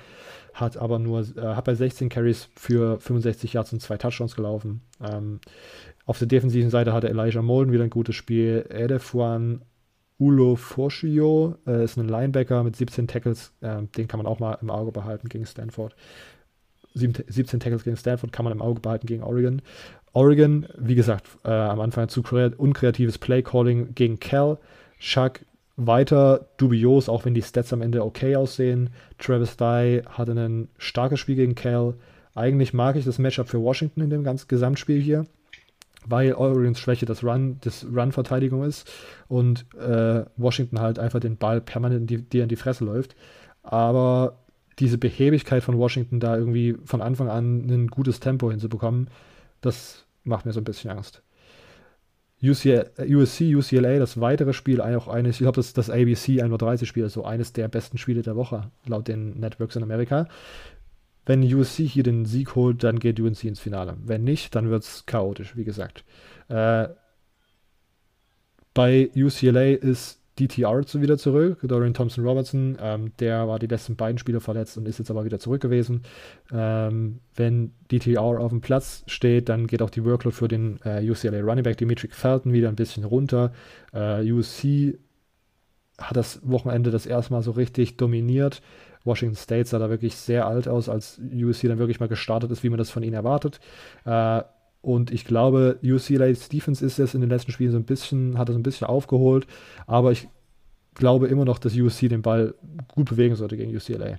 hat aber nur, äh, hat bei 16 Carries für 65 Yards und zwei Touchdowns gelaufen. Ähm, auf der defensiven Seite hatte Elijah Molden wieder ein gutes Spiel. Edefuan Ulo Forschio äh, ist ein Linebacker mit 17 Tackles, äh, den kann man auch mal im Auge behalten gegen Stanford. 17 Tackles gegen Stanford kann man im Auge behalten gegen Oregon. Oregon, wie gesagt, äh, am Anfang zu unkreatives Play-Calling gegen Cal. Chuck weiter dubios, auch wenn die Stats am Ende okay aussehen. Travis Dye hatte ein starkes Spiel gegen Cal. Eigentlich mag ich das Matchup für Washington in dem ganzen Gesamtspiel hier, weil Oregons Schwäche das Run, das Run-Verteidigung ist und äh, Washington halt einfach den Ball permanent dir in die Fresse läuft. Aber diese Behebigkeit von Washington da irgendwie von Anfang an ein gutes Tempo hinzubekommen, das macht mir so ein bisschen Angst. UCL, USC, UCLA, das weitere Spiel, auch eines, ich glaube, das, das ABC 31 Spiel, also eines der besten Spiele der Woche, laut den Networks in Amerika. Wenn USC hier den Sieg holt, dann geht UNC ins Finale. Wenn nicht, dann wird es chaotisch, wie gesagt. Äh, bei UCLA ist DTR wieder zurück, Dorian Thompson Robertson, ähm, der war die letzten beiden Spiele verletzt und ist jetzt aber wieder zurück gewesen. Ähm, wenn DTR auf dem Platz steht, dann geht auch die Workload für den äh, UCLA Running Back Dimitri Felton wieder ein bisschen runter. Äh, USC hat das Wochenende das erste Mal so richtig dominiert. Washington State sah da wirklich sehr alt aus, als USC dann wirklich mal gestartet ist, wie man das von ihnen erwartet. Äh, und ich glaube, UCLA's Defense ist es in den letzten Spielen so ein bisschen, hat es ein bisschen aufgeholt. Aber ich glaube immer noch, dass USC den Ball gut bewegen sollte gegen UCLA.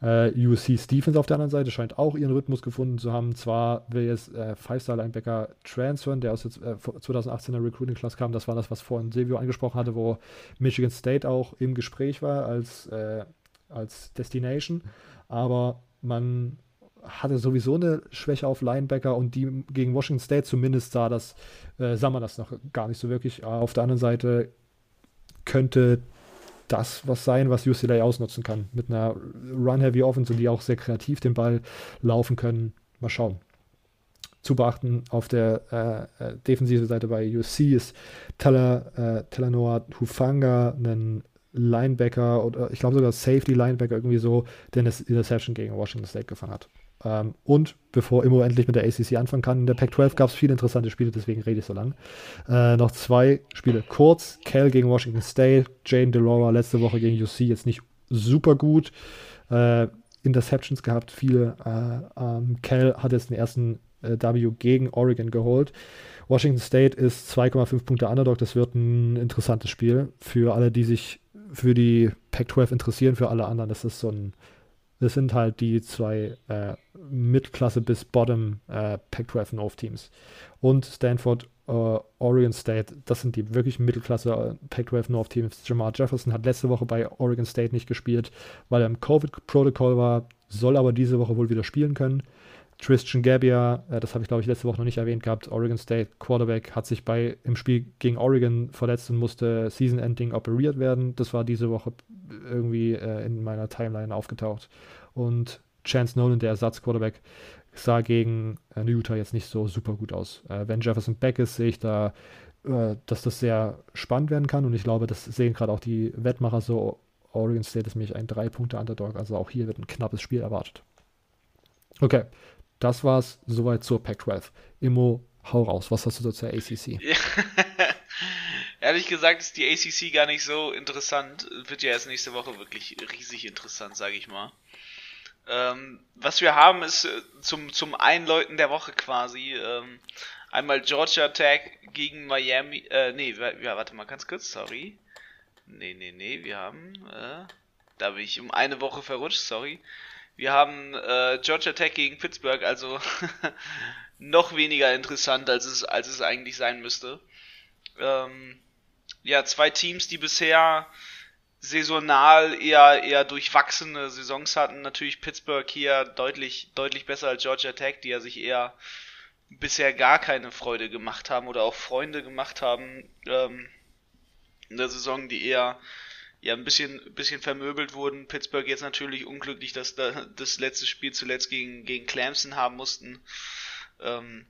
Äh, USC's Defense auf der anderen Seite scheint auch ihren Rhythmus gefunden zu haben. Zwar will jetzt äh, Five-Star-Linebacker transfern, der aus der äh, 2018er Recruiting-Class kam. Das war das, was vorhin Silvio angesprochen hatte, wo Michigan State auch im Gespräch war als, äh, als Destination. Aber man hatte sowieso eine Schwäche auf Linebacker und die gegen Washington State zumindest sah das, äh, sah man das noch gar nicht so wirklich. Auf der anderen Seite könnte das was sein, was UCLA ausnutzen kann. Mit einer Run-Heavy Offense und die auch sehr kreativ den Ball laufen können. Mal schauen. Zu beachten auf der äh, äh defensiven Seite bei USC ist Teller, äh, Telanoa Hufanga, ein Linebacker oder ich glaube sogar Safety Linebacker irgendwie so, der eine Interception gegen Washington State gefangen hat. Ähm, und bevor Immo endlich mit der ACC anfangen kann, in der Pac-12 gab es viele interessante Spiele, deswegen rede ich so lang. Äh, noch zwei Spiele kurz. Cal gegen Washington State, Jane Delora letzte Woche gegen UC, jetzt nicht super gut. Äh, Interceptions gehabt, viele. Äh, ähm, Cal hat jetzt den ersten äh, W gegen Oregon geholt. Washington State ist 2,5 Punkte Underdog. Das wird ein interessantes Spiel für alle, die sich für die Pac-12 interessieren. Für alle anderen das ist so ein das sind halt die zwei äh, Mittelklasse bis Bottom äh, Pac-12 North Teams. Und Stanford, äh, Oregon State, das sind die wirklich Mittelklasse äh, Pac-12 North Teams. Jamar Jefferson hat letzte Woche bei Oregon State nicht gespielt, weil er im Covid-Protokoll war, soll aber diese Woche wohl wieder spielen können. Tristan Gabbia, äh, das habe ich glaube ich letzte Woche noch nicht erwähnt gehabt, Oregon State Quarterback, hat sich bei im Spiel gegen Oregon verletzt und musste Season-Ending operiert werden. Das war diese Woche irgendwie äh, in meiner Timeline aufgetaucht. Und Chance Nolan, der Ersatz-Quarterback, sah gegen äh, Utah jetzt nicht so super gut aus. Äh, wenn Jefferson back ist, sehe ich da, äh, dass das sehr spannend werden kann und ich glaube, das sehen gerade auch die Wettmacher so. Oregon State ist nämlich ein drei Punkte Underdog, also auch hier wird ein knappes Spiel erwartet. Okay, das war's soweit zur Pac-12. Immo, hau raus. Was hast du so zur ACC? Ehrlich gesagt ist die ACC gar nicht so interessant. Wird ja erst nächste Woche wirklich riesig interessant, sage ich mal. Ähm, was wir haben ist äh, zum, zum Einläuten der Woche quasi ähm, einmal Georgia Tech gegen Miami. Äh, nee, ja, warte mal ganz kurz, sorry. Nee, nee, nee, wir haben. Äh, da bin ich um eine Woche verrutscht, sorry. Wir haben äh, Georgia Tech gegen Pittsburgh, also noch weniger interessant, als es, als es eigentlich sein müsste. Ähm, ja, zwei Teams, die bisher saisonal eher, eher durchwachsene Saisons hatten. Natürlich Pittsburgh hier deutlich, deutlich besser als Georgia Tech, die ja sich eher bisher gar keine Freude gemacht haben oder auch Freunde gemacht haben ähm, in der Saison, die eher ja ein bisschen, bisschen vermöbelt wurden. Pittsburgh jetzt natürlich unglücklich, dass da das letzte Spiel zuletzt gegen, gegen Clemson haben mussten. Ähm,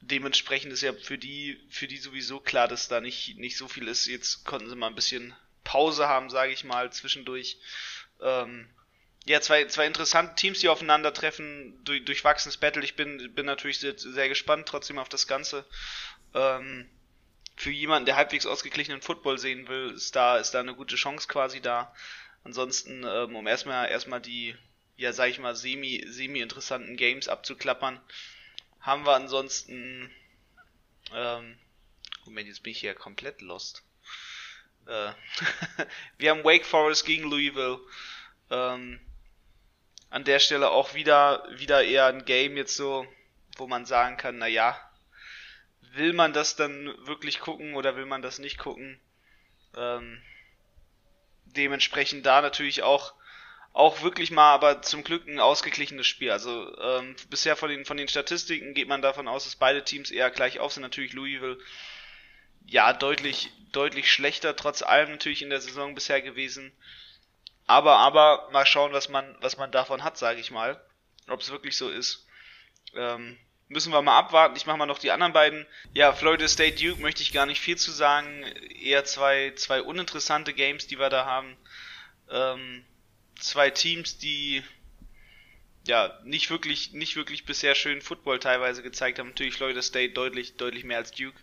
dementsprechend ist ja für die, für die sowieso klar, dass da nicht, nicht so viel ist. Jetzt konnten sie mal ein bisschen Pause haben, sage ich mal, zwischendurch. Ähm, ja, zwei, zwei interessante Teams, die aufeinandertreffen, durch, durchwachsenes Battle. Ich bin, bin natürlich sehr, sehr gespannt trotzdem auf das Ganze. Ähm, für jemanden, der halbwegs ausgeglichenen Football sehen will, ist da, ist da eine gute Chance quasi da. Ansonsten, ähm, um erstmal, erstmal die, ja, sag ich mal, semi, semi-interessanten Games abzuklappern, haben wir ansonsten, ähm, Moment, jetzt bin ich hier komplett lost. Äh, wir haben Wake Forest gegen Louisville. Ähm, an der Stelle auch wieder, wieder eher ein Game jetzt so, wo man sagen kann, na ja, will man das dann wirklich gucken oder will man das nicht gucken? Ähm, dementsprechend da natürlich auch auch wirklich mal, aber zum Glück ein ausgeglichenes Spiel. Also ähm, bisher von den von den Statistiken geht man davon aus, dass beide Teams eher gleich auf sind. Natürlich Louisville ja deutlich deutlich schlechter trotz allem natürlich in der Saison bisher gewesen. Aber aber mal schauen, was man was man davon hat, sage ich mal, ob es wirklich so ist. Ähm, müssen wir mal abwarten. Ich mache mal noch die anderen beiden. Ja, Florida State Duke möchte ich gar nicht viel zu sagen. Eher zwei, zwei uninteressante Games, die wir da haben. Ähm, zwei Teams, die ja nicht wirklich, nicht wirklich bisher schön Football teilweise gezeigt haben. Natürlich Florida State deutlich, deutlich mehr als Duke.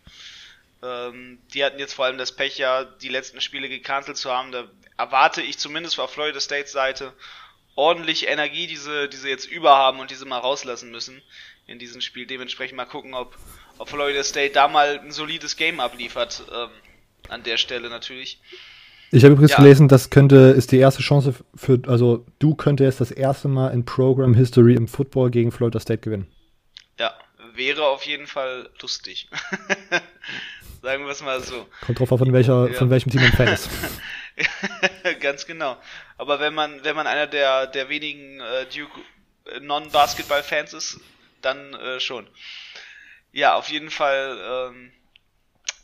Ähm, die hatten jetzt vor allem das Pech, ja, die letzten Spiele gecancelt zu haben. Da erwarte ich zumindest auf Florida States Seite ordentlich Energie, die sie, die sie jetzt überhaben und diese mal rauslassen müssen in diesem Spiel. Dementsprechend mal gucken, ob, ob Florida State da mal ein solides Game abliefert. Ähm, an der Stelle natürlich. Ich habe übrigens ja. gelesen, das könnte, ist die erste Chance für, also du könntest jetzt das erste Mal in Program History im Football gegen Florida State gewinnen. Ja, wäre auf jeden Fall lustig. Sagen wir es mal so. Kommt drauf an, von, welcher, ja. von welchem Team man Fan ist. Ganz genau. Aber wenn man, wenn man einer der, der wenigen äh, Duke äh, Non-Basketball-Fans ist, dann äh, schon. Ja, auf jeden Fall, ähm,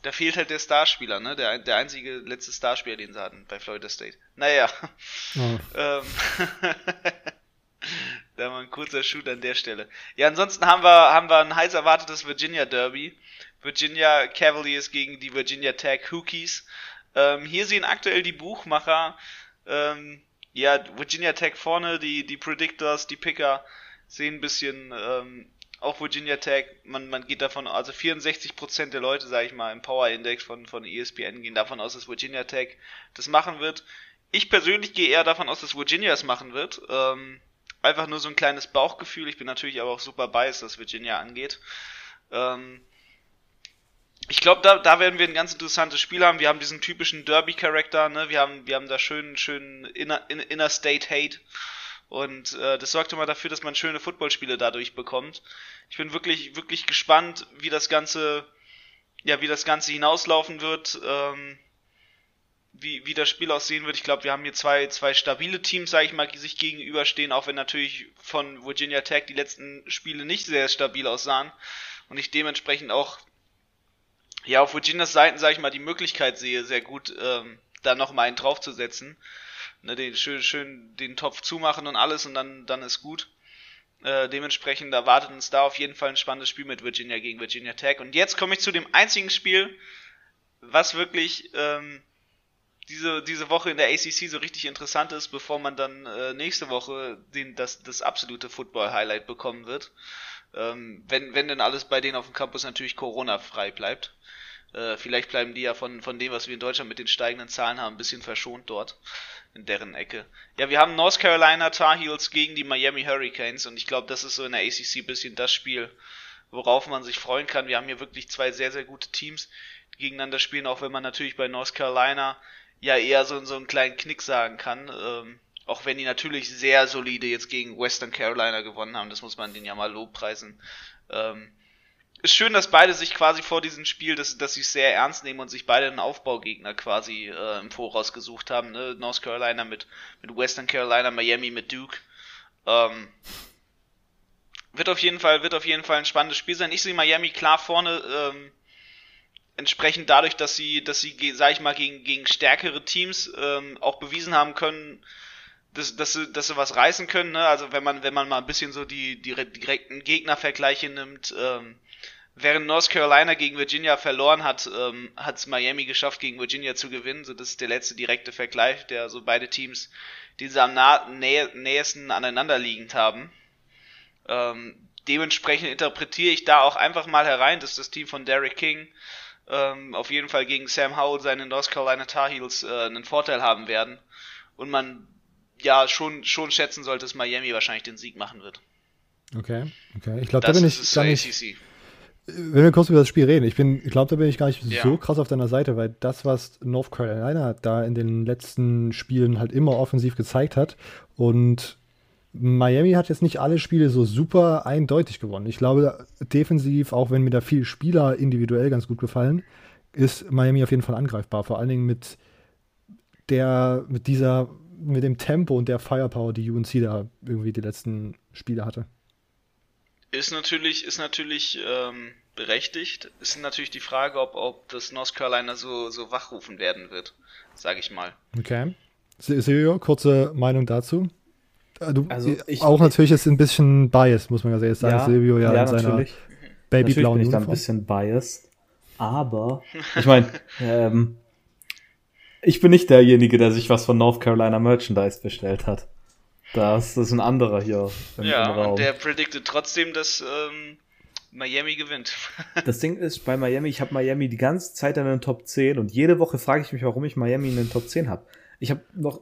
da fehlt halt der Starspieler, ne? Der, der einzige letzte Starspieler, den sie hatten bei Florida State. Naja. Oh. ähm, da war ein kurzer Shoot an der Stelle. Ja, ansonsten haben wir, haben wir ein heiß erwartetes Virginia Derby. Virginia Cavaliers gegen die Virginia Tech Hookies. Ähm, hier sehen aktuell die Buchmacher, ähm, ja, Virginia Tech vorne, die, die Predictors, die Picker sehen ein bisschen, ähm, auch Virginia Tech, man, man geht davon, also 64% der Leute, sage ich mal, im Power Index von, von ESPN gehen davon aus, dass Virginia Tech das machen wird. Ich persönlich gehe eher davon aus, dass Virginia es machen wird. Ähm, einfach nur so ein kleines Bauchgefühl. Ich bin natürlich aber auch super biased, was Virginia angeht. Ähm, ich glaube, da, da werden wir ein ganz interessantes Spiel haben. Wir haben diesen typischen Derby-Charakter, ne? Wir haben, wir haben da schön, schön Inner, Inner State Hate. Und äh, das sorgt immer dafür, dass man schöne Footballspiele dadurch bekommt. Ich bin wirklich, wirklich gespannt, wie das Ganze, ja, wie das Ganze hinauslaufen wird, ähm, wie, wie das Spiel aussehen wird. Ich glaube, wir haben hier zwei, zwei stabile Teams, sage ich mal, die sich gegenüberstehen, auch wenn natürlich von Virginia Tech die letzten Spiele nicht sehr stabil aussahen. Und ich dementsprechend auch, ja, auf Virginias Seiten, sage ich mal, die Möglichkeit sehe, sehr gut ähm, da nochmal einen draufzusetzen ne, den, schön, schön den Topf zumachen und alles und dann, dann ist gut. Äh, dementsprechend erwartet uns da auf jeden Fall ein spannendes Spiel mit Virginia gegen Virginia Tech. Und jetzt komme ich zu dem einzigen Spiel, was wirklich ähm, diese, diese Woche in der ACC so richtig interessant ist, bevor man dann äh, nächste Woche den, das, das absolute Football-Highlight bekommen wird. Ähm, wenn, wenn denn alles bei denen auf dem Campus natürlich Corona-frei bleibt. Äh, vielleicht bleiben die ja von, von dem, was wir in Deutschland mit den steigenden Zahlen haben, ein bisschen verschont dort in deren Ecke. Ja, wir haben North Carolina Tar Heels gegen die Miami Hurricanes und ich glaube, das ist so in der ACC ein bisschen das Spiel, worauf man sich freuen kann. Wir haben hier wirklich zwei sehr, sehr gute Teams, die gegeneinander spielen, auch wenn man natürlich bei North Carolina ja eher so, so einen kleinen Knick sagen kann. Ähm, auch wenn die natürlich sehr solide jetzt gegen Western Carolina gewonnen haben, das muss man denen ja mal lobpreisen. Ähm, ist schön, dass beide sich quasi vor diesem Spiel, dass, dass sie es sehr ernst nehmen und sich beide einen Aufbaugegner quasi äh, im Voraus gesucht haben. Ne? North Carolina mit, mit Western Carolina, Miami mit Duke. Ähm, wird auf jeden Fall, wird auf jeden Fall ein spannendes Spiel sein. Ich sehe Miami klar vorne, ähm, entsprechend dadurch, dass sie, dass sie, sag ich mal, gegen, gegen stärkere Teams ähm, auch bewiesen haben können, dass, dass, sie, dass sie was reißen können. Ne? Also wenn man, wenn man mal ein bisschen so die, die direkten Gegnervergleiche nimmt, ähm, während North Carolina gegen Virginia verloren hat, ähm, hat es Miami geschafft, gegen Virginia zu gewinnen. So, das ist der letzte direkte Vergleich, der so beide Teams, die sie am nah, näh, nähesten aneinander liegend haben. Ähm, dementsprechend interpretiere ich da auch einfach mal herein, dass das Team von Derek King ähm, auf jeden Fall gegen Sam Howell, seine North Carolina Tar Heels, äh, einen Vorteil haben werden. Und man ja schon, schon schätzen sollte, dass Miami wahrscheinlich den Sieg machen wird. Okay, okay. Ich glaube, da bin ich gar nicht. Wenn wir kurz über das Spiel reden, ich bin, ich glaube, da bin ich gar nicht ja. so krass auf deiner Seite, weil das, was North Carolina da in den letzten Spielen halt immer offensiv gezeigt hat und Miami hat jetzt nicht alle Spiele so super eindeutig gewonnen. Ich glaube, defensiv, auch wenn mir da viele Spieler individuell ganz gut gefallen, ist Miami auf jeden Fall angreifbar. Vor allen Dingen mit der, mit dieser, mit dem Tempo und der Firepower, die UNC da irgendwie die letzten Spiele hatte. Ist natürlich, ist natürlich ähm, berechtigt. Ist natürlich die Frage, ob, ob das North Carolina so, so wachrufen werden wird, sage ich mal. Okay. Silvio, kurze Meinung dazu. Äh, du, also ich, auch natürlich ist ein bisschen biased, muss man ja sagen. Ja, Silvio ja, ja in seiner babyblauen Uniform. ein bisschen biased, aber ich meine, ähm, ich bin nicht derjenige, der sich was von North Carolina Merchandise bestellt hat. Das ist ein anderer hier. Im, ja, im und der predicted trotzdem, dass ähm, Miami gewinnt. das Ding ist, bei Miami, ich habe Miami die ganze Zeit in den Top 10 und jede Woche frage ich mich, warum ich Miami in den Top 10 habe. Ich habe noch,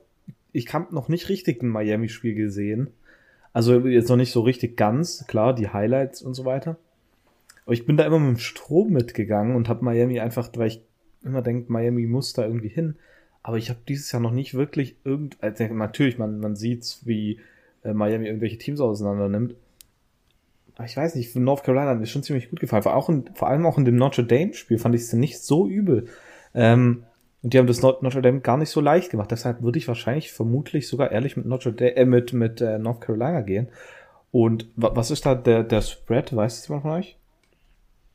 ich habe noch nicht richtig ein Miami-Spiel gesehen. Also jetzt noch nicht so richtig ganz, klar, die Highlights und so weiter. Aber ich bin da immer mit dem Strom mitgegangen und habe Miami einfach, weil ich immer denke, Miami muss da irgendwie hin, aber ich habe dieses Jahr noch nicht wirklich irgend, also natürlich, man, man sieht, wie äh, Miami irgendwelche Teams auseinander nimmt. Aber ich weiß nicht, für North Carolina hat mir schon ziemlich gut gefallen. Vor, auch in, vor allem auch in dem Notre Dame-Spiel fand ich es nicht so übel. Ähm, und die haben das Notre Dame gar nicht so leicht gemacht. Deshalb würde ich wahrscheinlich vermutlich sogar ehrlich mit Notre Dame, äh, mit, mit äh, North Carolina gehen. Und was ist da der, der Spread? Weiß es jemand von euch?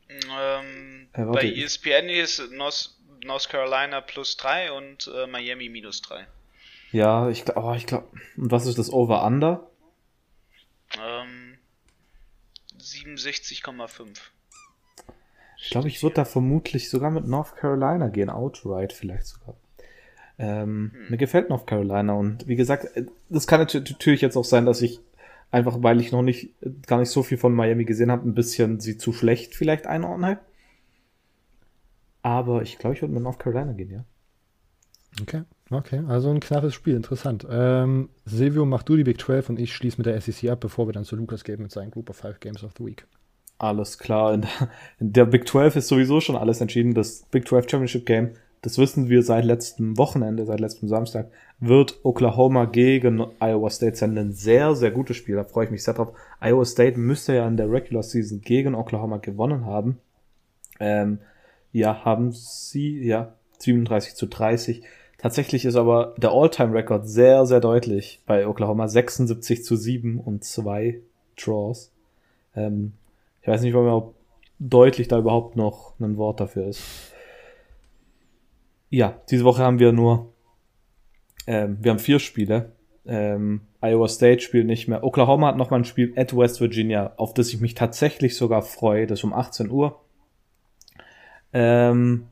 Ähm, äh, bei ESPN ist North, North Carolina plus 3 und äh, Miami minus 3. Ja, ich glaube, oh, ich glaube, und was ist das Over-Under? Ähm, 67,5. Ich glaube, ich würde da vermutlich sogar mit North Carolina gehen, outright vielleicht sogar. Ähm, hm. Mir gefällt North Carolina und wie gesagt, äh, das kann natürlich jetzt auch sein, dass ich einfach, weil ich noch nicht, gar nicht so viel von Miami gesehen habe, ein bisschen sie zu schlecht vielleicht einordne. Aber ich glaube, ich würde mit North Carolina gehen, ja. Okay, okay. Also ein knappes Spiel, interessant. Ähm, Silvio, mach du die Big 12 und ich schließe mit der SEC ab, bevor wir dann zu Lukas gehen mit seinen Group of Five Games of the Week. Alles klar. In der, in der Big 12 ist sowieso schon alles entschieden. Das Big 12 Championship Game, das wissen wir seit letztem Wochenende, seit letztem Samstag, wird Oklahoma gegen Iowa State sein. Ein sehr, sehr gutes Spiel. Da freue ich mich sehr drauf. Iowa State müsste ja in der Regular Season gegen Oklahoma gewonnen haben. Ähm, ja, haben sie, ja, 37 zu 30. Tatsächlich ist aber der All-Time-Record sehr, sehr deutlich bei Oklahoma. 76 zu 7 und zwei Draws. Ähm, ich weiß nicht, ob deutlich da überhaupt noch ein Wort dafür ist. Ja, diese Woche haben wir nur, ähm, wir haben vier Spiele. Ähm, Iowa State spielt nicht mehr. Oklahoma hat nochmal ein Spiel at West Virginia, auf das ich mich tatsächlich sogar freue. Das ist um 18 Uhr. Ähm,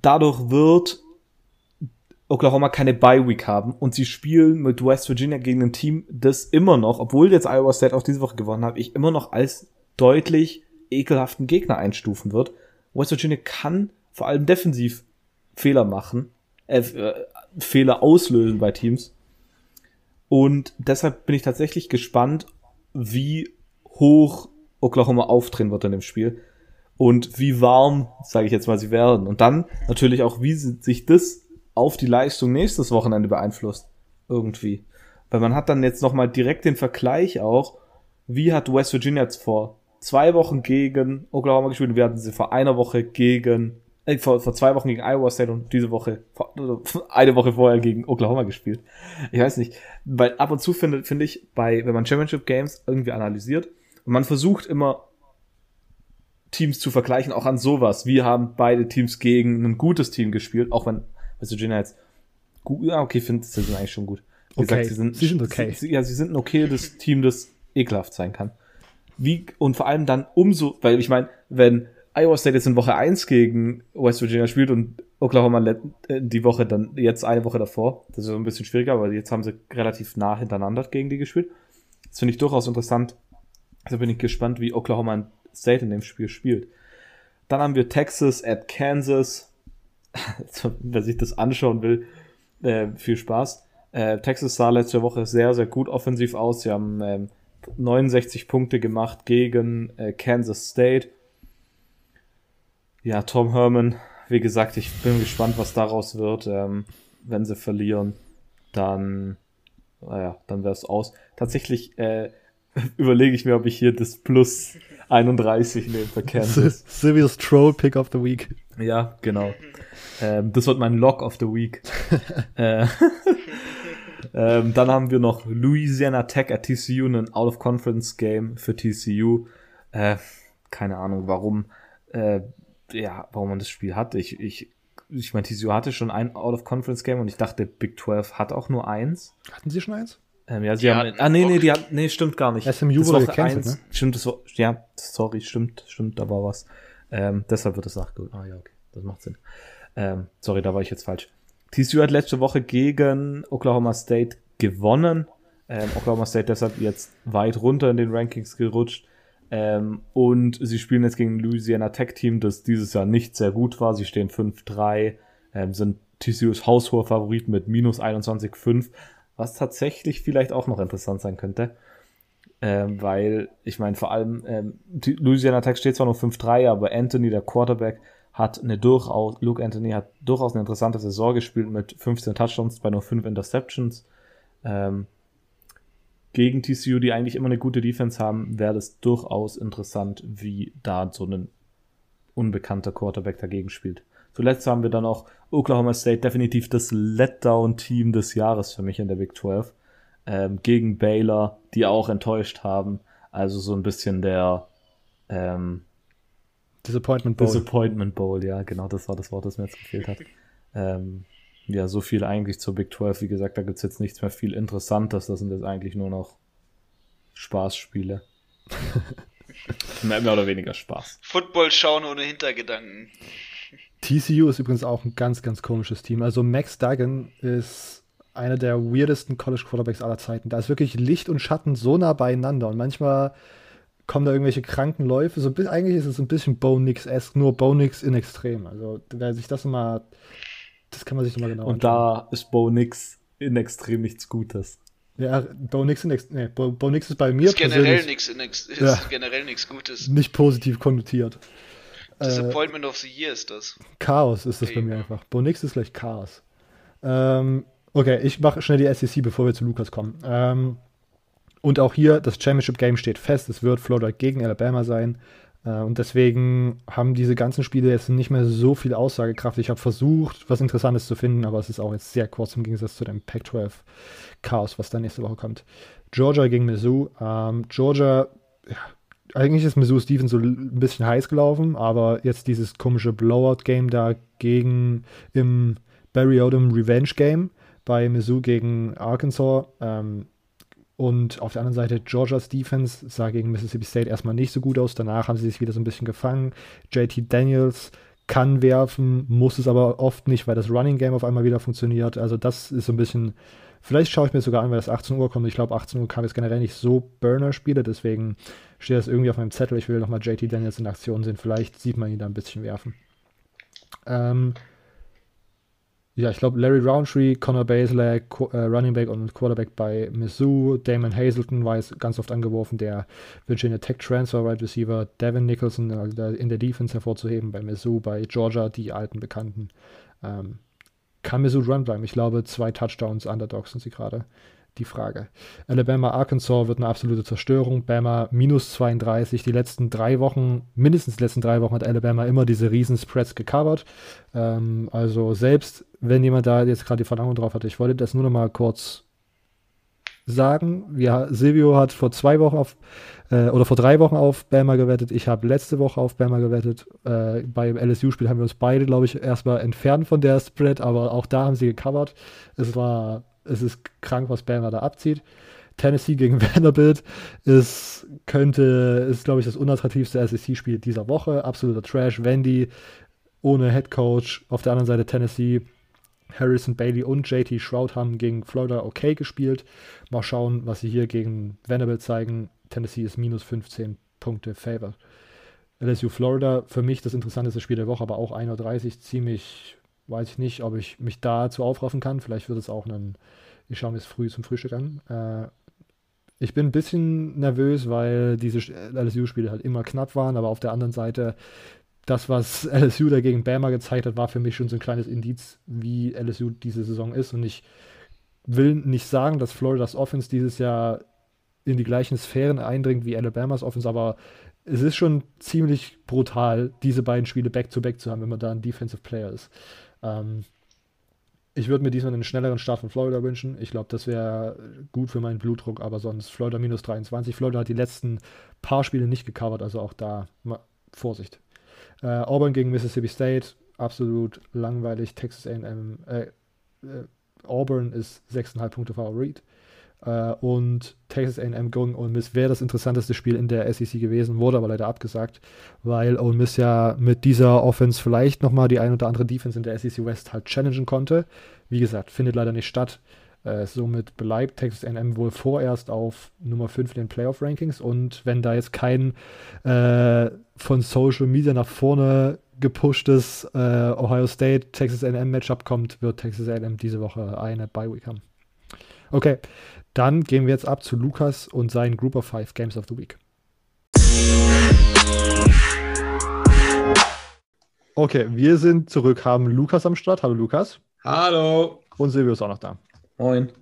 dadurch wird Oklahoma keine Bye Week haben und sie spielen mit West Virginia gegen ein Team, das immer noch, obwohl jetzt Iowa State auch diese Woche gewonnen hat, ich immer noch als deutlich ekelhaften Gegner einstufen wird. West Virginia kann vor allem defensiv Fehler machen, äh, äh, Fehler auslösen bei Teams. Und deshalb bin ich tatsächlich gespannt, wie hoch Oklahoma aufdrehen wird in dem Spiel und wie warm, sage ich jetzt mal, sie werden. Und dann natürlich auch, wie sich das auf die Leistung nächstes Wochenende beeinflusst. Irgendwie. Weil man hat dann jetzt nochmal direkt den Vergleich auch wie hat West Virginia jetzt vor zwei Wochen gegen Oklahoma gespielt und wir hatten sie vor einer Woche gegen, äh, vor, vor zwei Wochen gegen Iowa State und diese Woche, vor, eine Woche vorher gegen Oklahoma gespielt. Ich weiß nicht, weil ab und zu finde, finde ich, bei, wenn man Championship Games irgendwie analysiert und man versucht immer Teams zu vergleichen, auch an sowas. Wie haben beide Teams gegen ein gutes Team gespielt, auch wenn West Virginia jetzt gut, ja, okay, finde, sie sind eigentlich schon gut. Wie Okay, gesagt, sie sind, sie sind okay. Sie, ja, sie sind ein okayes Team, das ekelhaft sein kann. Wie, und vor allem dann umso, weil ich meine, wenn Iowa State jetzt in Woche 1 gegen West Virginia spielt und Oklahoma äh, die Woche dann, jetzt eine Woche davor, das ist so ein bisschen schwieriger, aber jetzt haben sie relativ nah hintereinander gegen die gespielt. Das finde ich durchaus interessant. Also bin ich gespannt, wie Oklahoma State in dem Spiel spielt. Dann haben wir Texas at Kansas. Wer sich das anschauen will, äh, viel Spaß. Äh, Texas sah letzte Woche sehr, sehr gut offensiv aus. Sie haben ähm, 69 Punkte gemacht gegen äh, Kansas State. Ja, Tom Herman, wie gesagt, ich bin gespannt, was daraus wird. Ähm, wenn sie verlieren, dann, naja, dann wäre es aus. Tatsächlich äh, überlege ich mir, ob ich hier das Plus 31 nehme für Kansas. Silvius Troll Pick of the Week. Ja, genau. Ähm, das wird mein Lock of the Week. äh, ähm, dann haben wir noch Louisiana Tech at TCU, ein Out-of-Conference-Game für TCU. Äh, keine Ahnung, warum, äh, ja, warum man das Spiel hat. Ich, ich, ich meine, TCU hatte schon ein Out-of-Conference-Game und ich dachte, Big 12 hat auch nur eins. Hatten Sie schon eins? Ähm, ja, sie Die haben, hatten ah, nee, nee, die hat, nee, stimmt gar nicht. SMU Das wurde Woche gecancelt, eins- ne? Stimmt, das war, ja, sorry, stimmt, stimmt, da war was. Ähm, deshalb wird es nachgeholt. Ah, ja, okay, das macht Sinn. Ähm, sorry, da war ich jetzt falsch. TCU hat letzte Woche gegen Oklahoma State gewonnen. Ähm, Oklahoma State deshalb jetzt weit runter in den Rankings gerutscht. Ähm, und sie spielen jetzt gegen ein Louisiana Tech Team, das dieses Jahr nicht sehr gut war. Sie stehen 5-3, ähm, sind TCUs haushoher Favorit mit minus 21,5, was tatsächlich vielleicht auch noch interessant sein könnte. Ähm, weil, ich meine, vor allem, ähm, Louisiana Tech steht zwar nur 5-3, aber Anthony, der Quarterback, hat eine durchaus, Luke Anthony hat durchaus eine interessante Saison gespielt mit 15 Touchdowns bei nur 5 Interceptions. Ähm, gegen TCU, die eigentlich immer eine gute Defense haben, wäre das durchaus interessant, wie da so ein unbekannter Quarterback dagegen spielt. Zuletzt haben wir dann auch Oklahoma State, definitiv das Letdown-Team des Jahres für mich in der Big 12. Ähm, gegen Baylor, die auch enttäuscht haben. Also so ein bisschen der ähm, Disappointment Bowl. Disappointment Bowl, ja, genau, das war das Wort, das mir jetzt gefehlt hat. Ähm, ja, so viel eigentlich zur Big 12. Wie gesagt, da gibt's jetzt nichts mehr viel Interessantes. Das sind jetzt eigentlich nur noch Spaßspiele. mehr, mehr oder weniger Spaß. Football schauen ohne Hintergedanken. TCU ist übrigens auch ein ganz, ganz komisches Team. Also Max Duggan ist einer der weirdesten College Quarterbacks aller Zeiten. Da ist wirklich Licht und Schatten so nah beieinander und manchmal kommen da irgendwelche kranken Läufe. So, eigentlich ist es ein bisschen Bo Nix-esque, nur Bo Nix in extrem. Also wer sich das mal, das kann man sich mal genau Und anschauen. da ist Bo nix in extrem nichts Gutes. Ja, Bo Nix in ex nee, Bo, Bo Nix ist bei mir Ist generell persönlich nichts in ex- ist Ja. generell nichts Gutes. nicht positiv konnotiert. Äh, Disappointment of the Year ist das. Chaos ist das bei Ey. mir einfach. Bonix ist gleich Chaos. Ähm, okay, ich mache schnell die SEC, bevor wir zu Lukas kommen. Ähm, und auch hier, das Championship Game steht fest. Es wird Florida gegen Alabama sein. Äh, und deswegen haben diese ganzen Spiele jetzt nicht mehr so viel Aussagekraft. Ich habe versucht, was Interessantes zu finden, aber es ist auch jetzt sehr kurz im Gegensatz zu dem Pac-12 Chaos, was dann nächste Woche kommt. Georgia gegen Mizzou. Ähm, Georgia, ja, eigentlich ist Mizzou Stevens so ein bisschen heiß gelaufen, aber jetzt dieses komische Blowout-Game da gegen im Barry Odom Revenge Game bei Mizzou gegen Arkansas. Ähm, und auf der anderen Seite Georgias Defense sah gegen Mississippi State erstmal nicht so gut aus. Danach haben sie sich wieder so ein bisschen gefangen. JT Daniels kann werfen, muss es aber oft nicht, weil das Running Game auf einmal wieder funktioniert. Also das ist so ein bisschen, vielleicht schaue ich mir sogar an, weil das 18 Uhr kommt. Ich glaube, 18 Uhr kam jetzt generell nicht so Burner-Spiele, deswegen steht das irgendwie auf meinem Zettel. Ich will nochmal JT Daniels in Aktion sehen. Vielleicht sieht man ihn da ein bisschen werfen. Ähm, ja, ich glaube, Larry Roundtree, Connor Baselak, Qu- äh, Running Back und Quarterback bei Mizzou, Damon Hazelton war jetzt ganz oft angeworfen, der Virginia Tech Transfer Wide Receiver, Devin Nicholson da in der Defense hervorzuheben bei Mizzou, bei Georgia, die alten Bekannten. Ähm, kann Mizzou Run bleiben? Ich glaube, zwei Touchdowns Underdogs sind sie gerade. Die Frage. Alabama, Arkansas wird eine absolute Zerstörung. Bama minus 32. Die letzten drei Wochen, mindestens die letzten drei Wochen hat Alabama immer diese riesen Spreads gecovert. Ähm, also selbst wenn jemand da jetzt gerade die Verlangung drauf hatte, ich wollte das nur noch mal kurz sagen. Ja, Silvio hat vor zwei Wochen auf äh, oder vor drei Wochen auf Bama gewettet. Ich habe letzte Woche auf Bama gewettet. Äh, beim LSU-Spiel haben wir uns beide, glaube ich, erstmal entfernt von der Spread, aber auch da haben sie gecovert. Es war es ist krank, was Bama da abzieht. Tennessee gegen Vanderbilt ist, könnte, ist, glaube ich, das unattraktivste SEC-Spiel dieser Woche. Absoluter Trash. Wendy ohne Head Coach. Auf der anderen Seite Tennessee. Harrison Bailey und JT Shroud haben gegen Florida okay gespielt. Mal schauen, was sie hier gegen Vanderbilt zeigen. Tennessee ist minus 15 Punkte Favor. LSU Florida, für mich das interessanteste Spiel der Woche, aber auch 1.30 ziemlich weiß ich nicht, ob ich mich dazu aufraffen kann. Vielleicht wird es auch ein, ich schaue mir es früh zum Frühstück an. Äh, ich bin ein bisschen nervös, weil diese LSU-Spiele halt immer knapp waren, aber auf der anderen Seite, das, was LSU dagegen Bama gezeigt hat, war für mich schon so ein kleines Indiz, wie LSU diese Saison ist. Und ich will nicht sagen, dass Floridas Offense dieses Jahr in die gleichen Sphären eindringt wie Alabamas Offense, aber es ist schon ziemlich brutal, diese beiden Spiele back-to-back -back zu haben, wenn man da ein Defensive Player ist. Ähm, ich würde mir diesmal einen schnelleren Start von Florida wünschen. Ich glaube, das wäre gut für meinen Blutdruck, aber sonst Florida minus 23. Florida hat die letzten paar Spiele nicht gecovert, also auch da Vorsicht. Äh, Auburn gegen Mississippi State, absolut langweilig. Texas AM, äh, äh, Auburn ist 6,5 Punkte Favorit. Äh, und Texas A&M gegen Ole Miss wäre das interessanteste Spiel in der SEC gewesen, wurde aber leider abgesagt, weil Ole Miss ja mit dieser Offense vielleicht nochmal die ein oder andere Defense in der SEC West halt challengen konnte. Wie gesagt, findet leider nicht statt. Äh, somit bleibt Texas A&M wohl vorerst auf Nummer 5 in den Playoff-Rankings und wenn da jetzt kein äh, von Social Media nach vorne gepushtes äh, Ohio State Texas A&M Matchup kommt, wird Texas A&M diese Woche eine Bye Week haben. Okay, dann gehen wir jetzt ab zu Lukas und seinen Group of Five Games of the Week. Okay, wir sind zurück, haben Lukas am Start. Hallo Lukas. Hallo. Und Silvio ist auch noch da. Moin.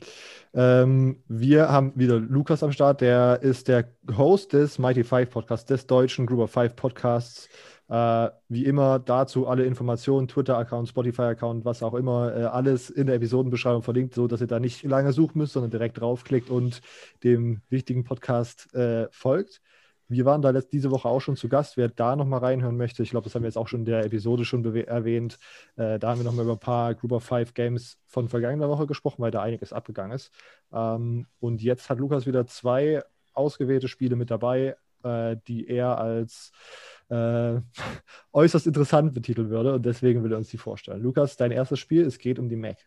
Ähm, wir haben wieder Lukas am Start, der ist der Host des Mighty Five Podcasts, des deutschen Group of Five Podcasts. Äh, wie immer dazu alle Informationen, Twitter-Account, Spotify-Account, was auch immer, äh, alles in der Episodenbeschreibung verlinkt, so dass ihr da nicht lange suchen müsst, sondern direkt draufklickt und dem wichtigen Podcast äh, folgt. Wir waren da diese Woche auch schon zu Gast. Wer da nochmal reinhören möchte, ich glaube, das haben wir jetzt auch schon in der Episode schon erwähnt. Äh, da haben wir nochmal über ein paar Group of Five Games von vergangener Woche gesprochen, weil da einiges abgegangen ist. Ähm, und jetzt hat Lukas wieder zwei ausgewählte Spiele mit dabei, äh, die er als äh, äußerst interessant betiteln würde und deswegen will er uns die vorstellen. Lukas, dein erstes Spiel, es geht um die Mac.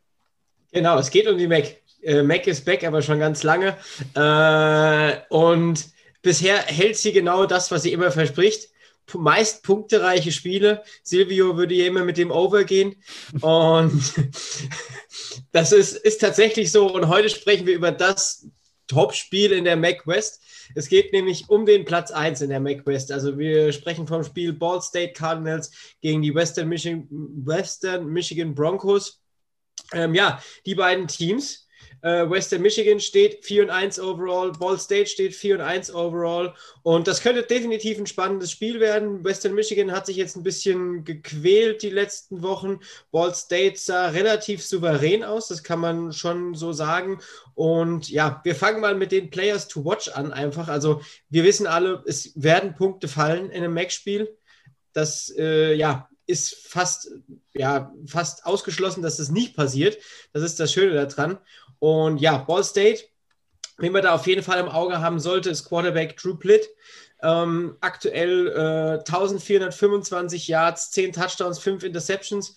Genau, es geht um die Mac. Äh, Mac ist back, aber schon ganz lange. Äh, und bisher hält sie genau das, was sie immer verspricht. Meist punktereiche Spiele. Silvio würde hier immer mit dem Over gehen. Und das ist, ist tatsächlich so. Und heute sprechen wir über das Top-Spiel in der Mac West. Es geht nämlich um den Platz 1 in der MacWest. Also wir sprechen vom Spiel Ball State Cardinals gegen die Western Michigan, Western Michigan Broncos. Ähm, ja, die beiden Teams äh, Western Michigan steht 4 und 1 overall, Ball State steht 4 und 1 overall. Und das könnte definitiv ein spannendes Spiel werden. Western Michigan hat sich jetzt ein bisschen gequält die letzten Wochen. Ball State sah relativ souverän aus, das kann man schon so sagen. Und ja, wir fangen mal mit den Players to Watch an einfach. Also wir wissen alle, es werden Punkte fallen in einem Mac-Spiel. Das äh, ja, ist fast, ja, fast ausgeschlossen, dass das nicht passiert. Das ist das Schöne daran. Und ja, Ball State, wen man da auf jeden Fall im Auge haben sollte, ist Quarterback Drew Plitt. Ähm, aktuell äh, 1425 Yards, 10 Touchdowns, 5 Interceptions.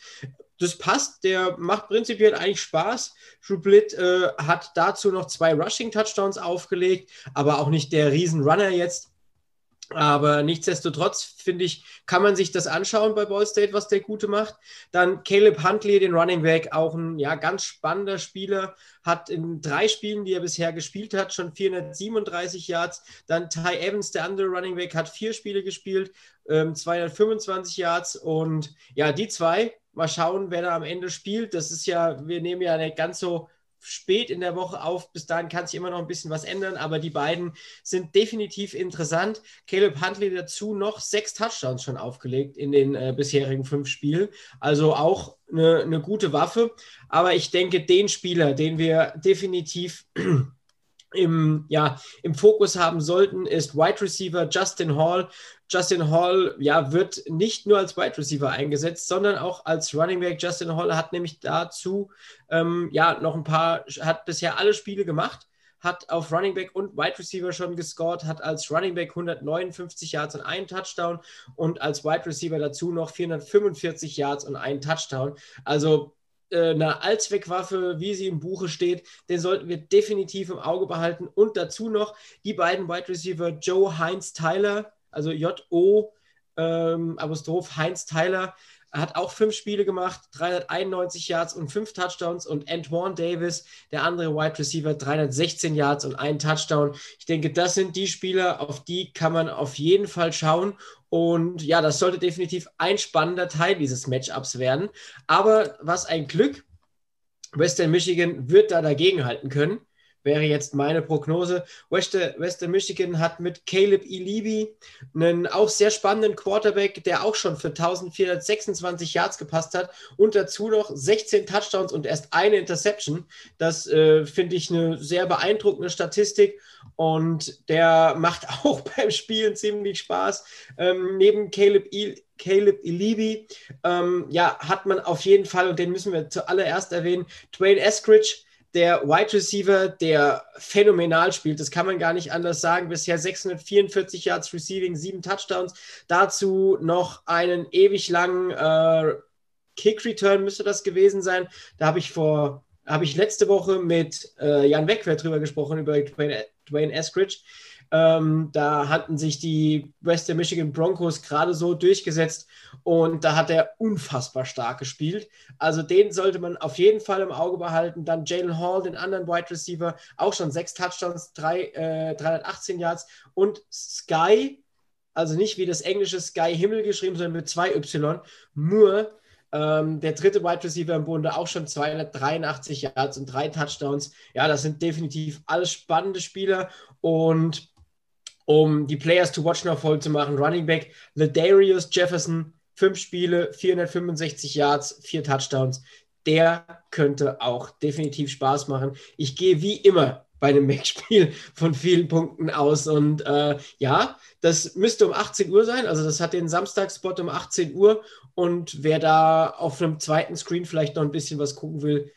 Das passt, der macht prinzipiell eigentlich Spaß. Drew Plitt äh, hat dazu noch zwei Rushing-Touchdowns aufgelegt, aber auch nicht der Riesen-Runner jetzt. Aber nichtsdestotrotz, finde ich, kann man sich das anschauen bei Ball State, was der Gute macht. Dann Caleb Huntley, den Running Back, auch ein ja, ganz spannender Spieler, hat in drei Spielen, die er bisher gespielt hat, schon 437 Yards. Dann Ty Evans, der andere Running Back, hat vier Spiele gespielt, ähm, 225 Yards. Und ja, die zwei, mal schauen, wer da am Ende spielt. Das ist ja, wir nehmen ja nicht ganz so spät in der Woche auf. Bis dahin kann sich immer noch ein bisschen was ändern, aber die beiden sind definitiv interessant. Caleb Huntley dazu noch sechs Touchdowns schon aufgelegt in den äh, bisherigen fünf Spielen. Also auch eine, eine gute Waffe. Aber ich denke, den Spieler, den wir definitiv im, ja, im Fokus haben sollten, ist Wide Receiver Justin Hall. Justin Hall ja, wird nicht nur als Wide Receiver eingesetzt, sondern auch als Running Back. Justin Hall hat nämlich dazu ähm, ja noch ein paar, hat bisher alle Spiele gemacht, hat auf Running Back und Wide Receiver schon gescored, hat als Running Back 159 Yards und einen Touchdown und als Wide Receiver dazu noch 445 Yards und einen Touchdown. Also äh, eine Allzweckwaffe, wie sie im Buche steht, den sollten wir definitiv im Auge behalten. Und dazu noch die beiden Wide Receiver Joe Heinz Tyler, also J-O ähm, Apostroph Heinz Tyler, hat auch fünf Spiele gemacht, 391 Yards und fünf Touchdowns. Und Antoine Davis, der andere Wide Receiver, 316 Yards und einen Touchdown. Ich denke, das sind die Spieler, auf die kann man auf jeden Fall schauen. Und ja, das sollte definitiv ein spannender Teil dieses Matchups werden. Aber was ein Glück, Western Michigan wird da dagegenhalten können wäre jetzt meine Prognose. Western Michigan hat mit Caleb Elibi einen auch sehr spannenden Quarterback, der auch schon für 1426 Yards gepasst hat und dazu noch 16 Touchdowns und erst eine Interception. Das äh, finde ich eine sehr beeindruckende Statistik und der macht auch beim Spielen ziemlich Spaß. Ähm, neben Caleb El Caleb Elibi, ähm, ja, hat man auf jeden Fall, und den müssen wir zuallererst erwähnen, Dwayne Eskridge, der Wide Receiver, der phänomenal spielt. Das kann man gar nicht anders sagen. Bisher 644 Yards Receiving, sieben Touchdowns. Dazu noch einen ewig langen äh, Kick Return müsste das gewesen sein. Da habe ich vor, habe ich letzte Woche mit äh, Jan Wegwert drüber gesprochen, über Dwayne, Dwayne Eskridge. Ähm, da hatten sich die Western Michigan Broncos gerade so durchgesetzt und da hat er unfassbar stark gespielt. Also den sollte man auf jeden Fall im Auge behalten. Dann Jalen Hall, den anderen Wide Receiver, auch schon sechs Touchdowns, drei, äh, 318 Yards und Sky, also nicht wie das englische Sky Himmel geschrieben, sondern mit zwei Y, nur ähm, der dritte Wide Receiver im Bunde auch schon 283 Yards und drei Touchdowns. Ja, das sind definitiv alles spannende Spieler und um die Players to watch noch voll zu machen. Running Back Ladarius Jefferson, fünf Spiele, 465 Yards, vier Touchdowns. Der könnte auch definitiv Spaß machen. Ich gehe wie immer bei einem Mac-Spiel von vielen Punkten aus. Und äh, ja, das müsste um 18 Uhr sein. Also das hat den Samstagspot um 18 Uhr. Und wer da auf einem zweiten Screen vielleicht noch ein bisschen was gucken will,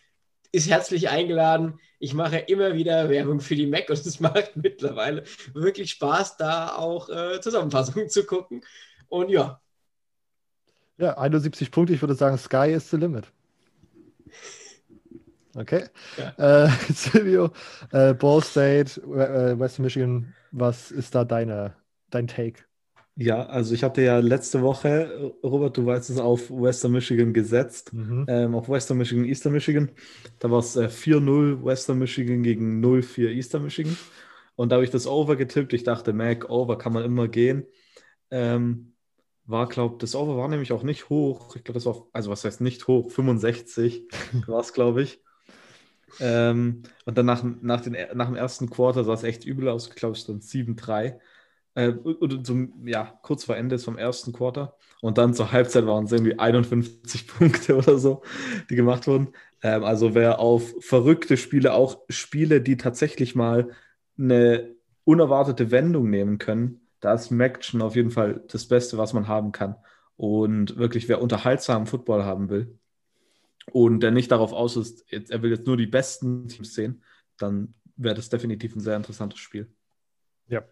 ist herzlich eingeladen. Ich mache immer wieder Werbung für die Mac und es macht mittlerweile wirklich Spaß, da auch äh, Zusammenfassungen zu gucken. Und ja. Ja, 71 Punkte. Ich würde sagen, Sky is the limit. Okay. Ja. Äh, Silvio, äh, Ball State, äh, West Michigan, was ist da deine, dein Take? Ja, also ich hatte ja letzte Woche, Robert, du weißt es, auf Western Michigan gesetzt, mhm. ähm, auf Western Michigan, Eastern Michigan. Da war es äh, 4-0 Western Michigan gegen 0-4 Eastern Michigan. Und da habe ich das Over getippt. Ich dachte, Mac, Over kann man immer gehen. Ähm, war, glaube das Over war nämlich auch nicht hoch. Ich glaube, das war, also was heißt nicht hoch? 65 war es, glaube ich. Ähm, und dann nach, nach, den, nach dem ersten Quarter sah es echt übel aus. Ich glaube, es stand 7-3. Äh, oder zum, ja, kurz vor Ende vom ersten Quarter. Und dann zur Halbzeit waren es irgendwie 51 Punkte oder so, die gemacht wurden. Ähm, also wer auf verrückte Spiele, auch Spiele, die tatsächlich mal eine unerwartete Wendung nehmen können, da ist Maction auf jeden Fall das Beste, was man haben kann. Und wirklich, wer unterhaltsamen Football haben will und der nicht darauf aus ist, er will jetzt nur die besten Teams sehen, dann wäre das definitiv ein sehr interessantes Spiel. Ja,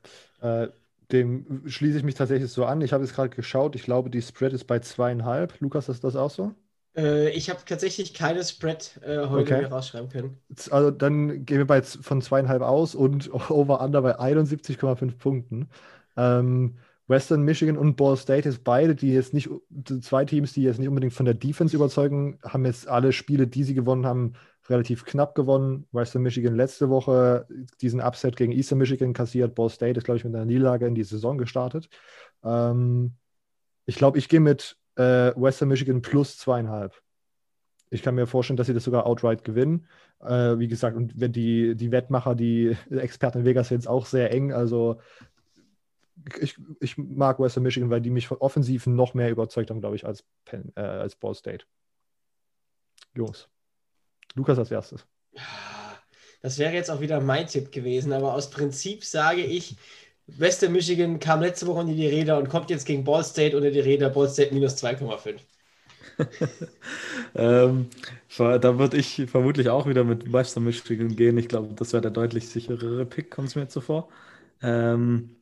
äh, dem schließe ich mich tatsächlich so an. Ich habe jetzt gerade geschaut. Ich glaube, die Spread ist bei zweieinhalb. Lukas, ist das auch so? Äh, ich habe tatsächlich keine Spread äh, heute okay. rausschreiben können. Also dann gehen wir bei, von zweieinhalb aus und Over-Under bei 71,5 Punkten. Ähm, Western Michigan und Ball State ist beide, die jetzt nicht, zwei Teams, die jetzt nicht unbedingt von der Defense überzeugen, haben jetzt alle Spiele, die sie gewonnen haben, relativ knapp gewonnen. Western Michigan letzte Woche diesen Upset gegen Eastern Michigan kassiert. Ball State ist, glaube ich, mit einer Niederlage in die Saison gestartet. Ähm, ich glaube, ich gehe mit äh, Western Michigan plus zweieinhalb. Ich kann mir vorstellen, dass sie das sogar outright gewinnen. Äh, wie gesagt, und wenn die, die Wettmacher, die Experten in Vegas sind auch sehr eng. Also ich, ich mag Western Michigan, weil die mich von offensiv noch mehr überzeugt haben, glaube ich, als, Penn, äh, als Ball State. Jungs. Lukas als erstes. Das wäre jetzt auch wieder mein Tipp gewesen, aber aus Prinzip sage ich, Western Michigan kam letzte Woche unter die Räder und kommt jetzt gegen Ball State unter die Räder. Ball State minus 2,5. ähm, da würde ich vermutlich auch wieder mit Western Michigan gehen. Ich glaube, das wäre der deutlich sicherere Pick, kommt es mir jetzt so vor. Ähm,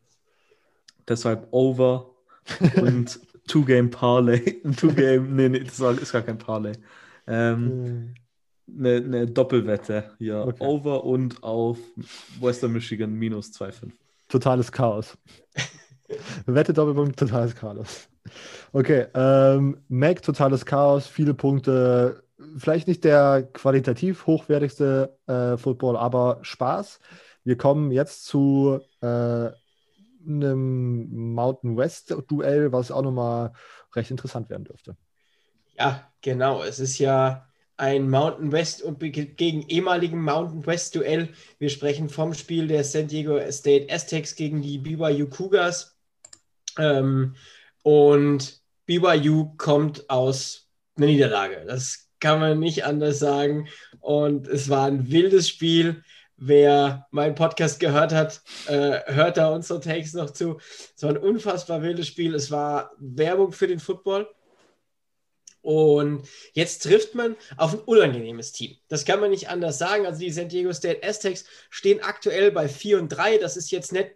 deshalb Over und Two-Game Parlay. Two-Game, nee, nee, das ist gar kein Parlay. Ähm, eine, eine Doppelwette hier. Okay. Over und auf Western Michigan minus 2,5. Totales Chaos. Wette Doppelpunkt, totales Chaos. Okay, ähm, Mac, totales Chaos, viele Punkte. Vielleicht nicht der qualitativ hochwertigste äh, Football, aber Spaß. Wir kommen jetzt zu äh, einem Mountain West Duell, was auch nochmal recht interessant werden dürfte. Ja, genau. Es ist ja ein Mountain West und gegen ehemaligen Mountain West Duell. Wir sprechen vom Spiel der San Diego State Aztecs gegen die BYU Cougars. Ähm, und BYU kommt aus einer Niederlage. Das kann man nicht anders sagen. Und es war ein wildes Spiel. Wer meinen Podcast gehört hat, äh, hört da unsere Takes noch zu. Es war ein unfassbar wildes Spiel. Es war Werbung für den Football. Und jetzt trifft man auf ein unangenehmes Team. Das kann man nicht anders sagen. Also die San Diego State Aztecs stehen aktuell bei 4 und 3. Das ist jetzt nicht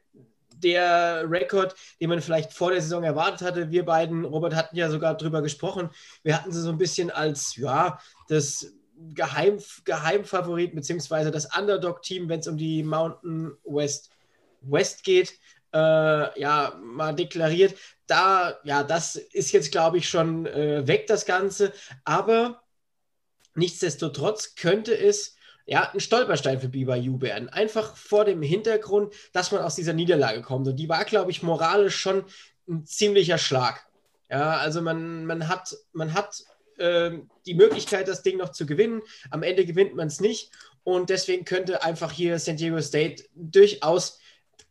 der Rekord, den man vielleicht vor der Saison erwartet hatte. Wir beiden, Robert, hatten ja sogar drüber gesprochen. Wir hatten sie so ein bisschen als, ja, das Geheim, Geheimfavorit beziehungsweise das Underdog-Team, wenn es um die Mountain West West geht, äh, ja, mal deklariert. Da, ja, das ist jetzt, glaube ich, schon äh, weg, das Ganze. Aber nichtsdestotrotz könnte es ja, ein Stolperstein für BYU werden. Einfach vor dem Hintergrund, dass man aus dieser Niederlage kommt. Und die war, glaube ich, moralisch schon ein ziemlicher Schlag. Ja, also man, man hat, man hat äh, die Möglichkeit, das Ding noch zu gewinnen. Am Ende gewinnt man es nicht. Und deswegen könnte einfach hier San Diego State durchaus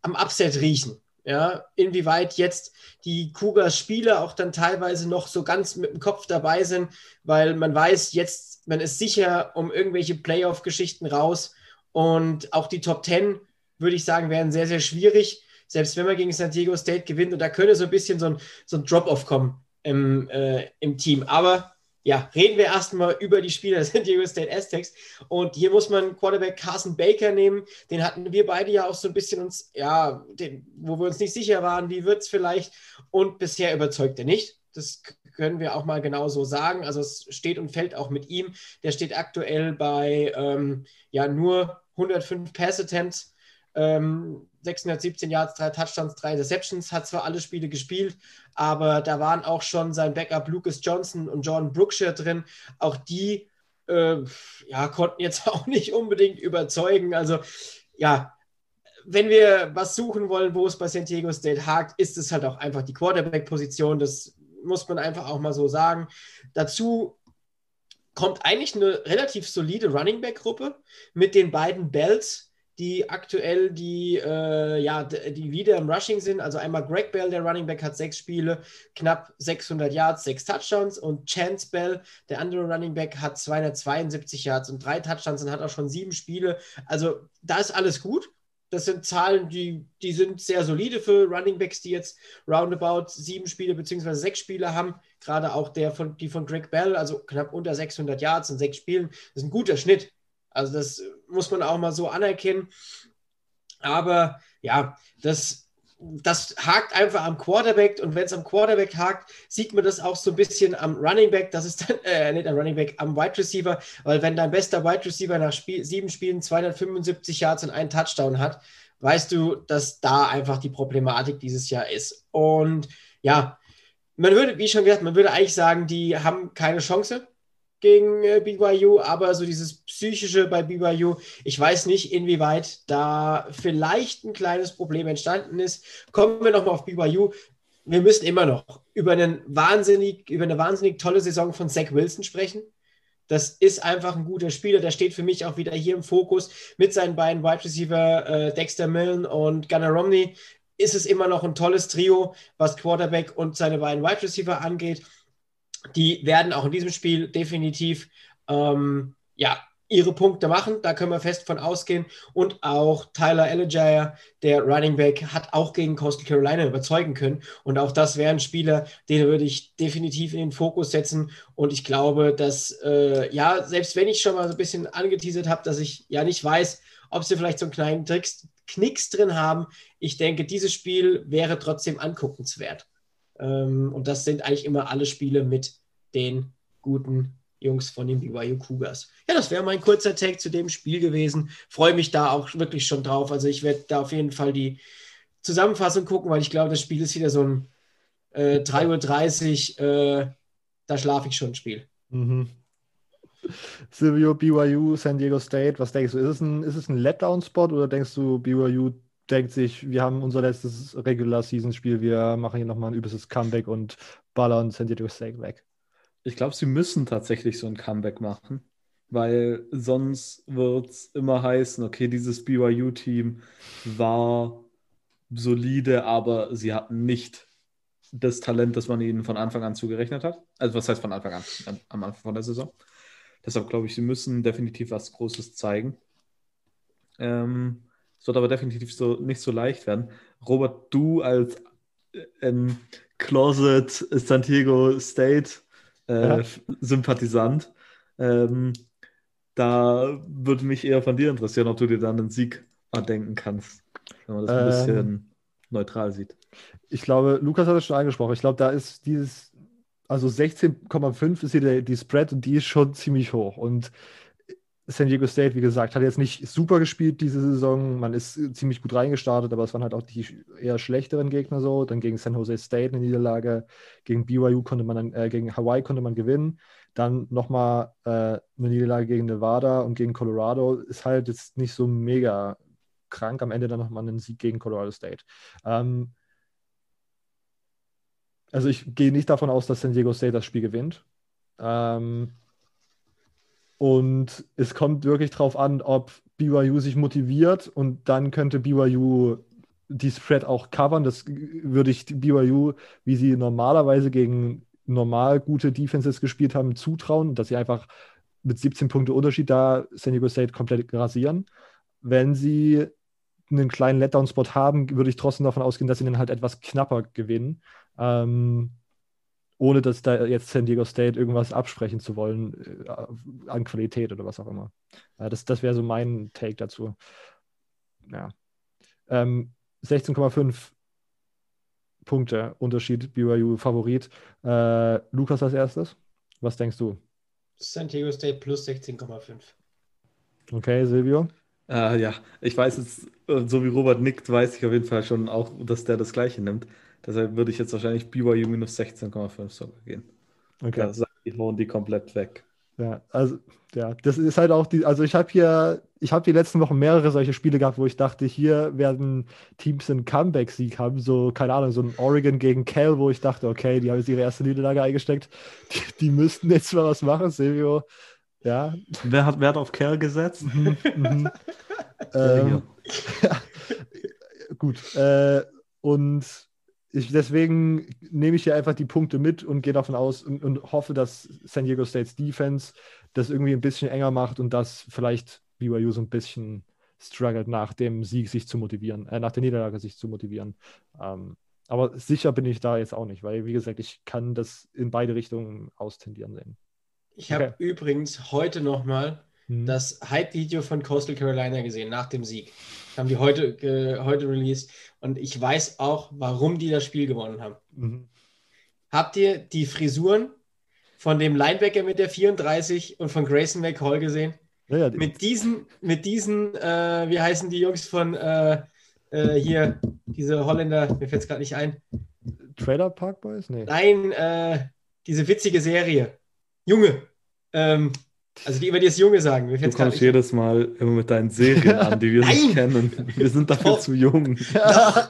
am Upset riechen. Ja, inwieweit jetzt die Cougars Spieler auch dann teilweise noch so ganz mit dem Kopf dabei sind, weil man weiß, jetzt, man ist sicher um irgendwelche Playoff-Geschichten raus und auch die Top 10, würde ich sagen, wären sehr, sehr schwierig, selbst wenn man gegen San Diego State gewinnt und da könnte so ein bisschen so ein, so ein Drop-Off kommen im, äh, im Team. Aber ja, reden wir erstmal über die Spieler des San Diego State Aztecs. Und hier muss man Quarterback Carson Baker nehmen. Den hatten wir beide ja auch so ein bisschen uns, ja, den, wo wir uns nicht sicher waren, wie wird es vielleicht. Und bisher überzeugt er nicht. Das können wir auch mal genau so sagen. Also es steht und fällt auch mit ihm. Der steht aktuell bei ähm, ja nur 105 Pass Attempts. Ähm, 617 Yards, drei Touchdowns, drei Interceptions, hat zwar alle Spiele gespielt, aber da waren auch schon sein Backup Lucas Johnson und Jordan Brookshire drin. Auch die äh, ja, konnten jetzt auch nicht unbedingt überzeugen. Also ja, wenn wir was suchen wollen, wo es bei San Diego State hakt, ist es halt auch einfach die Quarterback-Position. Das muss man einfach auch mal so sagen. Dazu kommt eigentlich eine relativ solide Running Back-Gruppe mit den beiden Bells, die aktuell die, äh, ja, die Leader im Rushing sind. Also einmal Greg Bell, der Running Back, hat sechs Spiele, knapp 600 Yards, sechs Touchdowns. Und Chance Bell, der andere Running Back, hat 272 Yards und drei Touchdowns und hat auch schon sieben Spiele. Also da ist alles gut. Das sind Zahlen, die, die sind sehr solide für Running Backs, die jetzt roundabout sieben Spiele bzw. sechs Spiele haben. Gerade auch der von, die von Greg Bell, also knapp unter 600 Yards in sechs Spielen. Das ist ein guter Schnitt also das muss man auch mal so anerkennen. Aber ja, das, das hakt einfach am Quarterback und wenn es am Quarterback hakt, sieht man das auch so ein bisschen am Running Back. Das ist dann, äh, nicht am Running Back, am Wide Receiver, weil wenn dein bester Wide Receiver nach Spiel, sieben Spielen 275 Yards und einen Touchdown hat, weißt du, dass da einfach die Problematik dieses Jahr ist. Und ja, man würde, wie schon gesagt, man würde eigentlich sagen, die haben keine Chance gegen äh, BYU, aber so dieses psychische bei BYU, ich weiß nicht, inwieweit da vielleicht ein kleines Problem entstanden ist. Kommen wir nochmal auf BYU. Wir müssen immer noch über, einen wahnsinnig, über eine wahnsinnig tolle Saison von Zach Wilson sprechen. Das ist einfach ein guter Spieler. Der steht für mich auch wieder hier im Fokus mit seinen beiden Wide Receiver äh, Dexter Millen und Gunnar Romney. Ist es immer noch ein tolles Trio, was Quarterback und seine beiden Wide Receiver angeht. Die werden auch in diesem Spiel definitiv ähm, ja, ihre Punkte machen. Da können wir fest von ausgehen. Und auch Tyler Allegier, der Running Back, hat auch gegen Coastal Carolina überzeugen können. Und auch das wäre ein Spieler, den würde ich definitiv in den Fokus setzen. Und ich glaube, dass, äh, ja, selbst wenn ich schon mal so ein bisschen angeteasert habe, dass ich ja nicht weiß, ob sie vielleicht so einen kleinen Tricks, Knicks drin haben, ich denke, dieses Spiel wäre trotzdem anguckenswert. Ähm, und das sind eigentlich immer alle Spiele mit den guten Jungs von den BYU Cougars. Ja, das wäre mein kurzer Take zu dem Spiel gewesen. Freue mich da auch wirklich schon drauf. Also ich werde da auf jeden Fall die Zusammenfassung gucken, weil ich glaube, das Spiel ist wieder so ein äh, 3.30 Uhr. Äh, da schlafe ich schon ein Spiel. Mhm. Silvio, BYU, San Diego State, was denkst du? Ist es ein, ist es ein Letdown-Spot oder denkst du, BYU denkt sich, wir haben unser letztes Regular-Season-Spiel, wir machen hier nochmal ein übles Comeback und ballern San Diego State weg? Ich glaube, sie müssen tatsächlich so ein Comeback machen, weil sonst wird es immer heißen, okay, dieses BYU-Team war solide, aber sie hatten nicht das Talent, das man ihnen von Anfang an zugerechnet hat. Also was heißt von Anfang an? Am Anfang von der Saison. Deshalb glaube ich, sie müssen definitiv was Großes zeigen. Ähm, es wird aber definitiv so nicht so leicht werden. Robert, du als äh, ähm, Closet Santiago State äh, ja. Sympathisant. Ähm, da würde mich eher von dir interessieren, ob du dir dann einen Sieg erdenken kannst, wenn man das ein bisschen ähm, neutral sieht. Ich glaube, Lukas hat es schon angesprochen. Ich glaube, da ist dieses, also 16,5 ist hier der, die Spread und die ist schon ziemlich hoch. Und San Diego State, wie gesagt, hat jetzt nicht super gespielt diese Saison. Man ist ziemlich gut reingestartet, aber es waren halt auch die eher schlechteren Gegner so. Dann gegen San Jose State eine Niederlage, gegen BYU konnte man dann, äh, gegen Hawaii konnte man gewinnen. Dann nochmal äh, eine Niederlage gegen Nevada und gegen Colorado. Ist halt jetzt nicht so mega krank. Am Ende dann nochmal einen Sieg gegen Colorado State. Ähm, also ich gehe nicht davon aus, dass San Diego State das Spiel gewinnt. Ähm, und es kommt wirklich darauf an, ob BYU sich motiviert und dann könnte BYU die Spread auch covern. Das würde ich BYU, wie sie normalerweise gegen normal gute Defenses gespielt haben, zutrauen, dass sie einfach mit 17 Punkte Unterschied da San Diego State komplett rasieren. Wenn sie einen kleinen Letdown-Spot haben, würde ich trotzdem davon ausgehen, dass sie dann halt etwas knapper gewinnen. Ähm, ohne dass da jetzt San Diego State irgendwas absprechen zu wollen äh, an Qualität oder was auch immer. Ja, das das wäre so mein Take dazu. Ja. Ähm, 16,5 Punkte Unterschied, BYU Favorit. Äh, Lukas als erstes. Was denkst du? San Diego State plus 16,5. Okay, Silvio? Äh, ja, ich weiß jetzt, äh, so wie Robert nickt, weiß ich auf jeden Fall schon auch, dass der das Gleiche nimmt. Deshalb würde ich jetzt wahrscheinlich BYU minus 16,5 sogar gehen. Okay. Da hauen die komplett weg. Ja, also, ja, das ist halt auch die, also ich habe hier, ich habe die letzten Wochen mehrere solche Spiele gehabt, wo ich dachte, hier werden Teams einen Comeback-Sieg haben, so, keine Ahnung, so ein Oregon gegen Cal, wo ich dachte, okay, die haben jetzt ihre erste Niederlage eingesteckt, die, die müssten jetzt mal was machen, Silvio. Ja. Wer hat Wert auf Cal gesetzt? Mhm, mhm. ähm, ja, gut. Äh, und ich, deswegen nehme ich hier einfach die Punkte mit und gehe davon aus und, und, hoffe, dass San Diego States Defense das irgendwie ein bisschen enger macht und dass vielleicht BYU so ein bisschen struggelt nach dem Sieg sich zu motivieren, äh, nach der Niederlage sich zu motivieren. Ähm, aber sicher bin ich da jetzt auch nicht, weil, wie gesagt, ich kann das in beide Richtungen austendieren sehen. Ich habe okay. übrigens heute nochmal mhm. das Hype-Video von Coastal Carolina gesehen, nach dem Sieg. Haben die heute, äh, heute released. Und ich weiß auch, warum die das Spiel gewonnen haben. Mhm. Habt ihr die Frisuren von dem Linebacker mit der 34 und von Grayson McCall gesehen? Ja, ja, die mit diesen, mit diesen, äh, wie heißen die Jungs von äh, äh hier, diese Holländer, mir fällt es gerade nicht ein. Trailer Park Boys? Nee. Nein, äh, diese witzige Serie. Junge. Ähm, also die immer das Junge sagen. Mir du kommst jedes Mal immer mit deinen Serien an, die wir nicht kennen. Wir sind dafür oh. zu jung. Ja.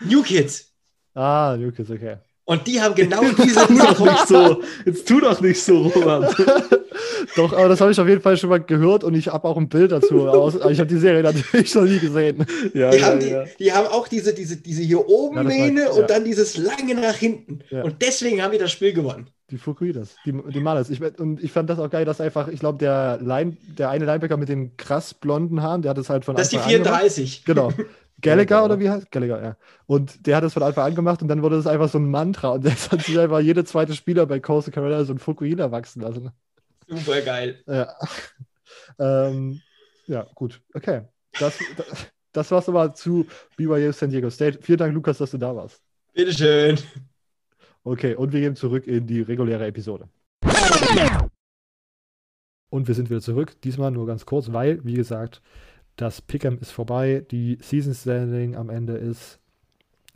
New Kids. Ah, New Kids, okay. Und die haben genau diese. tu doch nicht so. Jetzt tu doch nicht so, Robert. Doch, aber das habe ich auf jeden Fall schon mal gehört und ich habe auch ein Bild dazu. Aus, ich habe die Serie natürlich noch nie gesehen. Ja, die, ja, haben die, die, haben auch diese, diese, diese hier oben ja, Mähne und dann dieses lange nach hinten. Und deswegen haben wir das Spiel gewonnen. Die Fukuidas, die, die Malas. Ich, und ich fand das auch geil, dass einfach, ich glaube, der, Line, der eine Linebacker mit den krass blonden Haaren, der hat es halt von Das ist die 34. Genau. Gallagher oder wie heißt Gallagher, ja. Und der hat es von Anfang an gemacht und dann wurde es einfach so ein Mantra und jetzt hat sich einfach jede zweite Spieler bei Coastal Carolina so ein Fukuhila wachsen lassen. Super geil. Ja. ähm, ja, gut. Okay. Das, das, das war's aber zu BYU San Diego State. Vielen Dank, Lukas, dass du da warst. Bitteschön. Okay, und wir gehen zurück in die reguläre Episode. Und wir sind wieder zurück. Diesmal nur ganz kurz, weil, wie gesagt, das Pick'em ist vorbei. Die Season Standing am Ende ist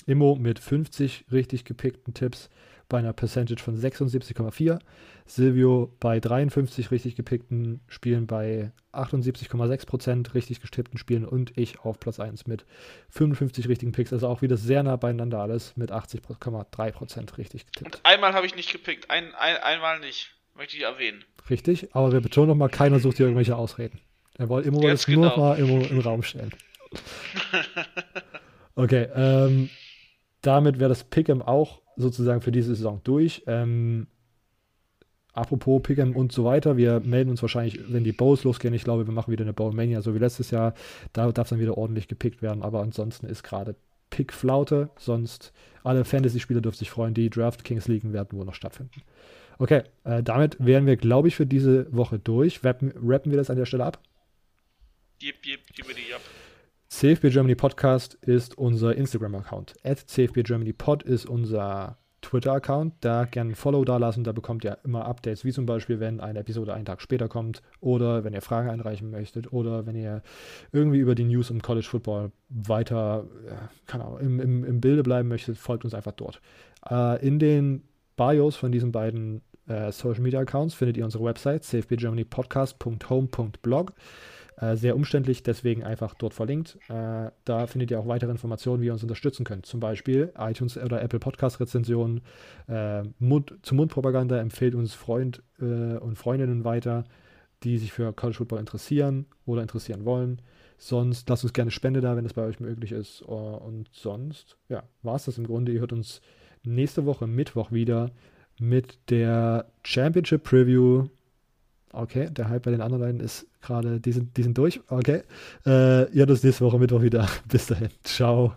Immo mit 50 richtig gepickten Tipps bei einer Percentage von 76,4. Silvio bei 53 richtig gepickten Spielen bei 78,6% richtig gestippten Spielen und ich auf Platz 1 mit 55 richtigen Picks. Also auch wieder sehr nah beieinander alles mit 80,3% richtig getippt. Und einmal habe ich nicht gepickt, ein, ein, einmal nicht. Möchte ich erwähnen. Richtig, aber wir betonen nochmal, keiner sucht hier irgendwelche Ausreden. Er wollte immer das genau. nur nochmal im, im Raum stellen. okay, ähm, damit wäre das Pick'em auch sozusagen für diese Saison durch. Ähm, apropos Pick'em und so weiter, wir melden uns wahrscheinlich, wenn die Bowls losgehen. Ich glaube, wir machen wieder eine Bowlmania, so wie letztes Jahr. Da darf dann wieder ordentlich gepickt werden, aber ansonsten ist gerade Pickflaute. Sonst alle Fantasy-Spieler dürfen sich freuen. Die Draft Kings Ligen werden wohl noch stattfinden. Okay, äh, damit wären wir, glaube ich, für diese Woche durch. Rappen, rappen wir das an der Stelle ab? Yep, yep, yep, yep. CFB Germany Podcast ist unser Instagram-Account. At CFB Germany Pod ist unser Twitter-Account. Da gerne ein Follow da lassen. Da bekommt ihr immer Updates, wie zum Beispiel, wenn eine Episode einen Tag später kommt oder wenn ihr Fragen einreichen möchtet oder wenn ihr irgendwie über die News im College Football weiter keine Ahnung, im, im, im Bilde bleiben möchtet, folgt uns einfach dort. Äh, in den Bios von diesen beiden äh, Social Media Accounts findet ihr unsere Website cfbgermanypodcast.home.blog. Äh, sehr umständlich, deswegen einfach dort verlinkt. Äh, da findet ihr auch weitere Informationen, wie ihr uns unterstützen könnt. Zum Beispiel iTunes oder Apple Podcast Rezensionen, äh, Mund, zu Mundpropaganda empfehlt uns Freund äh, und Freundinnen weiter, die sich für College Football interessieren oder interessieren wollen. Sonst lasst uns gerne Spende da, wenn es bei euch möglich ist. und sonst, ja, war es das im Grunde. Ihr hört uns nächste Woche Mittwoch wieder mit der Championship Preview Okay, der Hype bei den anderen beiden ist gerade, die sind, die sind durch. Okay. Äh, ja, das nächste Woche Mittwoch wieder. Bis dahin. Ciao.